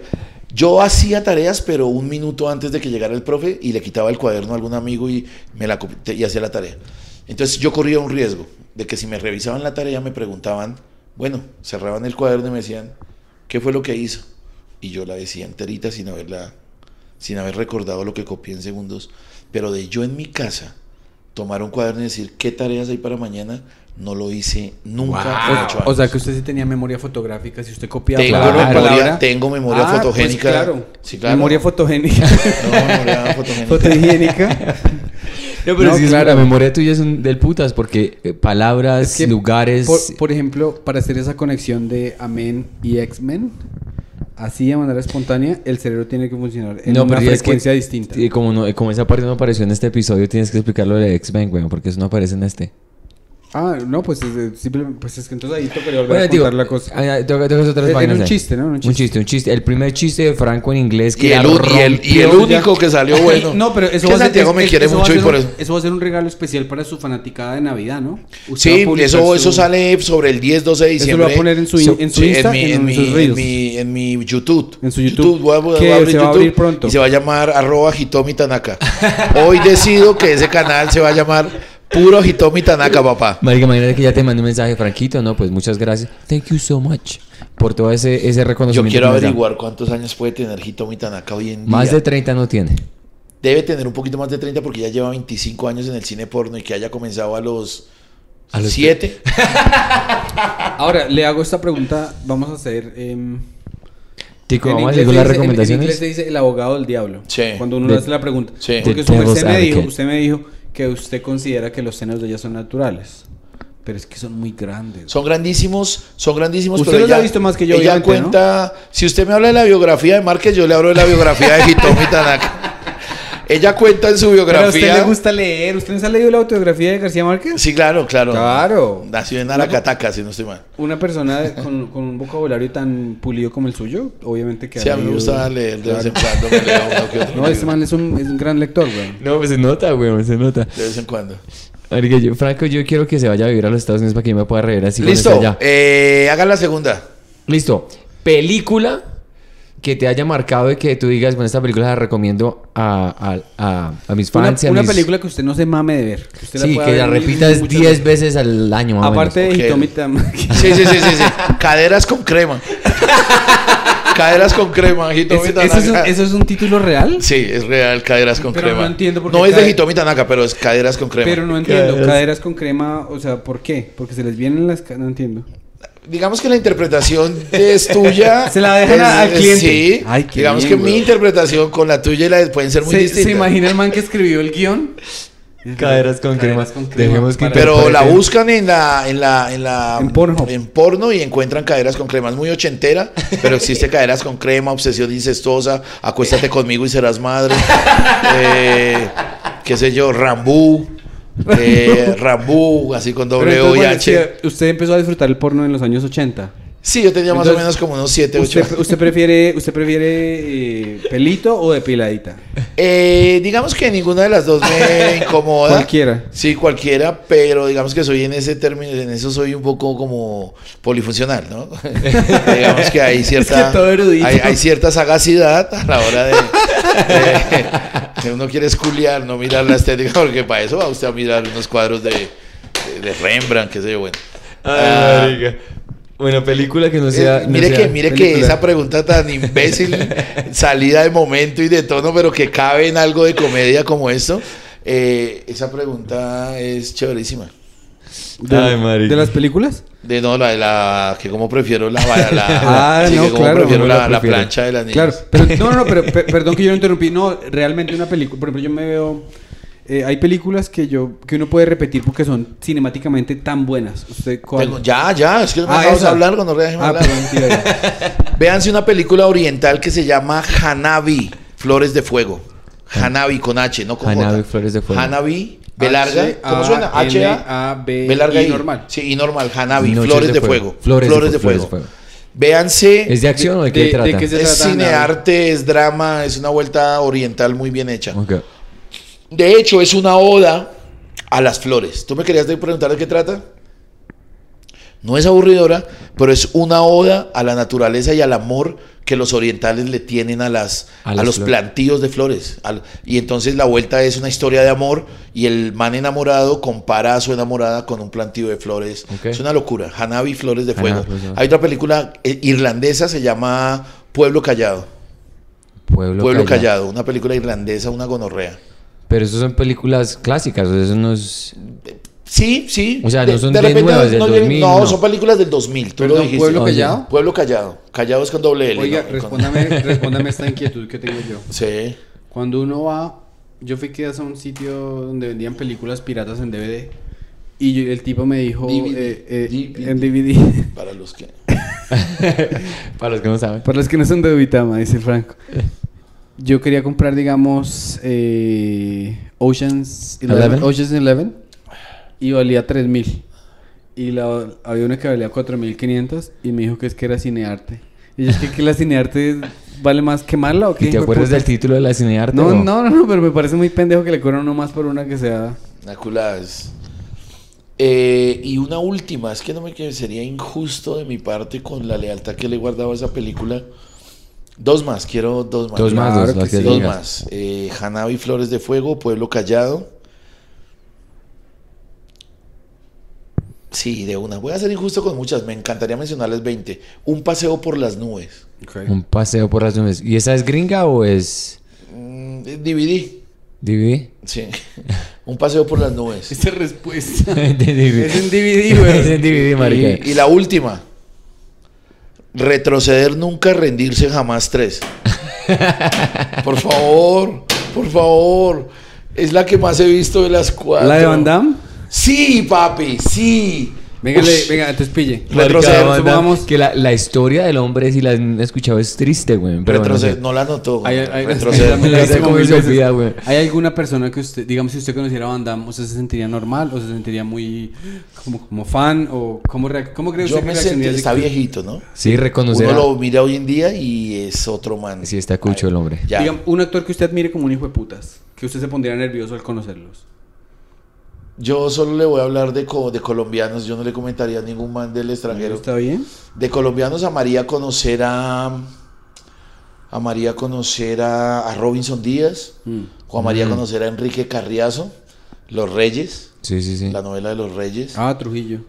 [SPEAKER 2] Yo hacía tareas, pero un minuto antes de que llegara el profe y le quitaba el cuaderno a algún amigo y, me la, y hacía la tarea. Entonces yo corría un riesgo de que si me revisaban la tarea me preguntaban, bueno, cerraban el cuaderno y me decían, ¿qué fue lo que hizo? Y yo la decía enterita sin haberla, sin haber recordado lo que copié en segundos. Pero de yo en mi casa tomar un cuaderno y decir, ¿qué tareas hay para mañana? No lo hice nunca
[SPEAKER 3] Wow.
[SPEAKER 2] en ocho
[SPEAKER 1] O, o sea,
[SPEAKER 2] años.
[SPEAKER 1] que usted sí tenía memoria fotográfica. Si usted copiaba
[SPEAKER 2] Tengo,
[SPEAKER 1] por
[SPEAKER 2] memoria, tengo memoria
[SPEAKER 1] Ah, pues
[SPEAKER 2] fotogénica.
[SPEAKER 1] claro.
[SPEAKER 2] Sí, claro.
[SPEAKER 1] Memoria fotogénica.
[SPEAKER 2] No, memoria fotogénica.
[SPEAKER 1] Fotohigiénica.
[SPEAKER 3] No, pero
[SPEAKER 1] No,
[SPEAKER 3] sí,
[SPEAKER 1] claro.
[SPEAKER 3] la memoria tuya es un del putas porque eh, palabras,
[SPEAKER 1] Es que,
[SPEAKER 3] lugares.
[SPEAKER 1] Por, por ejemplo, para hacer esa conexión de Amén y X-Men, así de manera espontánea, el cerebro tiene que funcionar en una
[SPEAKER 3] es que-
[SPEAKER 1] frecuencia distinta.
[SPEAKER 3] y como, no, como esa parte no apareció en este episodio, tienes que explicarlo de X-Men, porque eso no aparece en este.
[SPEAKER 1] Ah, no, pues es, simplemente, pues es que entonces ahí tocaría volver
[SPEAKER 3] Bueno,
[SPEAKER 1] a contar la cosa.
[SPEAKER 3] ah, tengo- tengo otras vainas
[SPEAKER 1] un chiste, ¿no? Un
[SPEAKER 3] Un
[SPEAKER 1] chiste.
[SPEAKER 3] chiste, un chiste. El primer chiste de Franco en inglés que
[SPEAKER 2] Y el, y el- y el único que salió bueno.
[SPEAKER 1] No, pero eso
[SPEAKER 2] que
[SPEAKER 1] va a ser-
[SPEAKER 2] Santiago
[SPEAKER 1] es-
[SPEAKER 2] me
[SPEAKER 1] es-
[SPEAKER 2] quiere
[SPEAKER 1] eso
[SPEAKER 2] mucho y
[SPEAKER 1] ser
[SPEAKER 2] por
[SPEAKER 1] un-
[SPEAKER 2] eso.
[SPEAKER 1] Eso va a ser un regalo especial para su fanaticada de Navidad, ¿no? Usted
[SPEAKER 2] Sí, eso,
[SPEAKER 1] su-
[SPEAKER 2] eso sale sobre el 10, 12 de
[SPEAKER 1] Eso
[SPEAKER 2] diciembre.
[SPEAKER 1] lo va a poner en su,
[SPEAKER 2] So-
[SPEAKER 1] en su
[SPEAKER 2] sí,
[SPEAKER 1] Insta,
[SPEAKER 2] en mi,
[SPEAKER 1] en,
[SPEAKER 2] en, mi,
[SPEAKER 1] sus
[SPEAKER 2] en, mi, en mi YouTube.
[SPEAKER 1] En su YouTube,
[SPEAKER 2] voy a, voy a abrir
[SPEAKER 1] se va a
[SPEAKER 2] YouTube
[SPEAKER 1] abrir pronto.
[SPEAKER 2] Y se va a llamar arroba Hitomi Tanaka. Hoy decido que ese canal se va a llamar puro Hitomi Tanaka, papá.
[SPEAKER 3] Marica, imagínate que ya te mandé un mensaje, Franquito, no, pues muchas gracias. Thank you so much por todo ese, ese
[SPEAKER 2] Yo
[SPEAKER 3] reconocimiento.
[SPEAKER 2] quiero
[SPEAKER 3] nos da.
[SPEAKER 2] averiguar cuántos años puede tener Hitomi Tanaka hoy en día.
[SPEAKER 3] Más de 30 no tiene.
[SPEAKER 2] Debe tener un poquito más de 30 porque ya lleva 25 años en el cine porno y que haya comenzado a los,
[SPEAKER 3] A los
[SPEAKER 2] 7.
[SPEAKER 1] Ahora, le hago esta pregunta. Vamos a hacer. em,
[SPEAKER 3] Tico, vamos a las
[SPEAKER 1] dice- en- En,
[SPEAKER 3] recomendaciones.
[SPEAKER 1] inglés se dice el abogado del diablo.
[SPEAKER 2] Sí.
[SPEAKER 1] Cuando uno le hace la pregunta.
[SPEAKER 2] Sí.
[SPEAKER 1] Porque
[SPEAKER 3] devil's
[SPEAKER 1] me dijo, usted me dijo que usted considera que los senos de ella son naturales. Pero es que son muy grandes.
[SPEAKER 2] Son grandísimos, son grandísimos.
[SPEAKER 1] Usted
[SPEAKER 2] pero
[SPEAKER 1] los
[SPEAKER 2] ella-
[SPEAKER 1] ha visto más que yo,
[SPEAKER 2] Ella cuenta, si usted me habla de la biografía de Márquez, yo le hablo de la biografía de Hitomi Tanaka. Ella cuenta en su
[SPEAKER 1] Pero a usted
[SPEAKER 2] biografía.
[SPEAKER 1] le gusta leer. ¿Usted no se ha leído la autobiografía de García Márquez?
[SPEAKER 2] Sí, claro, claro.
[SPEAKER 1] Claro.
[SPEAKER 2] Nació en Aracataca, si no estoy mal.
[SPEAKER 1] Una persona de- con, con un vocabulario tan pulido como el suyo, obviamente que
[SPEAKER 2] Sí,
[SPEAKER 1] ha
[SPEAKER 2] a mí me gusta leer de vez en cuando. me leo uno que otro
[SPEAKER 1] No, este man es un, es un gran lector, güey.
[SPEAKER 3] No, pues se nota, güey, se nota.
[SPEAKER 2] De vez en cuando.
[SPEAKER 3] Marica, yo, Franco, yo quiero que se vaya a vivir a los Estados Unidos para que yo me pueda reír así cuando
[SPEAKER 2] Listo,
[SPEAKER 3] allá.
[SPEAKER 2] eh, haga la segunda.
[SPEAKER 3] Listo. Película que te haya marcado y que tú digas, bueno, esta película la recomiendo a, a, a, a mis
[SPEAKER 1] Una,
[SPEAKER 3] fans. y a
[SPEAKER 1] una
[SPEAKER 3] mis-
[SPEAKER 1] película que usted no se mame de ver. Que usted
[SPEAKER 3] Sí,
[SPEAKER 1] pueda
[SPEAKER 3] que
[SPEAKER 1] ver
[SPEAKER 3] la repitas
[SPEAKER 1] muchas
[SPEAKER 3] 10 veces al año, más
[SPEAKER 1] Aparte
[SPEAKER 3] menos.
[SPEAKER 1] de
[SPEAKER 2] Ok.
[SPEAKER 1] Hitomi Tamaki.
[SPEAKER 2] Sí, sí, sí, sí, sí. Caderas con crema. Caderas con crema, Hitomi
[SPEAKER 1] ¿Eso, es un, eso es un título real?
[SPEAKER 2] Sí, es real, caderas con
[SPEAKER 1] Pero
[SPEAKER 2] crema.
[SPEAKER 1] no entiendo por qué
[SPEAKER 2] No es de
[SPEAKER 1] cae-
[SPEAKER 2] Hitomi Tanaka, pero es caderas con crema.
[SPEAKER 1] Pero no entiendo.
[SPEAKER 3] Caderas.
[SPEAKER 1] Caderas con crema, o sea, ¿por qué? Porque se les vienen las... ca- No entiendo.
[SPEAKER 2] Digamos que la interpretación es tuya.
[SPEAKER 1] Se la dejan
[SPEAKER 2] Es-
[SPEAKER 1] al cliente.
[SPEAKER 2] Sí.
[SPEAKER 1] Ay, qué
[SPEAKER 2] Digamos
[SPEAKER 1] bien,
[SPEAKER 2] que mi interpretación con la tuya y la de pueden ser muy
[SPEAKER 1] ¿Se,
[SPEAKER 2] distintas.
[SPEAKER 1] ¿Se imagina el man que escribió el guion?
[SPEAKER 3] Caderas con crema.
[SPEAKER 1] Caderas con crema.
[SPEAKER 3] Dejemos que
[SPEAKER 2] Pero la buscan en la, en la, en la
[SPEAKER 1] En Pornhub.
[SPEAKER 2] en porno y encuentran caderas con crema. Es muy ochentera, pero existe caderas con crema, obsesión incestuosa, acuéstate conmigo y serás madre. Eh, qué sé yo, Rambú. Eh, Rambú, así con doble O y H.
[SPEAKER 1] usted empezó a disfrutar el porno en los años 80.
[SPEAKER 2] Sí, yo tenía más o menos como unos 7, 8
[SPEAKER 1] ¿Usted, usted prefiere, usted prefiere eh, pelito o depiladita?
[SPEAKER 2] Eh, digamos que ninguna de las dos me incomoda.
[SPEAKER 1] Cualquiera.
[SPEAKER 2] Sí, cualquiera, pero digamos que soy en ese término, en eso soy un poco como polifuncional, ¿no? digamos que hay cierta,
[SPEAKER 1] Es que todo erudito.
[SPEAKER 2] hay, hay cierta sagacidad a la hora de- que uno quiere esculiar, no mirar la estética, porque para eso va usted a mirar unos cuadros de, de, de Rembrandt, qué sé yo, bueno. Ah,
[SPEAKER 3] Ay, marica. Bueno, película que no sea.
[SPEAKER 2] eh,
[SPEAKER 3] no
[SPEAKER 2] mire
[SPEAKER 3] sea
[SPEAKER 2] que, mire que esa pregunta tan imbécil, salida de momento y de tono, pero que cabe en algo de comedia como esto, eh, esa pregunta es chéverísima.
[SPEAKER 1] ¿De,
[SPEAKER 3] Ay.
[SPEAKER 1] ¿De las películas?
[SPEAKER 2] De no, la de la que como prefiero la, la, la-
[SPEAKER 1] Ah,
[SPEAKER 2] sí,
[SPEAKER 1] no,
[SPEAKER 2] que como
[SPEAKER 1] claro,
[SPEAKER 2] prefiero
[SPEAKER 1] ¿cómo la
[SPEAKER 2] plancha de las niñas.
[SPEAKER 1] Claro, pero no, no, no, pero pe- perdón que yo lo interrumpí. No, realmente una película, por ejemplo, yo me veo eh, hay películas que yo que uno puede repetir porque son cinemáticamente tan buenas. ¿Usted cuál?
[SPEAKER 2] Tengo- ya, ya, es que no me
[SPEAKER 1] Ah,
[SPEAKER 2] dejamos
[SPEAKER 1] esa.
[SPEAKER 2] hablar cuando déjeme
[SPEAKER 1] Ah,
[SPEAKER 2] hablar. Véanse una película oriental que se llama Hanabi, Flores de Fuego. Hanabi con H, no con
[SPEAKER 3] Hanabi,
[SPEAKER 2] J.
[SPEAKER 3] Flores de Fuego.
[SPEAKER 2] Hanabi, B larga. ¿Cómo suena? H, A,
[SPEAKER 1] B,
[SPEAKER 2] B larga
[SPEAKER 1] I. normal.
[SPEAKER 2] Sí, y normal. Hanabi, Flores de, Fuego.
[SPEAKER 3] Flores, de,
[SPEAKER 2] Fuego. Véanse.
[SPEAKER 3] ¿Es de acción o de qué
[SPEAKER 1] de- de
[SPEAKER 3] trata?
[SPEAKER 1] qué se-
[SPEAKER 2] es
[SPEAKER 1] trata,
[SPEAKER 2] cinearte, es drama, es una vuelta oriental muy bien hecha. De hecho, es una oda a las flores. ¿Tú me querías preguntar de qué trata? No es aburridora, pero es una oda a la naturaleza y al amor que los orientales le tienen a las
[SPEAKER 3] A
[SPEAKER 2] los
[SPEAKER 3] flores.
[SPEAKER 2] plantíos de flores. Al- y entonces la vuelta es una historia de amor y el man enamorado compara a su enamorada con un plantío de flores. Es una locura. Hanabi, flores de fuego. Hay otra película eh, irlandesa se llama Pueblo Callado.
[SPEAKER 3] Pueblo,
[SPEAKER 2] Pueblo
[SPEAKER 3] Callado.
[SPEAKER 2] Callado, una película irlandesa, una gonorrea.
[SPEAKER 3] Pero eso son películas clásicas, eso no es...
[SPEAKER 2] Sí, sí.
[SPEAKER 3] O sea, no son de nuevas, del
[SPEAKER 2] no,
[SPEAKER 3] 2000,
[SPEAKER 2] No,
[SPEAKER 3] no.
[SPEAKER 2] son películas del 2000. Tú lo dijiste.
[SPEAKER 1] ¿Pueblo. Callado?
[SPEAKER 2] Pueblo Callado. Callado es con doble L.
[SPEAKER 1] Oiga,
[SPEAKER 2] ¿no? Con-
[SPEAKER 1] respóndame, respóndame esta inquietud que tengo yo.
[SPEAKER 2] Sí.
[SPEAKER 1] Cuando uno va, yo fui que a un sitio donde vendían películas piratas en DVD y yo- el tipo me dijo
[SPEAKER 2] DVD,
[SPEAKER 1] eh, eh,
[SPEAKER 2] DVD.
[SPEAKER 1] en DVD.
[SPEAKER 2] Para los que.
[SPEAKER 3] Para los que no saben.
[SPEAKER 1] Para los que no son de Ubitama, dice Franco. Yo quería comprar, digamos, eh, Oceans
[SPEAKER 3] Eleven.
[SPEAKER 1] 11, Oceans 11 y valía 3000. Y la, había una que valía 4500 y me dijo que es que era cinearte. Y yo es que, que la cinearte vale más quemarla o qué?
[SPEAKER 3] ¿Y te acuerdas del título de la cinearte?
[SPEAKER 1] No, no, no, no, pero me parece muy pendejo que le cobran uno más por una que sea.
[SPEAKER 2] Es- Eh, y una última, es que no me que sería injusto de mi parte con la lealtad que le he guardado a esa película. Dos más, quiero dos más.
[SPEAKER 3] Dos más,
[SPEAKER 1] Claro
[SPEAKER 3] dos,
[SPEAKER 1] que sí.
[SPEAKER 2] Más. Eh, Hanabi Flores de Fuego, Pueblo Callado. Sí, de una. Voy a ser injusto con muchas. Me encantaría mencionarles 20. Un paseo por las nubes.
[SPEAKER 3] Un paseo por las nubes. ¿Y esa es gringa o es
[SPEAKER 2] Mm, DVD.
[SPEAKER 3] DVD?
[SPEAKER 2] Sí. Un paseo por las nubes.
[SPEAKER 1] Esa respuesta.
[SPEAKER 3] DVD.
[SPEAKER 1] es en DVD, güey.
[SPEAKER 3] es en DVD, marica.
[SPEAKER 2] Y, y la última. Retroceder nunca, rendirse jamás tres. Por favor, por favor. Es la que más he visto de las cuatro.
[SPEAKER 1] ¿La de Van Damme?
[SPEAKER 2] Sí, papi, sí.
[SPEAKER 1] Venga, venga, entonces pille.
[SPEAKER 2] Retroceder,
[SPEAKER 1] supongamos-
[SPEAKER 3] que la, la historia del hombre, si la han escuchado, es triste, güey. Bueno,
[SPEAKER 2] Retroceder, no la notó.
[SPEAKER 1] Hay, hay-
[SPEAKER 2] Retroceder.
[SPEAKER 1] ¿Hay alguna persona que usted, digamos, si usted conociera a Van Damme, ¿usted se sentiría normal o se sentiría muy como, como fan o cómo, cómo cree
[SPEAKER 2] Yo
[SPEAKER 1] usted
[SPEAKER 2] me
[SPEAKER 1] que
[SPEAKER 2] sentí,
[SPEAKER 1] reaccionaría
[SPEAKER 2] está viejito, ¿no?
[SPEAKER 3] Sí, reconocer.
[SPEAKER 2] Uno lo mira hoy en día y es otro man.
[SPEAKER 3] Sí, está cucho el hombre.
[SPEAKER 2] Ya.
[SPEAKER 1] Digamos, un actor que usted admire como un hijo de putas, que usted se pondría nervioso al conocerlos.
[SPEAKER 2] Yo solo le voy a hablar de, co- de colombianos, yo no le comentaría a ningún man del extranjero.
[SPEAKER 1] ¿Está bien?
[SPEAKER 2] De colombianos amaría conocer a. Amaría conocer a, a Robinson Díaz.
[SPEAKER 1] Mm.
[SPEAKER 2] O amaría
[SPEAKER 3] Mm.
[SPEAKER 2] conocer a Enrique Carriazo. Los Reyes.
[SPEAKER 3] Sí, sí, sí.
[SPEAKER 2] La novela de los Reyes.
[SPEAKER 1] Ah, Trujillo.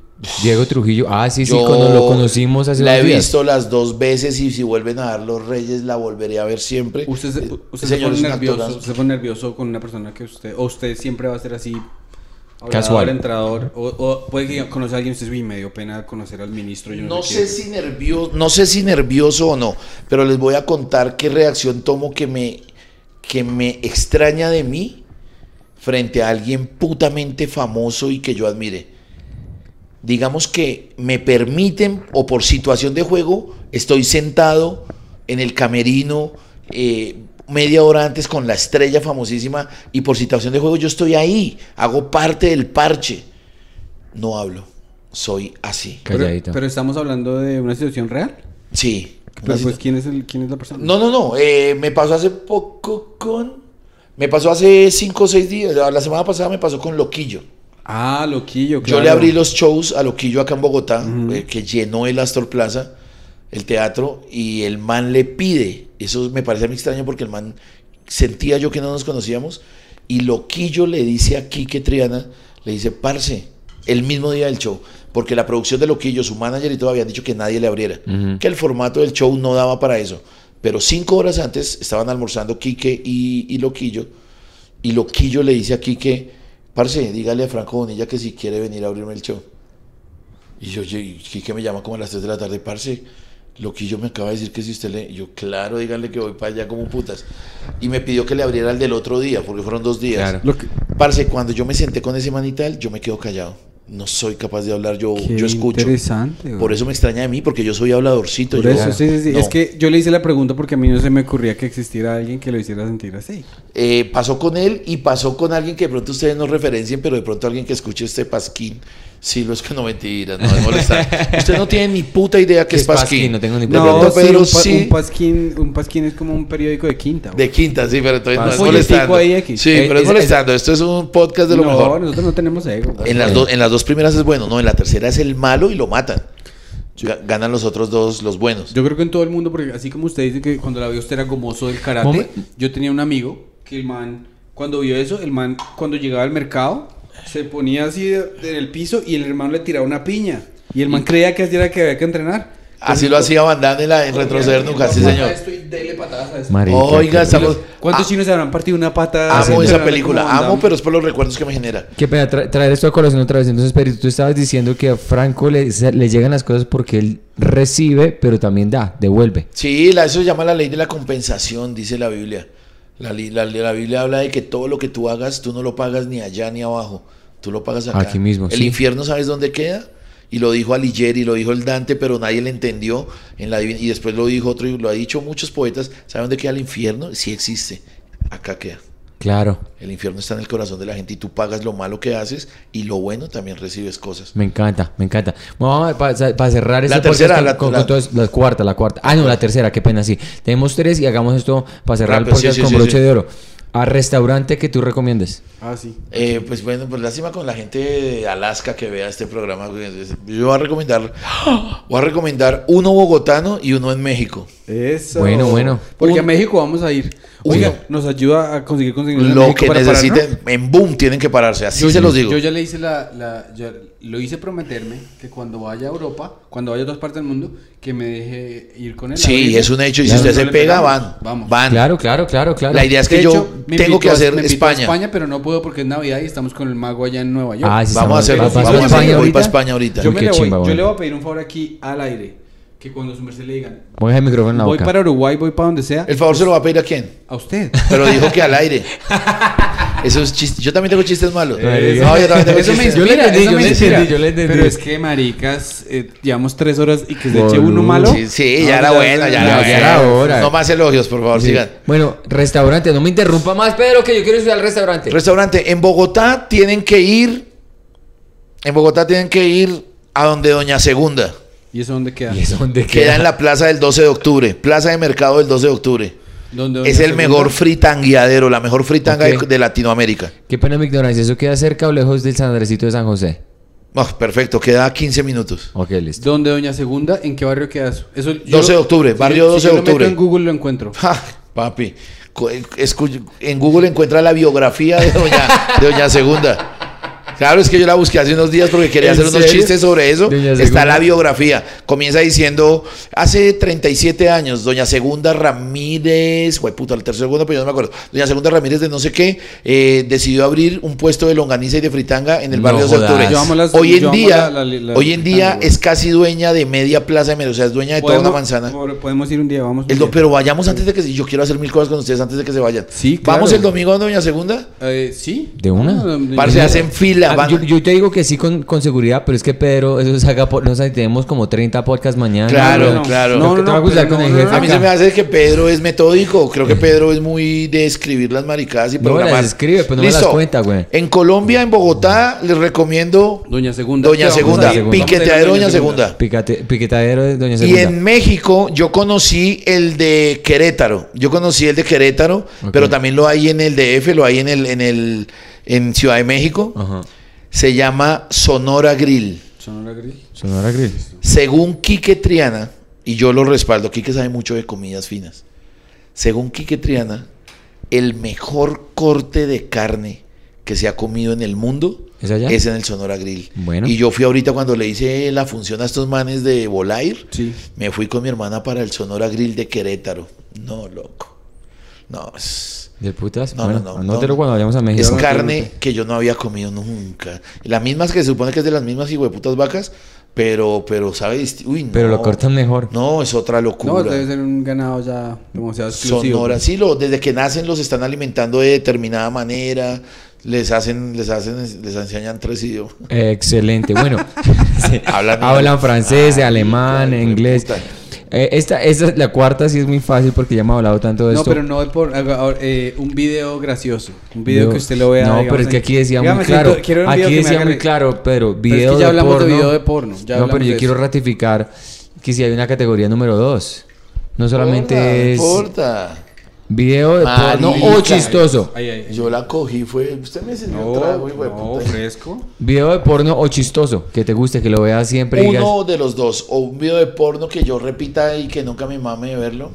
[SPEAKER 3] Diego Trujillo. Ah, sí, sí, cuando lo conocimos hace
[SPEAKER 2] La he
[SPEAKER 3] días.
[SPEAKER 2] visto las dos veces y si vuelven a dar los Reyes la volveré a ver siempre.
[SPEAKER 1] Usted, se,
[SPEAKER 2] Eh,
[SPEAKER 1] usted se pone nervioso, se pone nervioso con una persona que usted, o usted siempre va a ser así
[SPEAKER 3] Casual.
[SPEAKER 1] entrador. O, o puede que conocer a alguien usted uy, me dio pena conocer al ministro. Yo no,
[SPEAKER 2] No
[SPEAKER 1] sé,
[SPEAKER 2] sé
[SPEAKER 1] qué".
[SPEAKER 2] si nervioso, no sé si nervioso o no, pero les voy a contar qué reacción tomo que me, que me extraña de mí frente a alguien putamente famoso y que yo admire. Digamos que me permiten, o por situación de juego, estoy sentado en el camerino eh, media hora antes con la estrella famosísima y por situación de juego yo estoy ahí, hago parte del parche. No hablo, soy así.
[SPEAKER 1] Pero,
[SPEAKER 3] Calladito.
[SPEAKER 1] pero estamos hablando de una situación real.
[SPEAKER 2] Sí.
[SPEAKER 1] Pero pues, ¿quién es, el, ¿quién es la persona?
[SPEAKER 2] No, no, no. eh, me pasó hace poco con. Me pasó hace cinco o seis días. La semana pasada me pasó con Loquillo.
[SPEAKER 1] Ah, loquillo,
[SPEAKER 2] Yo
[SPEAKER 1] claro.
[SPEAKER 2] le abrí los shows a Loquillo acá en Bogotá, eh, que llenó el Astor Plaza, el teatro, y el man le pide. Eso me parece a mí extraño porque el man sentía yo que no nos conocíamos. Y Loquillo le dice a Quique Triana, le dice, parce, el mismo día del show, porque la producción de Loquillo, su manager y todo habían dicho que nadie le abriera, que el formato del show no daba para eso. Pero cinco horas antes estaban almorzando Quique y, y Loquillo, y Loquillo le dice a Quique, parce, dígale a Franco Bonilla que si quiere venir a abrirme el show. Y yo, Quique me llama como a las 3 de la tarde, parce, Loquillo me acaba de decir que si usted le... yo, claro, díganle que voy para allá como putas. Y me pidió que le abriera el del otro día, porque fueron dos días.
[SPEAKER 3] Claro.
[SPEAKER 1] Lo que-
[SPEAKER 2] Parce, cuando yo me senté con ese man y tal, yo me quedo callado. No soy capaz de hablar, yo,
[SPEAKER 1] Qué
[SPEAKER 2] yo escucho.
[SPEAKER 1] interesante, güey.
[SPEAKER 2] Por eso me extraña de mí, porque yo soy habladorcito.
[SPEAKER 1] Por
[SPEAKER 2] yo-
[SPEAKER 1] eso, sí, sí, sí.
[SPEAKER 2] No.
[SPEAKER 1] Es que yo le hice la pregunta porque a mí no se me ocurría que existiera alguien que lo hiciera sentir así.
[SPEAKER 2] Eh, pasó con él y pasó con alguien que de pronto ustedes no referencien, pero de pronto alguien que escuche este pasquín, sí, lo es que no mentira, no es molestar. Usted no tiene ni puta idea que
[SPEAKER 3] ¿Qué
[SPEAKER 2] es
[SPEAKER 3] es pasquín?
[SPEAKER 2] pasquín.
[SPEAKER 3] No tengo ni puta
[SPEAKER 1] No, sí,
[SPEAKER 2] Pedro
[SPEAKER 1] un, pa-
[SPEAKER 2] sí.
[SPEAKER 1] un pasquín, un pasquín es como un periódico de quinta.
[SPEAKER 2] De quinta, sí, pero entonces no es molestando.
[SPEAKER 1] ahí, X.
[SPEAKER 2] Sí,
[SPEAKER 3] Eh,
[SPEAKER 2] pero es
[SPEAKER 3] es-
[SPEAKER 2] molestando. Esto es un podcast de lo
[SPEAKER 1] no,
[SPEAKER 2] mejor.
[SPEAKER 1] nosotros no tenemos ego. güey.
[SPEAKER 2] En las, dos en las dos primeras es bueno, no, en la tercera es el malo y lo matan. Ga- Ganan los otros dos, los buenos.
[SPEAKER 1] Yo creo que en todo el mundo, porque así como usted dice que cuando la vio usted era gomoso del karate, yo tenía un amigo que el man, cuando vio eso, el man, cuando llegaba al mercado, se ponía así en el piso y el hermano le tiraba una piña. Y el man creía que así era que había que entrenar.
[SPEAKER 2] Así lo hacía Van Damme en, la, en retroceder nunca, sí señor.
[SPEAKER 3] Marica,
[SPEAKER 2] Oiga, estamos...
[SPEAKER 1] ¿Cuántos
[SPEAKER 2] Ah,
[SPEAKER 1] chinos se habrán partido una pata?
[SPEAKER 2] Amo esa
[SPEAKER 1] entrenar
[SPEAKER 2] película, amo, pero es por los recuerdos que me genera.
[SPEAKER 3] Qué pena tra- traer esto a colación otra vez. Entonces, Peri, tú estabas diciendo que a Franco le, le llegan las cosas porque él recibe, pero también da, devuelve.
[SPEAKER 2] Sí, la, eso se llama la ley de la compensación, dice la Biblia. La, la- la Biblia habla de que todo lo que tú hagas, tú no lo pagas ni allá ni abajo. Tú lo pagas acá.
[SPEAKER 3] Aquí mismo,
[SPEAKER 2] El
[SPEAKER 3] sí.
[SPEAKER 2] infierno, ¿sabes dónde queda? Y lo dijo Alighieri, lo dijo el Dante, pero nadie le entendió. En la, y después lo dijo otro, y lo ha dicho muchos poetas. ¿Saben dónde queda el infierno? Sí existe. Acá queda.
[SPEAKER 3] Claro,
[SPEAKER 2] El infierno está en el corazón de la gente y tú pagas lo malo que haces y lo bueno también recibes cosas.
[SPEAKER 3] me encanta, me encanta. Bueno, para cerrar
[SPEAKER 2] La
[SPEAKER 3] este
[SPEAKER 2] tercera, la-
[SPEAKER 3] con,
[SPEAKER 2] la-
[SPEAKER 3] con todas- la cuarta, la cuarta. Ah, no, la tercera, qué pena, sí. Tenemos tres y hagamos esto para cerrar
[SPEAKER 2] Rápido,
[SPEAKER 3] el podcast
[SPEAKER 2] sí, sí,
[SPEAKER 3] con
[SPEAKER 2] sí,
[SPEAKER 3] broche
[SPEAKER 2] sí.
[SPEAKER 3] de oro. A restaurante que tú recomiendes.
[SPEAKER 1] Ah, sí.
[SPEAKER 2] Eh, pues bueno, pues lástima con la gente de Alaska que vea este programa. Yo voy a recomendar, voy a recomendar uno bogotano y uno en México.
[SPEAKER 1] Eso.
[SPEAKER 3] Bueno, bueno.
[SPEAKER 1] Porque
[SPEAKER 2] Un-
[SPEAKER 1] a México vamos a ir. Oiga,
[SPEAKER 2] Uno.
[SPEAKER 1] nos ayuda a conseguir conseguir
[SPEAKER 2] Lo que necesiten, en boom tienen que pararse, así
[SPEAKER 1] Yo
[SPEAKER 2] se los digo.
[SPEAKER 1] Yo ya le hice la, la- ya lo hice prometerme que cuando vaya a Europa, cuando vaya a otras partes del mundo, que me deje ir con él.
[SPEAKER 2] Sí, es un hecho. Y si usted
[SPEAKER 1] no
[SPEAKER 2] se pega, van.
[SPEAKER 1] Vamos.
[SPEAKER 2] Van.
[SPEAKER 3] Claro, claro, claro, claro.
[SPEAKER 2] La idea es que
[SPEAKER 1] De
[SPEAKER 2] yo
[SPEAKER 1] hecho,
[SPEAKER 2] tengo que
[SPEAKER 1] a-
[SPEAKER 2] hacer
[SPEAKER 1] me invitó a
[SPEAKER 2] España.
[SPEAKER 1] España, pero no puedo porque es Navidad y estamos con el mago allá en Nueva York.
[SPEAKER 3] Ah, sí,
[SPEAKER 2] Vamos a hacerlo.
[SPEAKER 3] ¿Vas- vas
[SPEAKER 2] Vamos a.
[SPEAKER 3] España
[SPEAKER 2] Voy
[SPEAKER 3] ahorita?
[SPEAKER 2] para España ahorita.
[SPEAKER 1] yo,
[SPEAKER 3] Uy,
[SPEAKER 1] me
[SPEAKER 3] qué
[SPEAKER 1] le voy,
[SPEAKER 3] chimba,
[SPEAKER 1] yo
[SPEAKER 3] bueno.
[SPEAKER 1] le voy a pedir un favor aquí al aire. Que cuando su merced le digan,
[SPEAKER 3] Voy a el micrófono en la
[SPEAKER 1] voy
[SPEAKER 3] boca.
[SPEAKER 1] para Uruguay, voy para donde sea,
[SPEAKER 2] El favor se lo va a pedir a quién.
[SPEAKER 1] a usted.
[SPEAKER 2] Pero dijo que al aire. Eso es chiste. Yo también tengo chistes malos.
[SPEAKER 3] Eh,
[SPEAKER 2] No, yo también tengo
[SPEAKER 1] Eso me
[SPEAKER 2] chistes.
[SPEAKER 3] Yo le
[SPEAKER 1] inspira,
[SPEAKER 3] entendí,
[SPEAKER 1] eso
[SPEAKER 3] yo
[SPEAKER 1] me
[SPEAKER 3] le
[SPEAKER 1] inspira.
[SPEAKER 3] entendí, yo le entendí.
[SPEAKER 1] Pero es que, maricas, eh, llevamos tres horas y que se eche uno malo.
[SPEAKER 2] Sí, sí,
[SPEAKER 1] No,
[SPEAKER 2] ya era bueno, ya,
[SPEAKER 3] ya
[SPEAKER 2] era
[SPEAKER 3] era
[SPEAKER 2] bueno.
[SPEAKER 3] hora.
[SPEAKER 2] No más elogios, por favor,
[SPEAKER 3] Sí.
[SPEAKER 2] sigan.
[SPEAKER 3] Bueno, restaurante, no me interrumpa más, Pedro, que yo quiero ir al restaurante.
[SPEAKER 2] Restaurante. En Bogotá tienen que ir. En Bogotá tienen que ir a donde Doña Segunda.
[SPEAKER 1] ¿Y eso dónde queda?
[SPEAKER 3] ¿Y eso dónde
[SPEAKER 2] Queda
[SPEAKER 3] queda?
[SPEAKER 2] en la plaza del 12 de octubre. Plaza de mercado del 12 de octubre.
[SPEAKER 1] ¿Dónde,
[SPEAKER 2] Es
[SPEAKER 1] doña
[SPEAKER 2] el mejor fritangueadero, la mejor fritanga
[SPEAKER 3] Ok.
[SPEAKER 2] de, de Latinoamérica.
[SPEAKER 3] Qué pena mi ignorancia, ¿eso queda cerca o lejos del San Andresito de San José?
[SPEAKER 2] Oh, perfecto, queda a 15 minutos.
[SPEAKER 3] Ok, listo.
[SPEAKER 1] ¿Dónde Doña Segunda? ¿En qué barrio queda eso? eso yo
[SPEAKER 2] 12 de octubre,
[SPEAKER 1] si
[SPEAKER 2] barrio
[SPEAKER 1] yo-
[SPEAKER 2] 12
[SPEAKER 1] si
[SPEAKER 2] de
[SPEAKER 1] yo lo meto
[SPEAKER 2] octubre.
[SPEAKER 1] en Google lo encuentro.
[SPEAKER 2] Ja, papi, escu- en Google encuentra la biografía de Doña, de Doña Segunda. Claro, es que yo la busqué hace unos días porque quería
[SPEAKER 3] ¿En
[SPEAKER 2] hacer unos chistes sobre eso.
[SPEAKER 3] Doña
[SPEAKER 2] Está
[SPEAKER 3] Segunda.
[SPEAKER 2] la biografía. Comienza diciendo, hace 37 años, doña Segunda Ramírez, güey, puta, el tercer segundo, pero yo no me acuerdo. Doña Segunda Ramírez de no sé qué, eh, decidió abrir un puesto de longaniza y de fritanga en el
[SPEAKER 3] No
[SPEAKER 2] barrio de. Octubre. Hoy en día,
[SPEAKER 1] la- la- la
[SPEAKER 2] hoy en día es casi dueña de media plaza de Medellín, o sea, es dueña de toda una manzana.
[SPEAKER 1] podemos ir un día, vamos. un
[SPEAKER 2] El
[SPEAKER 1] día.
[SPEAKER 2] pero vayamos antes de que yo quiero hacer mil cosas con ustedes antes de que se vayan.
[SPEAKER 1] Sí, claro.
[SPEAKER 2] Vamos el domingo a Doña Segunda.
[SPEAKER 1] Eh, sí.
[SPEAKER 3] ¿De una?
[SPEAKER 2] Parce, hacen fila. Van-
[SPEAKER 3] yo, yo te digo que sí con, con seguridad, pero es que Pedro, eso saca por, no sé, tenemos como 30 podcasts mañana.
[SPEAKER 2] Claro,
[SPEAKER 3] No,
[SPEAKER 2] claro.
[SPEAKER 3] No, no,
[SPEAKER 1] no,
[SPEAKER 3] no,
[SPEAKER 1] pero
[SPEAKER 3] con el
[SPEAKER 1] no,
[SPEAKER 3] jefe
[SPEAKER 1] no,
[SPEAKER 2] A mí se me hace que Pedro es metódico. Creo que Pedro es muy de escribir las maricadas y
[SPEAKER 3] No,
[SPEAKER 2] programar.
[SPEAKER 3] las escribe, pero no me las
[SPEAKER 2] Listo.
[SPEAKER 3] cuenta, güey.
[SPEAKER 2] En Colombia, en Bogotá, les recomiendo
[SPEAKER 1] Doña Segunda.
[SPEAKER 2] Doña
[SPEAKER 1] ¿Qué vamos a
[SPEAKER 2] Segunda.
[SPEAKER 1] a a
[SPEAKER 2] Piqueteadero Doña Segunda.
[SPEAKER 3] De Doña
[SPEAKER 2] Y
[SPEAKER 3] Segunda.
[SPEAKER 2] en México yo conocí el de Querétaro. Yo conocí el de Querétaro, pero también lo hay en el DF, lo hay en el en el en Ciudad de México.
[SPEAKER 3] Ajá.
[SPEAKER 2] Se llama Sonora Grill.
[SPEAKER 1] Sonora Grill.
[SPEAKER 3] Sonora Grill.
[SPEAKER 2] Según Quique Triana, y yo lo respaldo, Quique sabe mucho de comidas finas. Según Quique Triana, el mejor corte de carne que se ha comido en el mundo
[SPEAKER 3] ¿Es allá?
[SPEAKER 2] es en el Sonora Grill.
[SPEAKER 3] Bueno.
[SPEAKER 2] Y yo fui ahorita cuando le hice la función a estos manes de Volair,
[SPEAKER 1] Sí.
[SPEAKER 2] me fui con mi hermana para el Sonora Grill de Querétaro. No, loco. No, es,
[SPEAKER 3] ¿De putas?
[SPEAKER 2] No,
[SPEAKER 3] bueno,
[SPEAKER 2] no, no,
[SPEAKER 3] anótelo
[SPEAKER 2] no.
[SPEAKER 3] cuando vayamos a México.
[SPEAKER 2] es
[SPEAKER 1] no
[SPEAKER 2] carne que yo no había comido nunca. Las mismas que se supone que es de las mismas putas vacas, pero, pero, ¿sabes? Uy, no.
[SPEAKER 3] Pero lo cortan mejor.
[SPEAKER 2] No, es otra
[SPEAKER 1] No,
[SPEAKER 2] locura.
[SPEAKER 1] debe ser un ganado ya demasiado exclusivo.
[SPEAKER 2] Sonora, sí, lo, desde que nacen los están alimentando de determinada manera, les hacen, les hacen, les enseñan tres idiomas.
[SPEAKER 3] Excelente. Bueno.
[SPEAKER 2] Hablan-
[SPEAKER 3] hablan francés,
[SPEAKER 2] Ay,
[SPEAKER 3] alemán, inglés.
[SPEAKER 2] puta.
[SPEAKER 3] Eh, esta, esta, la cuarta sí es muy fácil porque ya hemos hablado tanto de
[SPEAKER 1] No,
[SPEAKER 3] esto.
[SPEAKER 1] pero no de por eh, un video gracioso. Un video que usted lo vea.
[SPEAKER 3] No,
[SPEAKER 1] digamos,
[SPEAKER 3] pero es que aquí decía muy claro.
[SPEAKER 1] quiero
[SPEAKER 3] Aquí decía muy claro, pero
[SPEAKER 1] es
[SPEAKER 3] video
[SPEAKER 1] que ya
[SPEAKER 3] de
[SPEAKER 1] hablamos de
[SPEAKER 3] porno.
[SPEAKER 1] video de porno, ya
[SPEAKER 3] no, pero yo quiero ratificar que si hay una categoría número dos. No solamente es
[SPEAKER 2] importa.
[SPEAKER 3] Video de porno o
[SPEAKER 2] Marica.
[SPEAKER 3] chistoso.
[SPEAKER 1] Ay, ay, ay.
[SPEAKER 2] Yo la cogí, fue. Usted me enseñó
[SPEAKER 1] No,
[SPEAKER 2] trago, hijo de
[SPEAKER 1] no,
[SPEAKER 2] puta.
[SPEAKER 1] fresco.
[SPEAKER 3] Video de porno o chistoso. Que te guste, que lo veas siempre digas.
[SPEAKER 2] Uno de los dos, o un video de porno que yo repita y que nunca me mame de verlo.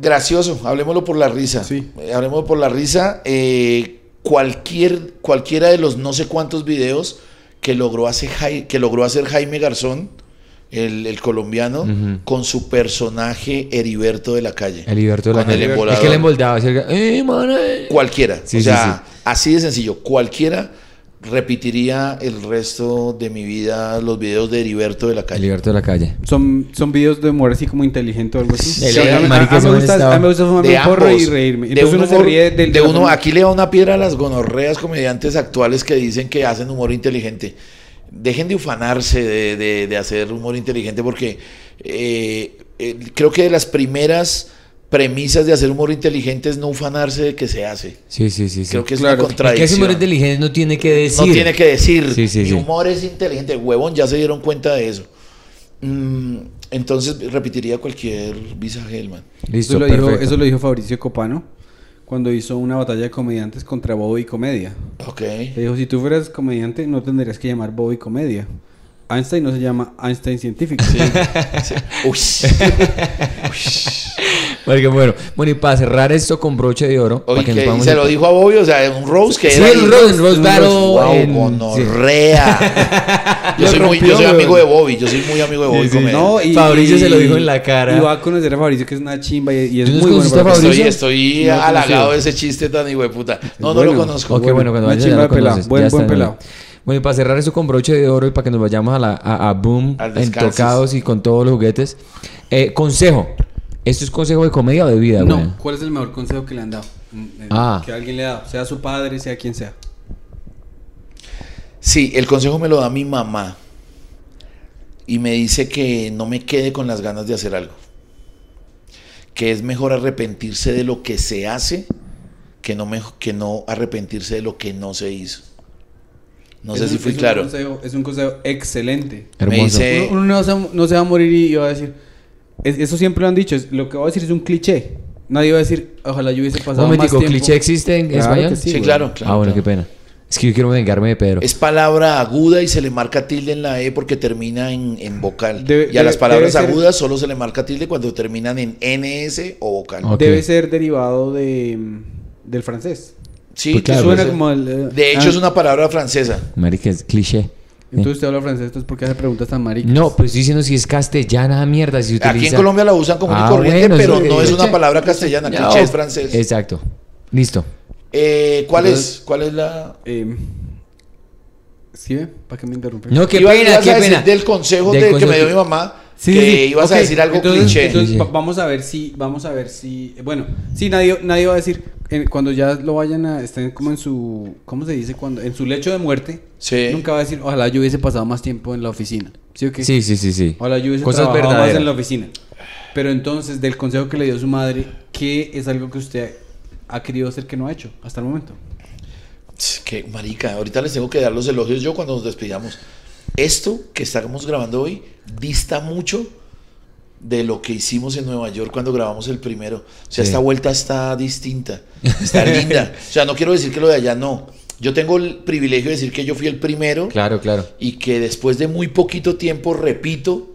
[SPEAKER 2] Gracioso, hablemoslo por la risa.
[SPEAKER 1] Sí.
[SPEAKER 2] Eh, Hablemoslo por la risa. eh, cualquier, cualquiera de los no sé cuántos videos que logró, hacer, Jai- que logró hacer Jaime Garzón, el, el colombiano, con su personaje Heriberto de la calle.
[SPEAKER 3] El Heriberto de la
[SPEAKER 2] el
[SPEAKER 3] calle.
[SPEAKER 2] embolador.
[SPEAKER 3] Es que el emboldaba.
[SPEAKER 2] Cualquiera.
[SPEAKER 3] Sí,
[SPEAKER 2] o
[SPEAKER 3] sí,
[SPEAKER 2] sea, así de sencillo. Cualquiera repetiría el resto de mi vida los videos de Heriberto de la
[SPEAKER 3] El
[SPEAKER 2] calle.
[SPEAKER 3] Heriberto de la calle.
[SPEAKER 1] Son, son videos de humor así como inteligente o algo así.
[SPEAKER 3] Sí,
[SPEAKER 1] Sí, a, mí- me gusta, me gusta fumarme
[SPEAKER 2] de
[SPEAKER 1] un porro y reírme.
[SPEAKER 2] De
[SPEAKER 1] Entonces uno se ríe del
[SPEAKER 2] de uno, aquí le da una piedra a las gonorreas comediantes actuales que dicen que hacen humor inteligente. Dejen de ufanarse de, de- de hacer humor inteligente porque eh, eh, creo que de las primeras premisas de hacer humor inteligente es no ufanarse de que se hace.
[SPEAKER 3] Sí, sí, sí. sí.
[SPEAKER 2] Creo que es
[SPEAKER 1] Claro.
[SPEAKER 2] una
[SPEAKER 3] Es que ese
[SPEAKER 2] contradicción.
[SPEAKER 3] humor inteligente no tiene que decir.
[SPEAKER 2] No tiene que decir,
[SPEAKER 3] Sí, sí,
[SPEAKER 2] mi
[SPEAKER 3] sí.
[SPEAKER 2] humor es inteligente. Huevón, ya se dieron cuenta de eso. Mm, entonces repetiría cualquier visaje del man.
[SPEAKER 3] Listo,
[SPEAKER 1] Eso lo, dijo, eso lo dijo Fabricio Copano cuando hizo una batalla de comediantes contra Bobo y Comedia.
[SPEAKER 2] Ok.
[SPEAKER 1] Le dijo, si tú fueras comediante no tendrías que llamar Bobo y Comedia. Einstein no se llama Einstein científico.
[SPEAKER 2] Sí. Uy.
[SPEAKER 3] Porque, bueno, bueno, y para cerrar esto con broche de oro.
[SPEAKER 2] Oye,
[SPEAKER 3] para que nos
[SPEAKER 2] que se lo dijo a Bobby, o sea, un Rose que
[SPEAKER 3] Sí,
[SPEAKER 2] era.
[SPEAKER 3] el. Rose, el Rose
[SPEAKER 2] Un
[SPEAKER 3] Battle
[SPEAKER 2] Wow,
[SPEAKER 3] en-
[SPEAKER 2] gonorrea. Yo soy, muy, yo soy amigo de Bobby, yo soy muy amigo de Bobby.
[SPEAKER 3] Sí, sí.
[SPEAKER 2] Comedia.
[SPEAKER 1] No, y,
[SPEAKER 3] Fabricio
[SPEAKER 1] y-
[SPEAKER 3] se lo dijo en la cara.
[SPEAKER 1] Y va a conocer a Fabricio que es una chimba y, y es
[SPEAKER 3] ¿Tú no
[SPEAKER 1] muy bueno.
[SPEAKER 3] Fabricio?
[SPEAKER 2] Estoy, estoy
[SPEAKER 1] No
[SPEAKER 2] halagado
[SPEAKER 1] conocido.
[SPEAKER 2] de ese chiste tan hijo de puta. No, no lo conozco.
[SPEAKER 3] Ok, bueno, cuando vayas ya
[SPEAKER 1] pelado. Buen- pelado.
[SPEAKER 3] Bueno, y para cerrar eso con broche de oro y para que nos vayamos a, la, a, a Boom en tocados y con todos los juguetes. Eh, consejo. ¿Esto es consejo de comedia o de vida, güey?
[SPEAKER 1] No, ¿cuál es el mejor consejo que le han dado? Mm, eh,
[SPEAKER 3] Ah.
[SPEAKER 1] Que alguien le ha dado, sea su padre, sea quien sea.
[SPEAKER 2] Sí, el consejo me lo da mi mamá. Y me dice que no me quede con las ganas de hacer algo. Que es mejor arrepentirse de lo que se hace que no, me- que no arrepentirse de lo que no se hizo. No
[SPEAKER 1] Es
[SPEAKER 2] sé
[SPEAKER 1] un-
[SPEAKER 2] si fui
[SPEAKER 1] es un
[SPEAKER 2] claro.
[SPEAKER 1] consejo- es un consejo excelente.
[SPEAKER 2] Me
[SPEAKER 3] Hermoso.
[SPEAKER 2] dice-
[SPEAKER 1] Uno, uno no, se, no se va a morir y va a decir. Es- eso siempre lo han dicho. es- lo que voy a decir es un cliché. Nadie va a decir, ojalá yo hubiese pasado más
[SPEAKER 3] momentico,
[SPEAKER 1] tiempo.
[SPEAKER 3] ¿cliché existe en
[SPEAKER 1] Claro
[SPEAKER 3] español?
[SPEAKER 1] sí,
[SPEAKER 2] claro, claro.
[SPEAKER 3] ah, bueno,
[SPEAKER 2] claro.
[SPEAKER 3] qué pena. Es que yo quiero vengarme de Pedro.
[SPEAKER 2] Es palabra aguda y se le marca tilde en la E porque termina en, en vocal.
[SPEAKER 1] Debe-
[SPEAKER 2] y a las palabras
[SPEAKER 1] ser-
[SPEAKER 2] agudas solo se le marca tilde cuando terminan en NS o vocal.
[SPEAKER 1] Debe ser derivado de, del francés.
[SPEAKER 2] Sí,
[SPEAKER 3] Pues
[SPEAKER 2] que
[SPEAKER 3] claro,
[SPEAKER 1] Suena
[SPEAKER 2] suena
[SPEAKER 1] como el... eh,
[SPEAKER 2] De hecho,
[SPEAKER 1] ah,
[SPEAKER 2] es una palabra francesa.
[SPEAKER 3] Marica, es cliché.
[SPEAKER 1] Entonces usted habla francés, entonces ¿por qué hace preguntas tan maricas?
[SPEAKER 3] No, pues estoy diciendo si es castellana, mierda. Si utiliza...
[SPEAKER 2] Aquí en Colombia la usan como
[SPEAKER 3] Ah,
[SPEAKER 2] corriente,
[SPEAKER 3] bueno,
[SPEAKER 2] pero no es una palabra castellana.
[SPEAKER 3] No.
[SPEAKER 2] Cliché es francés.
[SPEAKER 3] Exacto. Listo.
[SPEAKER 2] Eh, ¿Cuál
[SPEAKER 1] Entonces-
[SPEAKER 2] es? ¿Cuál es la...?
[SPEAKER 1] Eh, ¿Sí ve? ¿Para qué me interrumpe?
[SPEAKER 3] No, qué
[SPEAKER 2] Iba-
[SPEAKER 3] pena, qué pena.
[SPEAKER 2] del consejo
[SPEAKER 3] Del
[SPEAKER 2] de- que
[SPEAKER 3] consejo
[SPEAKER 2] me dio
[SPEAKER 3] que-
[SPEAKER 2] mi mamá,
[SPEAKER 1] Sí,
[SPEAKER 2] que
[SPEAKER 1] sí,
[SPEAKER 2] ibas a decir algo
[SPEAKER 1] entonces,
[SPEAKER 2] cliché.
[SPEAKER 1] entonces,
[SPEAKER 3] Sí, sí.
[SPEAKER 1] va- vamos a ver si, vamos a ver si, bueno, sí, nadie, nadie va a decir, eh, cuando ya lo vayan a, estén como en su, ¿cómo se dice? Cuando, en su lecho de muerte,
[SPEAKER 2] Sí.
[SPEAKER 1] nunca va a decir, ojalá yo hubiese pasado más tiempo en la oficina, ¿sí o qué?
[SPEAKER 3] Sí, sí, sí, sí.
[SPEAKER 1] Ojalá yo hubiese
[SPEAKER 3] Cosas
[SPEAKER 1] trabajado más
[SPEAKER 3] verdaderas.
[SPEAKER 1] en la oficina. Pero entonces, del consejo que le dio su madre, ¿qué es algo que usted ha querido hacer que no ha hecho hasta el momento?
[SPEAKER 2] Qué marica, ahorita les tengo que dar los elogios yo cuando nos despidamos. Esto que estamos grabando hoy dista mucho de lo que hicimos en Nueva York cuando grabamos el primero. O sea,
[SPEAKER 3] Sí.
[SPEAKER 2] esta vuelta está distinta, está linda. O sea, no quiero decir que lo de allá no. Yo tengo el privilegio de decir que yo fui el primero
[SPEAKER 3] Claro, claro.
[SPEAKER 2] y que después de muy poquito tiempo repito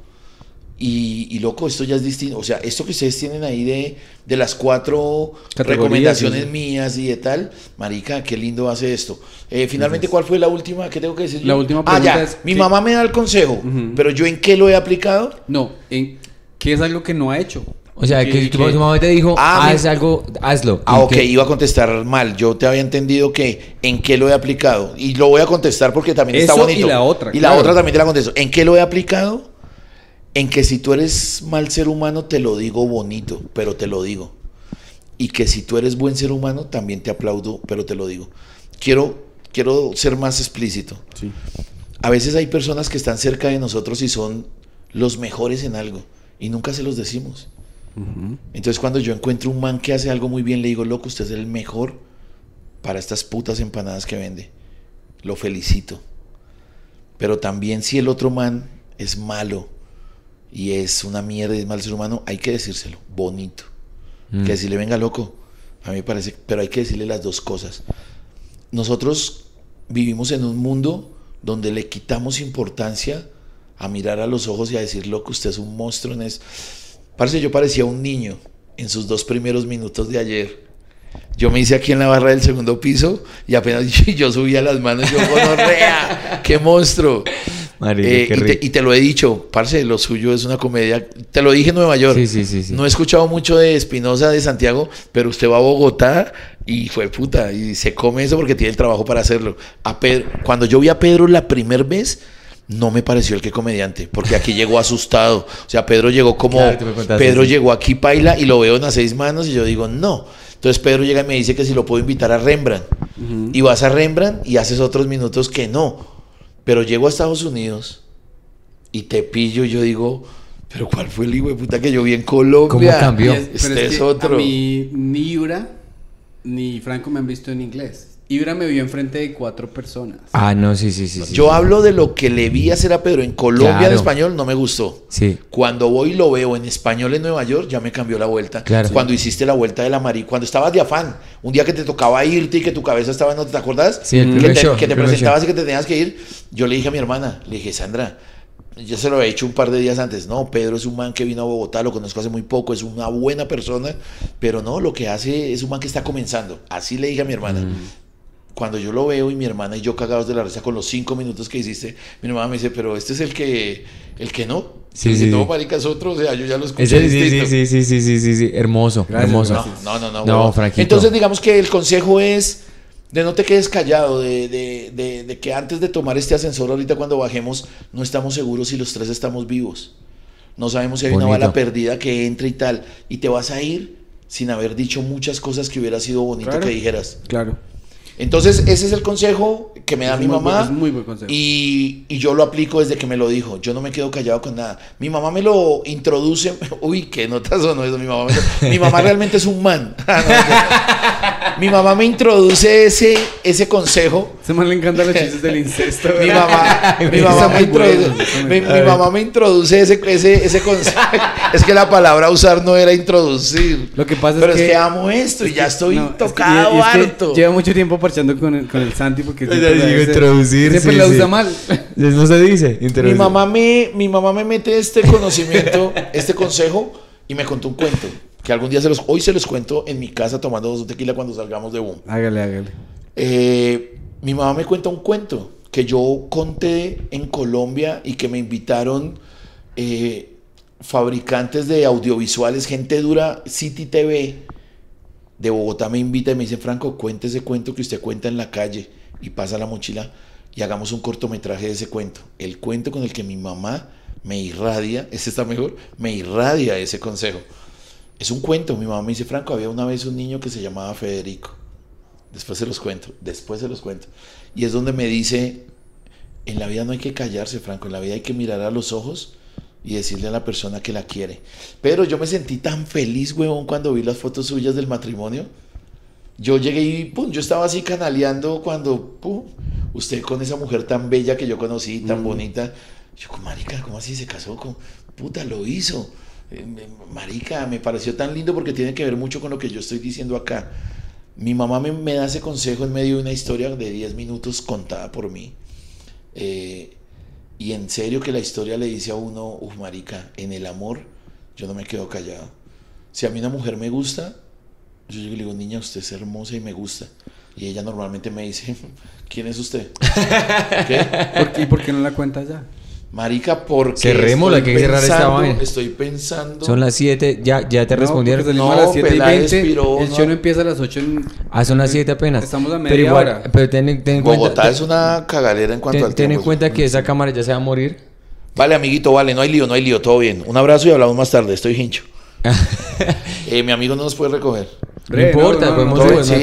[SPEAKER 2] y, y, loco, esto ya es distinto. O sea, esto que ustedes tienen ahí de, de las cuatro recomendaciones
[SPEAKER 1] sí.
[SPEAKER 2] mías y de tal, marica, qué lindo hace esto. Eh, finalmente, ¿cuál fue la última? ¿Qué tengo que decir?
[SPEAKER 1] La
[SPEAKER 2] yo?
[SPEAKER 1] última
[SPEAKER 2] Ah, ya.
[SPEAKER 1] pregunta es
[SPEAKER 2] Mi
[SPEAKER 1] que-
[SPEAKER 2] mamá me da el consejo, pero yo en qué lo he aplicado?
[SPEAKER 1] No, en, ¿qué es algo que no ha hecho?
[SPEAKER 3] O sea,
[SPEAKER 1] ¿Qué-
[SPEAKER 3] que tu, mamá te dijo,
[SPEAKER 2] Ah,
[SPEAKER 3] haz
[SPEAKER 2] mi-
[SPEAKER 3] algo, hazlo.
[SPEAKER 2] Ah,
[SPEAKER 3] ¿Y
[SPEAKER 2] ok,
[SPEAKER 3] qué?
[SPEAKER 2] iba a contestar mal. Yo te había entendido que en qué lo he aplicado. Y lo voy a contestar porque también está bonito.
[SPEAKER 1] y la otra,
[SPEAKER 2] Y la otra también te la contesto. ¿En qué lo he aplicado? En que si tú eres mal ser humano, te lo digo bonito, pero te lo digo. Y que si tú eres buen ser humano, también te aplaudo, pero te lo digo. Quiero, quiero ser más explícito.
[SPEAKER 1] Sí.
[SPEAKER 2] A veces hay personas que están cerca de nosotros y son los mejores en algo. Y nunca se los decimos. Entonces cuando yo encuentro un man que hace algo muy bien, le digo, loco, usted es el mejor para estas putas empanadas que vende. Lo felicito. Pero también si el otro man es malo y es una mierda y es mal ser humano, hay que decírselo, bonito.
[SPEAKER 3] Mm.
[SPEAKER 2] Que si le venga loco, a mí me parece, pero hay que decirle las dos cosas. Nosotros vivimos en un mundo donde le quitamos importancia a mirar a los ojos y a decir, loco, usted es un monstruo en eso. Parece yo parecía un niño en sus dos primeros minutos de ayer. Yo me hice aquí en la barra del segundo piso y apenas yo subía las manos, yo gonorrea, qué monstruo. Eh,
[SPEAKER 3] qué
[SPEAKER 2] y, te, y te lo he dicho, parce, lo suyo es una comedia. Te lo dije en Nueva York.
[SPEAKER 3] Sí, sí, sí, sí.
[SPEAKER 2] No he escuchado mucho de Espinosa de Santiago, pero usted va a Bogotá y fue puta. Y se come eso porque tiene el trabajo para hacerlo. A Pedro, cuando yo vi a Pedro la primera vez, no me pareció el que comediante, porque aquí llegó asustado. O sea, Pedro llegó como.
[SPEAKER 3] Claro,
[SPEAKER 2] Pedro llegó aquí, paila, y lo veo en las seis manos, y yo digo, no. Entonces Pedro llega y me dice que si lo puedo invitar a Rembrandt. Y vas a Rembrandt y haces otros minutos que no. Pero llego a Estados Unidos y te pillo y yo digo, pero ¿cuál fue el hijo de puta que yo vi en Colombia?
[SPEAKER 3] ¿Cómo cambió?
[SPEAKER 1] Es-
[SPEAKER 2] Este
[SPEAKER 1] pero
[SPEAKER 2] es,
[SPEAKER 1] que
[SPEAKER 2] otro.
[SPEAKER 1] A mí, ni Ibra ni Franco me han visto en inglés. Ibra me vio enfrente de cuatro personas.
[SPEAKER 3] Ah, no, sí, sí, sí. sí.
[SPEAKER 2] Yo hablo de lo que le vi hacer a Pedro en Colombia en
[SPEAKER 3] Claro.
[SPEAKER 2] español, no me gustó.
[SPEAKER 3] Sí.
[SPEAKER 2] Cuando voy y lo veo en español en Nueva York, ya me cambió la vuelta.
[SPEAKER 3] Claro.
[SPEAKER 2] Cuando hiciste la vuelta de la Mari, cuando estabas de afán, un día que te tocaba irte y que tu cabeza estaba en otro, ¿te acuerdas?
[SPEAKER 3] Sí, el
[SPEAKER 2] que te,
[SPEAKER 3] show,
[SPEAKER 2] que te presentabas
[SPEAKER 3] show.
[SPEAKER 2] y que te tenías que ir. Yo le dije a mi hermana, le dije, Sandra, yo se lo había hecho un par de días antes. No, Pedro es un man que vino a Bogotá, lo conozco hace muy poco, es una buena persona, pero no, lo que hace es un man que está comenzando. Así le dije a mi hermana.
[SPEAKER 3] Mm.
[SPEAKER 2] Cuando yo lo veo y mi hermana y yo cagados de la risa con los cinco minutos que hiciste, mi hermana me dice, pero este es el que, el que no.
[SPEAKER 3] Sí, sí,
[SPEAKER 2] no, marica, es otro, o sea, yo ya lo escuché
[SPEAKER 3] Ese- sí, sí, sí, sí, sí, sí, sí, sí. Hermoso,
[SPEAKER 1] Gracias,
[SPEAKER 3] hermoso.
[SPEAKER 2] No, no, no, no.
[SPEAKER 3] No. Franquito.
[SPEAKER 2] Entonces, digamos que el consejo es de no te quedes callado, de, de- de- de que antes de tomar este ascensor, ahorita cuando bajemos, no estamos seguros si los tres estamos vivos. No sabemos si hay una bala perdida que entre y tal. Y te vas a ir sin haber dicho muchas cosas que hubiera sido bonito
[SPEAKER 1] Claro.
[SPEAKER 2] que dijeras.
[SPEAKER 1] Claro.
[SPEAKER 2] Entonces, ese es el consejo que me da
[SPEAKER 1] Es
[SPEAKER 2] mi mamá.
[SPEAKER 1] buen- es muy buen consejo.
[SPEAKER 2] Y, y yo lo aplico desde que me lo dijo. Yo no me quedo callado con nada. Mi mamá me lo introduce. Uy, qué notas sonó eso. Mi mamá, me lo- mi mamá realmente es un man. Ah, no. Mi mamá me introduce ese, ese consejo.
[SPEAKER 1] Se man le encantan los chistes del incesto.
[SPEAKER 2] Mi mamá, mi mamá, me, introduce, mi, mamá me introduce ese, ese, ese consejo. es que la palabra usar no era introducir.
[SPEAKER 1] Lo que pasa
[SPEAKER 2] Pero
[SPEAKER 1] es
[SPEAKER 2] es
[SPEAKER 1] que...
[SPEAKER 2] que amo esto y ya estoy
[SPEAKER 1] No, es que-
[SPEAKER 2] tocado
[SPEAKER 1] y- y es que
[SPEAKER 2] harto.
[SPEAKER 1] Lleva mucho tiempo parchando con el, con el Santi porque
[SPEAKER 3] Ya
[SPEAKER 1] siempre
[SPEAKER 3] digo,
[SPEAKER 1] dice-
[SPEAKER 3] introducir,
[SPEAKER 1] Siempre
[SPEAKER 3] sí,
[SPEAKER 1] la
[SPEAKER 3] sí.
[SPEAKER 1] usa mal.
[SPEAKER 3] No se dice.
[SPEAKER 2] Mi mamá, me, mi mamá me mete este conocimiento, este consejo, y me contó un cuento que algún día se los, hoy se los cuento en mi casa tomando dos tequila cuando salgamos de boom.
[SPEAKER 1] Hágale, hágale.
[SPEAKER 2] Eh, mi mamá me cuenta un cuento que yo conté en Colombia y que me invitaron eh, fabricantes de audiovisuales, gente dura, City TV de Bogotá me invita y me dice, Franco, cuente ese cuento que usted cuenta en la calle y pasa la mochila y hagamos un cortometraje de ese cuento. El cuento con el que mi mamá me irradia, ese está mejor, me irradia ese consejo. Es un cuento, mi mamá me dice, Franco, había una vez un niño que se llamaba Federico. Después se los cuento, después se los cuento. Y es donde me dice, en la vida no hay que callarse, Franco, en la vida hay que mirar a los ojos y decirle a la persona que la quiere. Pero yo me sentí tan feliz, huevón, cuando vi las fotos suyas del matrimonio. Yo llegué y, pum, yo estaba así canaleando cuando, pum, usted con esa mujer tan bella que yo conocí, tan bonita. Yo, marica, ¿cómo así se casó con? Puta, lo hizo. Eh, marica, me pareció tan lindo porque tiene que ver mucho con lo que yo estoy diciendo acá. Mi mamá me, me da ese consejo en medio de una historia de 10 minutos contada por mí. Eh, y en serio que la historia le dice a uno, uff, marica, en el amor yo no me quedo callado. Si a mí una mujer me gusta, yo le digo, niña, usted es hermosa y me gusta. Y ella normalmente me dice, ¿quién es usted?
[SPEAKER 1] ¿Qué? ¿Por qué, ¿Y por qué no la cuenta ya?
[SPEAKER 2] Marica, porque
[SPEAKER 3] Cerremos, la que hay que cerrar esta vaina.
[SPEAKER 2] Estoy pensando.
[SPEAKER 3] Son las 7, ya, ya te
[SPEAKER 1] No,
[SPEAKER 3] respondieron.
[SPEAKER 1] salimos
[SPEAKER 2] No,
[SPEAKER 1] a las 7 y
[SPEAKER 2] Peláez
[SPEAKER 1] 20.
[SPEAKER 2] piró,
[SPEAKER 1] el
[SPEAKER 2] no.
[SPEAKER 1] show no empieza a las 8. En...
[SPEAKER 3] Ah, son las 7 apenas.
[SPEAKER 1] Estamos a
[SPEAKER 3] pero
[SPEAKER 1] media
[SPEAKER 3] igual,
[SPEAKER 1] hora.
[SPEAKER 3] Pero ten, ten en
[SPEAKER 2] Bogotá
[SPEAKER 3] cuenta,
[SPEAKER 2] es una cagalera en cuanto
[SPEAKER 3] ten,
[SPEAKER 2] al
[SPEAKER 3] ten en cuenta que esa cámara ya se va a morir.
[SPEAKER 2] Vale, amiguito, vale, no hay lío, no hay lío, todo bien. Un abrazo y hablamos más tarde, estoy hincho. Eh, mi amigo no nos puede recoger.
[SPEAKER 3] No importa, podemos
[SPEAKER 2] sí,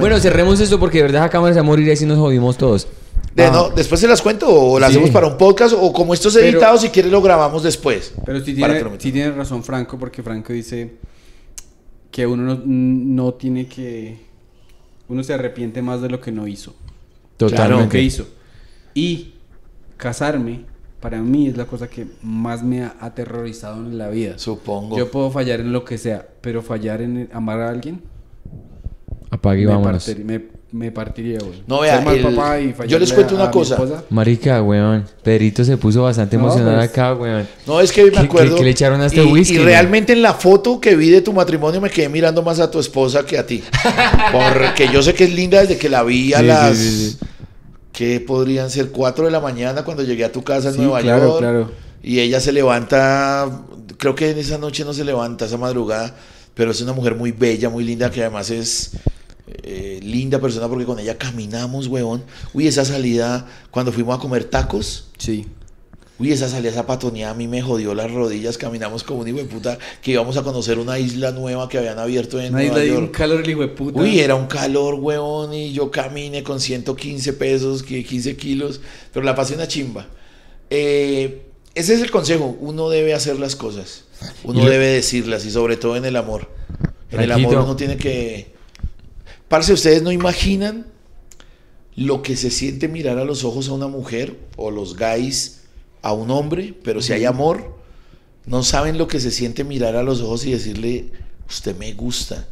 [SPEAKER 3] Bueno, cerremos esto porque de verdad esa cámara se va a morir y así nos jodimos todos.
[SPEAKER 2] De-
[SPEAKER 1] Ah.
[SPEAKER 2] no, después se las cuento o las
[SPEAKER 3] Sí.
[SPEAKER 2] hacemos para un podcast o como esto es
[SPEAKER 1] Pero-
[SPEAKER 2] editado, si quiere lo grabamos después.
[SPEAKER 1] Pero sí tiene, sí tiene razón Franco, porque Franco dice que uno no, no tiene que... Uno se arrepiente más de lo que no hizo. de lo
[SPEAKER 3] Totalmente.
[SPEAKER 1] que hizo. Y casarme, para mí, es la cosa que más me ha aterrorizado en la vida.
[SPEAKER 2] Supongo.
[SPEAKER 1] Yo puedo fallar en lo que sea, pero fallar en amar a alguien,
[SPEAKER 3] Apague y
[SPEAKER 1] me,
[SPEAKER 3] vámonos.
[SPEAKER 1] me, me partiría, güey.
[SPEAKER 2] No, vea,
[SPEAKER 1] Ser mal
[SPEAKER 2] el-
[SPEAKER 1] papá y
[SPEAKER 2] yo les cuento una cosa.
[SPEAKER 3] Marica, weón. Pedrito se puso bastante
[SPEAKER 1] No,
[SPEAKER 3] emocionado
[SPEAKER 1] pues.
[SPEAKER 3] acá, weón.
[SPEAKER 2] No, es que me
[SPEAKER 3] ¿Qué-
[SPEAKER 2] acuerdo.
[SPEAKER 3] qué- qué le echaron a este
[SPEAKER 2] y,
[SPEAKER 3] whisky,
[SPEAKER 2] Y realmente en la foto que vi de tu matrimonio me quedé mirando más a tu esposa que a ti. Porque yo sé que es linda desde que la vi a
[SPEAKER 3] Sí,
[SPEAKER 2] las.
[SPEAKER 3] sí, sí.
[SPEAKER 2] que podrían ser 4 de la mañana cuando llegué a tu casa en
[SPEAKER 1] Sí,
[SPEAKER 2] Nueva
[SPEAKER 1] claro,
[SPEAKER 2] York.
[SPEAKER 1] claro.
[SPEAKER 2] Y ella se levanta. Creo que en esa noche no se levanta, esa madrugada. Pero es una mujer muy bella, muy linda, que además es. Eh, linda persona porque con ella caminamos, weón. Uy, esa salida cuando fuimos a comer tacos.
[SPEAKER 1] Sí.
[SPEAKER 2] Uy, esa salida esa patoneada a mí me jodió las rodillas. Caminamos como un hijo de puta que íbamos a conocer una isla nueva que habían abierto en
[SPEAKER 1] Una isla
[SPEAKER 2] Nueva
[SPEAKER 1] de un
[SPEAKER 2] York.
[SPEAKER 1] calor el hijo de puta.
[SPEAKER 2] Uy, era un calor, huevón, y yo caminé con 115 pesos, que 15 kilos, pero la pasé una chimba. Eh, ese es el consejo, uno debe hacer las cosas, uno debe decirlas, y sobre todo en el amor. En el amor uno tiene que... Parce, ustedes no imaginan lo que se siente mirar a los ojos a una mujer, o los gays a un hombre, pero si hay amor, no saben lo que se siente mirar a los ojos y decirle, usted me gusta,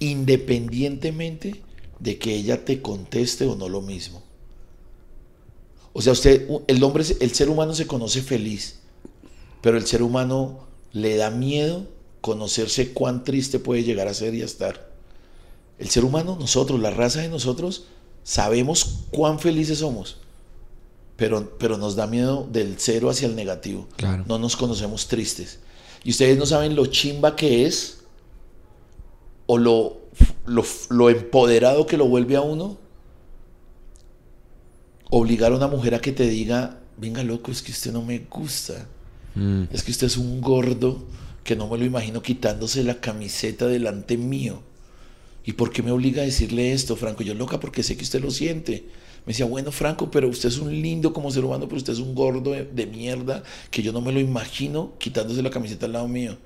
[SPEAKER 2] independientemente de que ella te conteste o no lo mismo. O sea, usted, el hombre, el ser humano se conoce feliz, pero el ser humano le da miedo conocerse cuán triste puede llegar a ser y a estar. El ser humano, nosotros, la raza de nosotros, sabemos cuán felices somos, pero, pero nos da miedo del cero hacia el negativo.
[SPEAKER 3] Claro.
[SPEAKER 2] No nos conocemos tristes. Y ustedes no saben lo chimba que es o lo, lo, lo empoderado que lo vuelve a uno obligar a una mujer a que te diga, venga loco, es que usted no me gusta.
[SPEAKER 3] Mm.
[SPEAKER 2] Es que usted es un gordo que no me lo imagino quitándose la camiseta delante mío. ¿Y por qué me obliga a decirle esto, Franco? Yo loca porque sé que usted lo siente. Me decía, bueno, Franco, pero usted es un lindo como ser humano, pero usted es un gordo de, de mierda que yo no me lo imagino quitándose la camiseta al lado mío.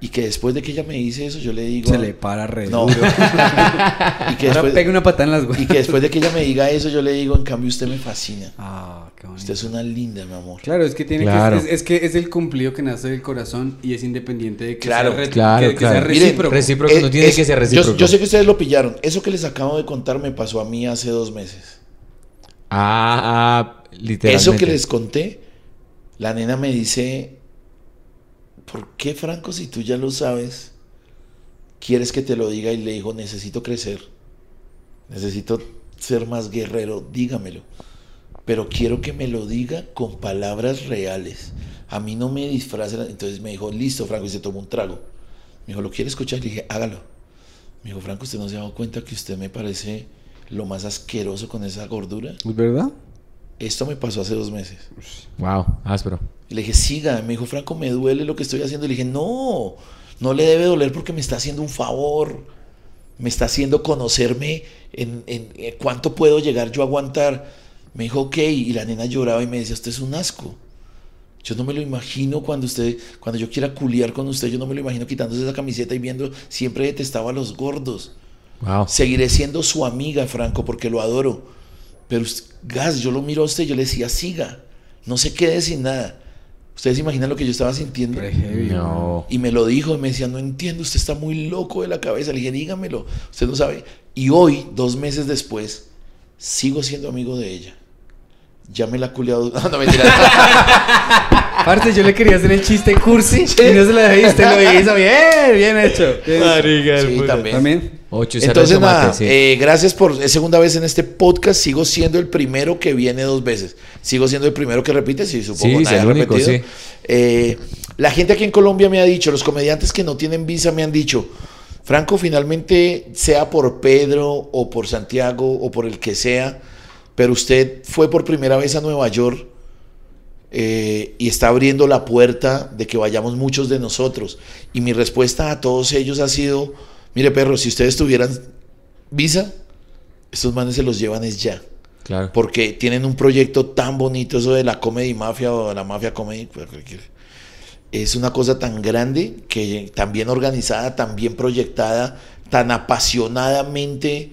[SPEAKER 2] Y que después de que ella me dice eso, yo le digo...
[SPEAKER 1] Se le para re
[SPEAKER 2] No. y, que después,
[SPEAKER 1] pega una patada en las
[SPEAKER 2] y
[SPEAKER 1] güeyes.
[SPEAKER 2] que después de que ella me diga eso, yo le digo, en cambio, usted me fascina.
[SPEAKER 1] Ah, qué bonito.
[SPEAKER 2] Usted es una linda, mi amor.
[SPEAKER 1] Claro, es que tiene
[SPEAKER 3] Claro.
[SPEAKER 1] que es, es que es el cumplido que nace del corazón y es independiente de que
[SPEAKER 2] Claro,
[SPEAKER 1] sea, re-
[SPEAKER 3] claro,
[SPEAKER 1] que, que
[SPEAKER 3] claro.
[SPEAKER 1] sea
[SPEAKER 2] Miren,
[SPEAKER 1] recíproco.
[SPEAKER 3] recíproco. no tiene que ser
[SPEAKER 2] yo-
[SPEAKER 3] recíproco.
[SPEAKER 2] Yo, sé que ustedes lo pillaron. Eso que les acabo de contar me pasó a mí hace dos meses.
[SPEAKER 3] Ah, ah, literalmente.
[SPEAKER 2] Eso que les conté, la nena me dice, ¿por qué Franco si tú ya lo sabes? ¿quieres que te lo diga? Y le dijo, necesito crecer, necesito ser más guerrero, dígamelo. Pero quiero que me lo diga con palabras reales. A mí no me disfrace. Entonces me dijo, listo, Franco, y se tomó un trago. Me dijo, ¿lo quiere escuchar? Le dije, hágalo. Me dijo, Franco, ¿usted no se ha dado cuenta que usted me parece lo más asqueroso con esa gordura?
[SPEAKER 1] ¿Es verdad?
[SPEAKER 2] Esto me pasó hace dos meses.
[SPEAKER 3] Wow, áspero.
[SPEAKER 2] Y le dije, siga. Me dijo, Franco, me duele lo que estoy haciendo. Le dije, no, no le debe doler porque me está haciendo un favor. Me está haciendo conocerme en, en- en cuánto puedo llegar yo a aguantar. Me dijo, ok. Y la nena lloraba y me decía, usted es un asco. Yo no me lo imagino cuando usted, cuando yo quiera culiar con usted, yo no me lo imagino quitándose esa camiseta y viendo, siempre detestaba a los gordos.
[SPEAKER 3] Wow.
[SPEAKER 2] Seguiré siendo su amiga, Franco, porque lo adoro. Pero, Gas, yo lo miro a usted y yo le decía, siga, no se quede sin nada. ¿Ustedes imaginan lo que yo estaba sintiendo?
[SPEAKER 1] ¿no?
[SPEAKER 2] Y me lo dijo y me decía, no entiendo, usted está muy loco de la cabeza. Le dije, dígamelo, usted no sabe. Y hoy, dos meses después, sigo siendo amigo de ella. Ya me la he culiado. No, no mentira.
[SPEAKER 1] Aparte, yo le quería hacer el chiste cursi y no se lo dejé. Usted lo hizo bien, bien hecho.
[SPEAKER 2] sí, también.
[SPEAKER 1] También.
[SPEAKER 3] Ocho
[SPEAKER 2] Entonces,
[SPEAKER 3] tomate,
[SPEAKER 2] nada,
[SPEAKER 3] sí.
[SPEAKER 2] eh, gracias por es segunda vez en este podcast. Sigo siendo el primero que viene dos veces. Sigo siendo el primero que repite, sí, supongo.
[SPEAKER 3] Sí,
[SPEAKER 2] nadie
[SPEAKER 3] es el
[SPEAKER 2] ha
[SPEAKER 3] único,
[SPEAKER 2] repetido.
[SPEAKER 3] sí.
[SPEAKER 2] Eh, la gente aquí en Colombia me ha dicho, los comediantes que no tienen visa me han dicho, Franco, finalmente, sea por Pedro o por Santiago o por el que sea, pero usted fue por primera vez a Nueva York eh, y está abriendo la puerta de que vayamos muchos de nosotros. Y mi respuesta a todos ellos ha sido, mire perro, si ustedes tuvieran visa, estos manes se los llevan es ya.
[SPEAKER 3] Claro.
[SPEAKER 2] Porque tienen un proyecto tan bonito, eso de la comedy mafia o de la mafia comedy. pues, Es una cosa tan grande, que tan bien organizada, tan bien proyectada, tan apasionadamente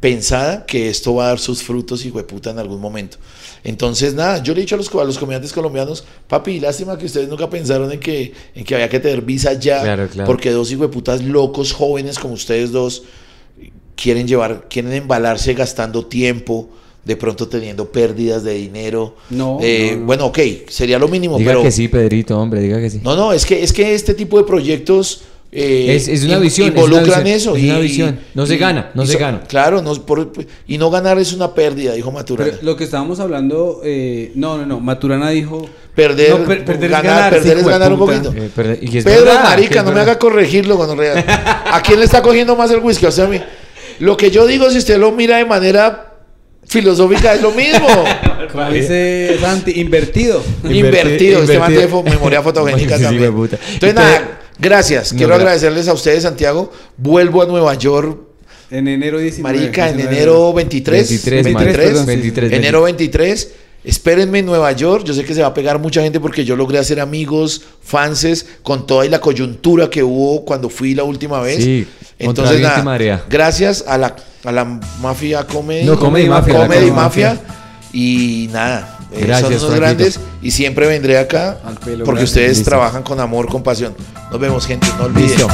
[SPEAKER 2] pensada, que esto va a dar sus frutos, hijo de puta, en algún momento. Entonces, nada, yo le he dicho a los, a los comediantes colombianos, papi, lástima que ustedes nunca pensaron en que, en que había que tener visa ya,
[SPEAKER 3] Claro, claro.
[SPEAKER 2] porque dos hijo de putas locos, jóvenes como ustedes dos, quieren llevar, quieren embalarse gastando tiempo, de pronto teniendo pérdidas de dinero.
[SPEAKER 1] No,
[SPEAKER 2] Eh,
[SPEAKER 1] no, no.
[SPEAKER 2] Bueno, ok, sería lo mínimo,
[SPEAKER 3] Diga
[SPEAKER 2] pero...
[SPEAKER 3] que sí, Pedrito, hombre, diga que sí.
[SPEAKER 2] No, no, es que, es que este tipo de proyectos... eh,
[SPEAKER 3] Es- es una visión, es una
[SPEAKER 2] Involucran
[SPEAKER 3] visión,
[SPEAKER 2] eso.
[SPEAKER 3] es una visión. No se gana, no
[SPEAKER 2] y
[SPEAKER 3] se gana.
[SPEAKER 2] Claro, no, por- y no ganar es una pérdida, dijo Maturana.
[SPEAKER 1] Pero lo que estábamos hablando, eh, no, no, no, Maturana dijo...
[SPEAKER 2] perder,
[SPEAKER 1] No, per- perder es
[SPEAKER 2] ganar,
[SPEAKER 1] ganar,
[SPEAKER 2] perder es ganar un poquito.
[SPEAKER 3] Eh, y es
[SPEAKER 2] Pedro
[SPEAKER 3] verdad,
[SPEAKER 2] Marica,
[SPEAKER 3] es
[SPEAKER 2] no me haga corregirlo cuando ¿A quién le está cogiendo más el whisky? O sea, a mí. Lo que yo digo, si usted lo mira de manera filosófica, es lo mismo.
[SPEAKER 1] Como dice Santi, invertido.
[SPEAKER 2] invertido. Este man
[SPEAKER 3] invertido.
[SPEAKER 2] tiene memoria fotogénica también.
[SPEAKER 3] puta.
[SPEAKER 2] Entonces,
[SPEAKER 3] Y
[SPEAKER 2] nada, gracias.
[SPEAKER 3] No,
[SPEAKER 2] Quiero
[SPEAKER 3] gra-
[SPEAKER 2] agradecerles a ustedes, Santiago. Vuelvo a Nueva York,
[SPEAKER 1] En enero 19.
[SPEAKER 2] Marica, en
[SPEAKER 1] 19.
[SPEAKER 2] enero 23.
[SPEAKER 3] 23,
[SPEAKER 1] 23,
[SPEAKER 3] perdón,
[SPEAKER 1] sí.
[SPEAKER 3] 23,
[SPEAKER 2] Enero 23. Espérenme en Nueva York. Yo sé que se va a pegar mucha gente porque yo logré hacer amigos, fanses, con toda y la coyuntura que hubo cuando fui la última vez.
[SPEAKER 3] Sí,
[SPEAKER 2] Entonces, nada,
[SPEAKER 3] marea.
[SPEAKER 2] gracias a la, a la mafia comedy.
[SPEAKER 3] No, Comedy Mafia,
[SPEAKER 2] Comedy Mafia. Y nada, eh,
[SPEAKER 3] Gracias,
[SPEAKER 2] son unos grandes y siempre vendré acá
[SPEAKER 1] Al pelo
[SPEAKER 2] porque
[SPEAKER 1] grande.
[SPEAKER 2] ustedes
[SPEAKER 3] Listo.
[SPEAKER 2] trabajan con amor, con pasión. Nos vemos, gente. No olviden.
[SPEAKER 3] Listo.